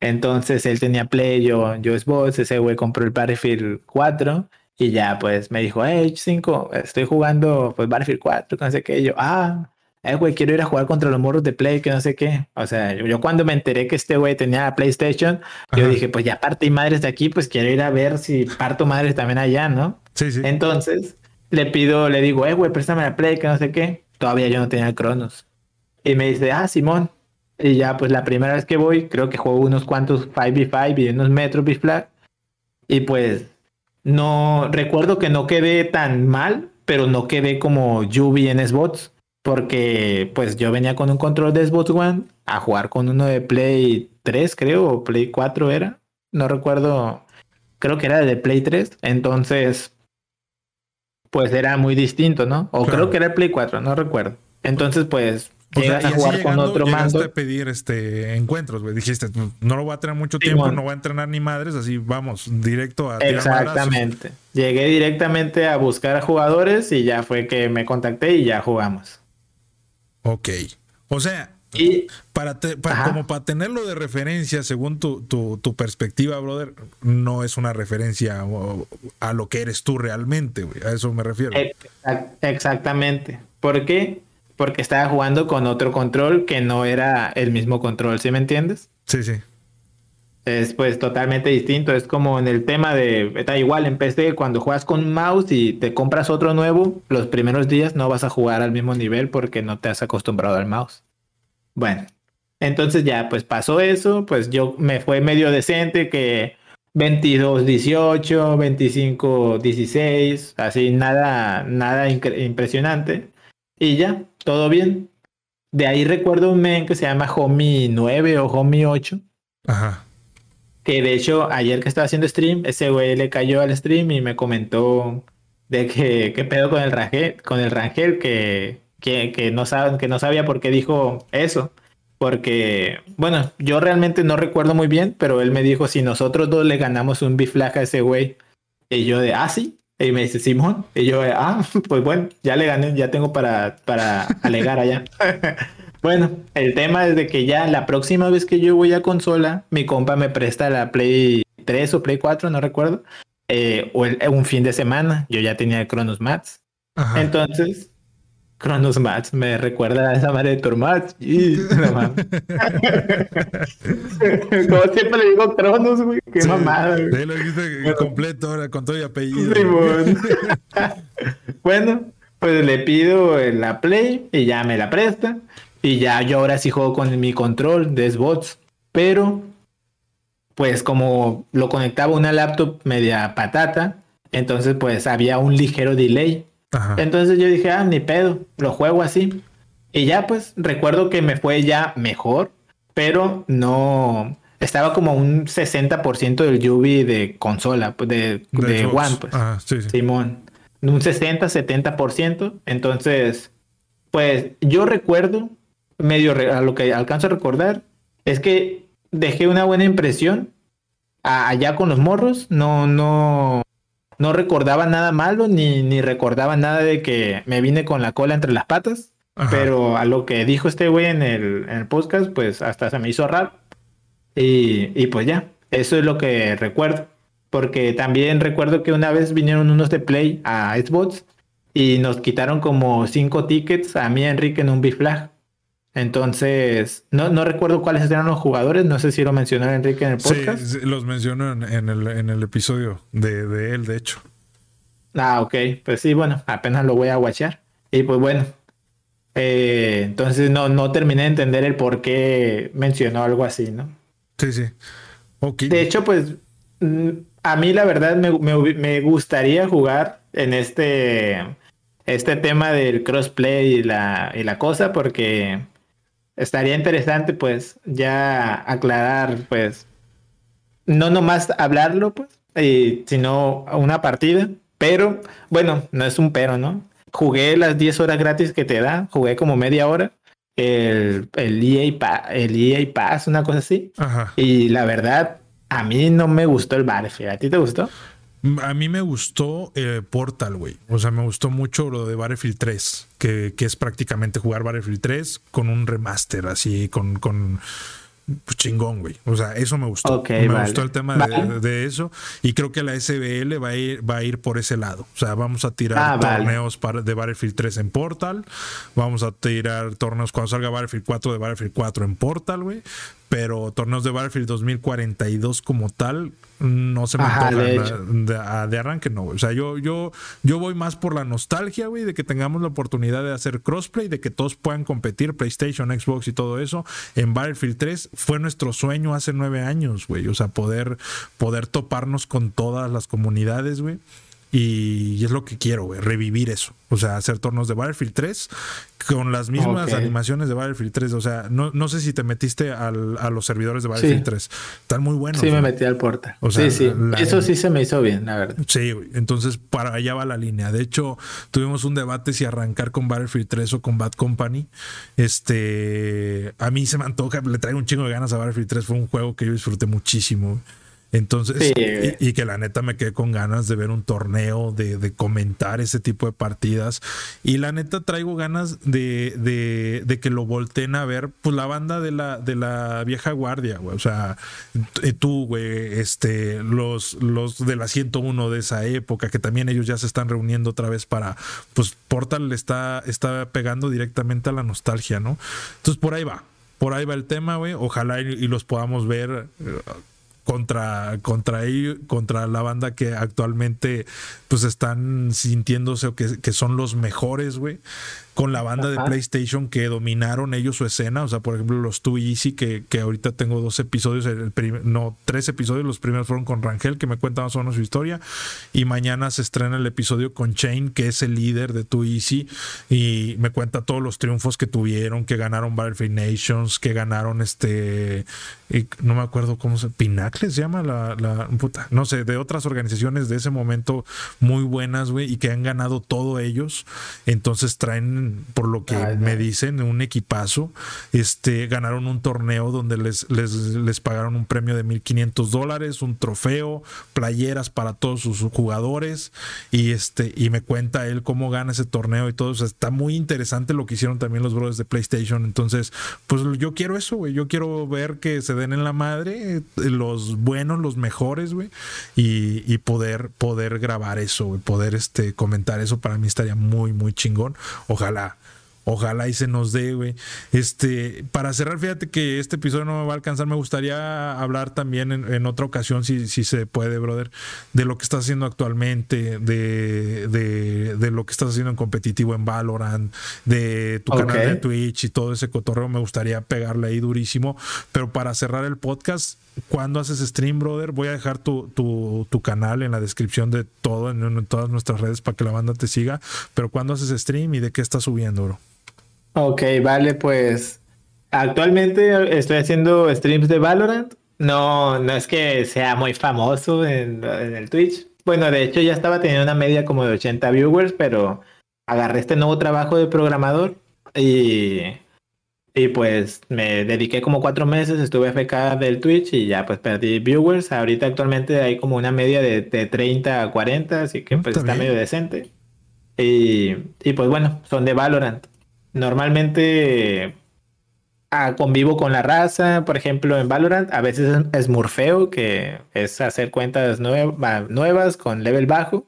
Entonces él tenía Play, yo, yo Xbox, ese güey compró el Battlefield 4 y ya pues me dijo, hey, 5, estoy jugando pues Battlefield 4, no sé qué. Y yo, ah, eh, güey, quiero ir a jugar contra los morros de Play, que no sé qué. O sea, yo, cuando me enteré que este güey tenía la PlayStation, yo dije, pues ya parte y madres de aquí, pues quiero ir a ver si parto madres también allá, ¿no? Sí, sí. Entonces le pido, le digo, eh, güey, préstame la Play, que no sé qué. Todavía yo no tenía el Cronos. Y me dice, ah, Simón. Y ya, pues la primera vez que voy, creo que juego unos cuantos 5v5 y unos metros B-Flag. Y pues, no, recuerdo que no quedé tan mal, pero no quedé como Yubi en Xbox. Porque, pues yo venía con un control de Xbox One a jugar con uno de Play 3, creo, o Play 4 era. No recuerdo, creo que era de Play 3. Entonces, pues era muy distinto, ¿no? O creo que era el Play 4, no recuerdo. Entonces, pues llegas a jugar con otro mando. a pedir este encuentros, güey. Dijiste, no lo voy a tener mucho tiempo, no voy a entrenar ni madres, así vamos, directo a Exactamente. Llegué directamente a buscar a jugadores y ya fue que me contacté y ya jugamos. Ok. O sea, para, como para tenerlo de referencia, según tu, tu, perspectiva, brother, no es una referencia a lo que eres tú realmente, güey. A eso me refiero. Exactamente. ¿Por qué? Porque estaba jugando con otro control que no era el mismo control, ¿sí me entiendes? Sí, sí. Es pues totalmente distinto, es como en el tema de, está igual en PC, cuando juegas con un mouse y te compras otro nuevo, los primeros días no vas a jugar al mismo nivel porque no te has acostumbrado al mouse. Bueno, entonces ya pues pasó eso, pues yo me fue medio decente que 22, 18, 25, 16, así nada, nada impresionante. Y ya, todo bien. De ahí recuerdo un men que se llama Homie 9 o Homie 8. Ajá. Que de hecho, ayer que estaba haciendo stream, ese güey le cayó al stream y me comentó de que qué pedo con el Rangel, con el Rangel que, que, no saben, que no sabía por qué dijo eso. Porque, bueno, yo realmente no recuerdo muy bien, pero él me dijo si nosotros dos le ganamos un biflaja a ese güey. Y yo de, ah, sí. Y me dice, Simón. Y yo, ah, pues bueno, ya le gané, ya tengo para, para alegar allá. bueno, el tema es de que ya la próxima vez que yo voy a consola, mi compa me presta la Play 3 o Play 4, no recuerdo, eh, o un fin de semana. Yo ya tenía el Chronos Mats. Entonces, Cronos Match me recuerda a esa madre de Tormatch. Y Como siempre le digo Cronos, güey. Qué mamada, güey. lo dijiste completo ahora con todo y apellido. bueno, pues le pido la Play y ya me la presta. Y ya yo ahora sí juego con mi control de Xbox. Pero, pues como lo conectaba a una laptop media patata, entonces pues había un ligero delay. Entonces yo dije, ah, ni pedo, lo juego así. Y ya pues recuerdo que me fue ya mejor, pero no estaba como un 60% del Yubi de consola, pues de, de, One, pues. Ah, sí, sí. Simón. Un 60, 70%. Entonces, pues yo recuerdo, medio a lo que alcanzo a recordar, es que dejé una buena impresión allá con los morros. No, no, no recordaba nada malo, ni, ni recordaba nada de que me vine con la cola entre las patas. Pero a lo que dijo este güey en el, podcast, pues hasta se me hizo raro. Y, pues ya, eso es lo que recuerdo. Porque también recuerdo que una vez vinieron unos de Play a Xbox y nos quitaron como cinco tickets a mí y a Enrique en un biflag. Entonces, no, no recuerdo cuáles eran los jugadores, no sé si lo mencionó Enrique en el podcast. Sí, los mencionó en, el, en el episodio de, de, él, de hecho. Ah, ok, pues sí, bueno, apenas lo voy a watchar. Y pues bueno, eh, entonces no, no terminé de entender el por qué mencionó algo así, ¿no? Sí, sí. De hecho, pues mm, a mí la verdad me, gustaría jugar en este, este tema del crossplay y la, y la cosa porque estaría interesante pues ya aclarar pues no nomás hablarlo pues sino una partida pero bueno no es un pero no jugué las 10 horas gratis que te da, jugué como media hora. El, el, EA, el EA Pass, una cosa así. Y la verdad, a mí no me gustó el Battlefield. ¿A ti te gustó? A mí me gustó eh, Portal, güey. O sea, me gustó mucho lo de Battlefield 3, que, que, es prácticamente jugar Battlefield 3 con un remaster, así, con, con pues chingón, güey. O sea, eso me gustó. me gustó el tema de, eso. Y creo que la SBL va a ir, va a ir por ese lado. O sea, vamos a tirar ah, torneos de Battlefield 3 en Portal. Vamos a tirar torneos cuando salga Battlefield 4 de Battlefield 4 en Portal, güey pero torneos de Battlefield 2042 como tal no se me antoja de, arranque no o sea yo yo yo voy más por la nostalgia güey de que tengamos la oportunidad de hacer crossplay de que todos puedan competir PlayStation Xbox y todo eso en Battlefield 3 fue nuestro sueño hace nueve años güey. O sea poder poder toparnos con todas las comunidades güey y, es lo que quiero, güey, revivir eso. O sea, hacer tornos de Battlefield 3 con las mismas animaciones de Battlefield 3. O sea, no, no sé si te metiste al, a los servidores de Battlefield 3. Están muy buenos. Sí, me metí al portal. sí, sí. eso sí se me hizo bien, la verdad. Sí, güey. Entonces, para allá va la línea. De hecho, tuvimos un debate si arrancar con Battlefield 3 o con Bad Company. Este, a mí se me antoja, le traigo un chingo de ganas a Battlefield 3. Fue un juego que yo disfruté muchísimo. Entonces, y, que la neta me quedé con ganas de ver un torneo, de, comentar ese tipo de partidas. Y la neta traigo ganas de, de, que lo volteen a ver, pues la banda de la, de la vieja guardia, güey. O sea, eh, tú, güey, este, los, los de la 101 de esa época, que también ellos ya se están reuniendo otra vez para, pues Portal está, está pegando directamente a la nostalgia, ¿no? Entonces por ahí va. Por ahí va el tema, güey. Ojalá y los podamos ver eh, contra, contra ellos, contra la banda que actualmente pues están sintiéndose o que, que son los mejores, güey con la banda de PlayStation que dominaron ellos su escena. O sea, por ejemplo, los Too Easy, que, que ahorita tengo dos episodios, el no, tres episodios. Los primeros fueron con Rangel, que me cuenta más o menos su historia. Y mañana se estrena el episodio con Chain, que es el líder de Too Easy. Y me cuenta todos los triunfos que tuvieron, que ganaron Battlefield Nations, que ganaron este. no me acuerdo cómo se. Pinacle se llama la, la. Puta, no sé, de otras organizaciones de ese momento muy buenas, güey, y que han ganado todo ellos. Entonces traen por lo que me dicen, un equipazo. Este, ganaron un torneo donde les, les, les pagaron un premio de 1.500 dólares, un trofeo, playeras para todos sus jugadores. Y, este, y me cuenta él cómo gana ese torneo y todo. eso está muy interesante lo que hicieron también los brothers de PlayStation. Entonces, pues yo quiero eso, güey. Yo quiero ver que se den en la madre los buenos, los mejores, güey. Y, y, poder, poder grabar eso, güey. Poder este, comentar eso para mí estaría muy, muy chingón. Ojalá Ojalá y se nos dé, güey. Este, para cerrar, fíjate que este episodio no me va a alcanzar. Me gustaría hablar también en, otra ocasión, si, si, se puede, brother, de lo que estás haciendo actualmente, de, de, lo que estás haciendo en competitivo en Valorant, de tu canal de Twitch y todo ese cotorreo. Me gustaría pegarle ahí durísimo. Pero para cerrar el podcast, cuando haces stream, brother, voy a dejar tu, tu, tu canal en la descripción de todo, en, todas nuestras redes para que la banda te siga. Pero cuando haces stream y de qué estás subiendo, bro. Ok, vale, pues actualmente estoy haciendo streams de Valorant. No, no es que sea muy famoso en, en el Twitch. Bueno, de hecho ya estaba teniendo una media como de 80 viewers, pero agarré este nuevo trabajo de programador y y pues me dediqué como cuatro meses, estuve FK del Twitch y ya pues perdí viewers. Ahorita actualmente hay como una media de, 30 a 40, así que mm, pues está, medio decente. Y, y, pues bueno, son de Valorant. Normalmente ah, convivo con la raza, por ejemplo en Valorant, a veces es murfeo, que es hacer cuentas nuevas con level bajo.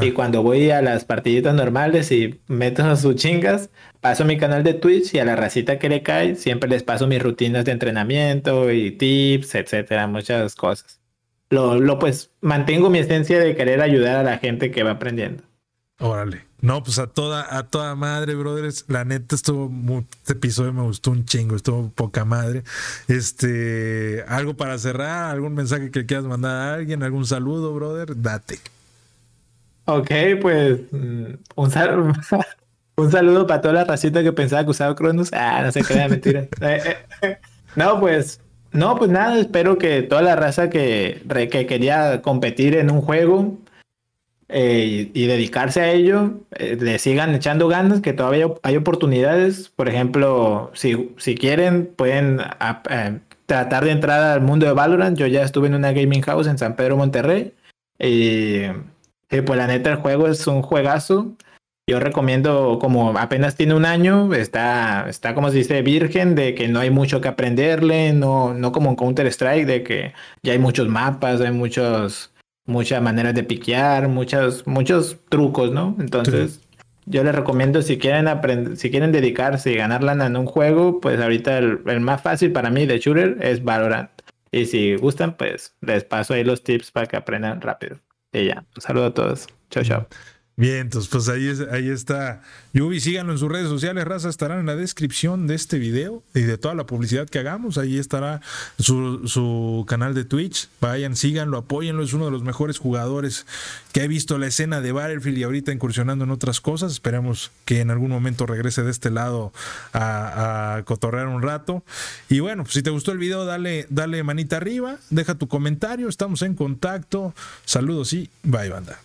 Y cuando voy a las partiditas normales y meto sus chingas, paso mi canal de Twitch y a la racita que le cae, siempre les paso mis rutinas de entrenamiento y tips, etcétera, muchas cosas. Lo, lo pues mantengo mi esencia de querer ayudar a la gente que va aprendiendo. Órale. No, pues a toda, a toda madre, brothers. La neta estuvo muy, este episodio me gustó un chingo, estuvo poca madre. Este, algo para cerrar, algún mensaje que quieras mandar a alguien, algún saludo, brother, date. Ok, pues mm, un, saludo, un saludo para toda la racita que pensaba que usaba Cronos. Ah, no se crea mentira. Eh, eh, no, pues, no, pues nada, espero que toda la raza que, que quería competir en un juego eh, y, dedicarse a ello, le sigan echando ganas, que todavía hay oportunidades. Por ejemplo, si, si quieren, pueden tratar de entrar al mundo de Valorant. Yo ya estuve en una gaming house en San Pedro, Monterrey. Y pues la neta el juego es un juegazo. Yo recomiendo, como apenas tiene un año, está, está como se dice, virgen, de que no hay mucho que aprenderle, no, no como en Counter-Strike, de que ya hay muchos mapas, hay muchos, muchas maneras de piquear, muchos, muchos trucos, ¿no? Entonces, yo les recomiendo si quieren aprender, si quieren dedicarse y ganar lana en un juego, pues ahorita el, el más fácil para mí de shooter es Valorant. Y si gustan, pues les paso ahí los tips para que aprendan rápido. Y ya, un saludo a todos. Chao, chao. Bien, entonces pues ahí, ahí está. Yubi, síganlo en sus redes sociales, raza, estarán en la descripción de este video y de toda la publicidad que hagamos, ahí estará su, canal de Twitch, vayan, síganlo, apóyenlo, es uno de los mejores jugadores que he visto la escena de Battlefield y ahorita incursionando en otras cosas, esperemos que en algún momento regrese de este lado a, cotorrear un rato, y bueno, pues si te gustó el video, dale, dale manita arriba, deja tu comentario, estamos en contacto, saludos y bye banda.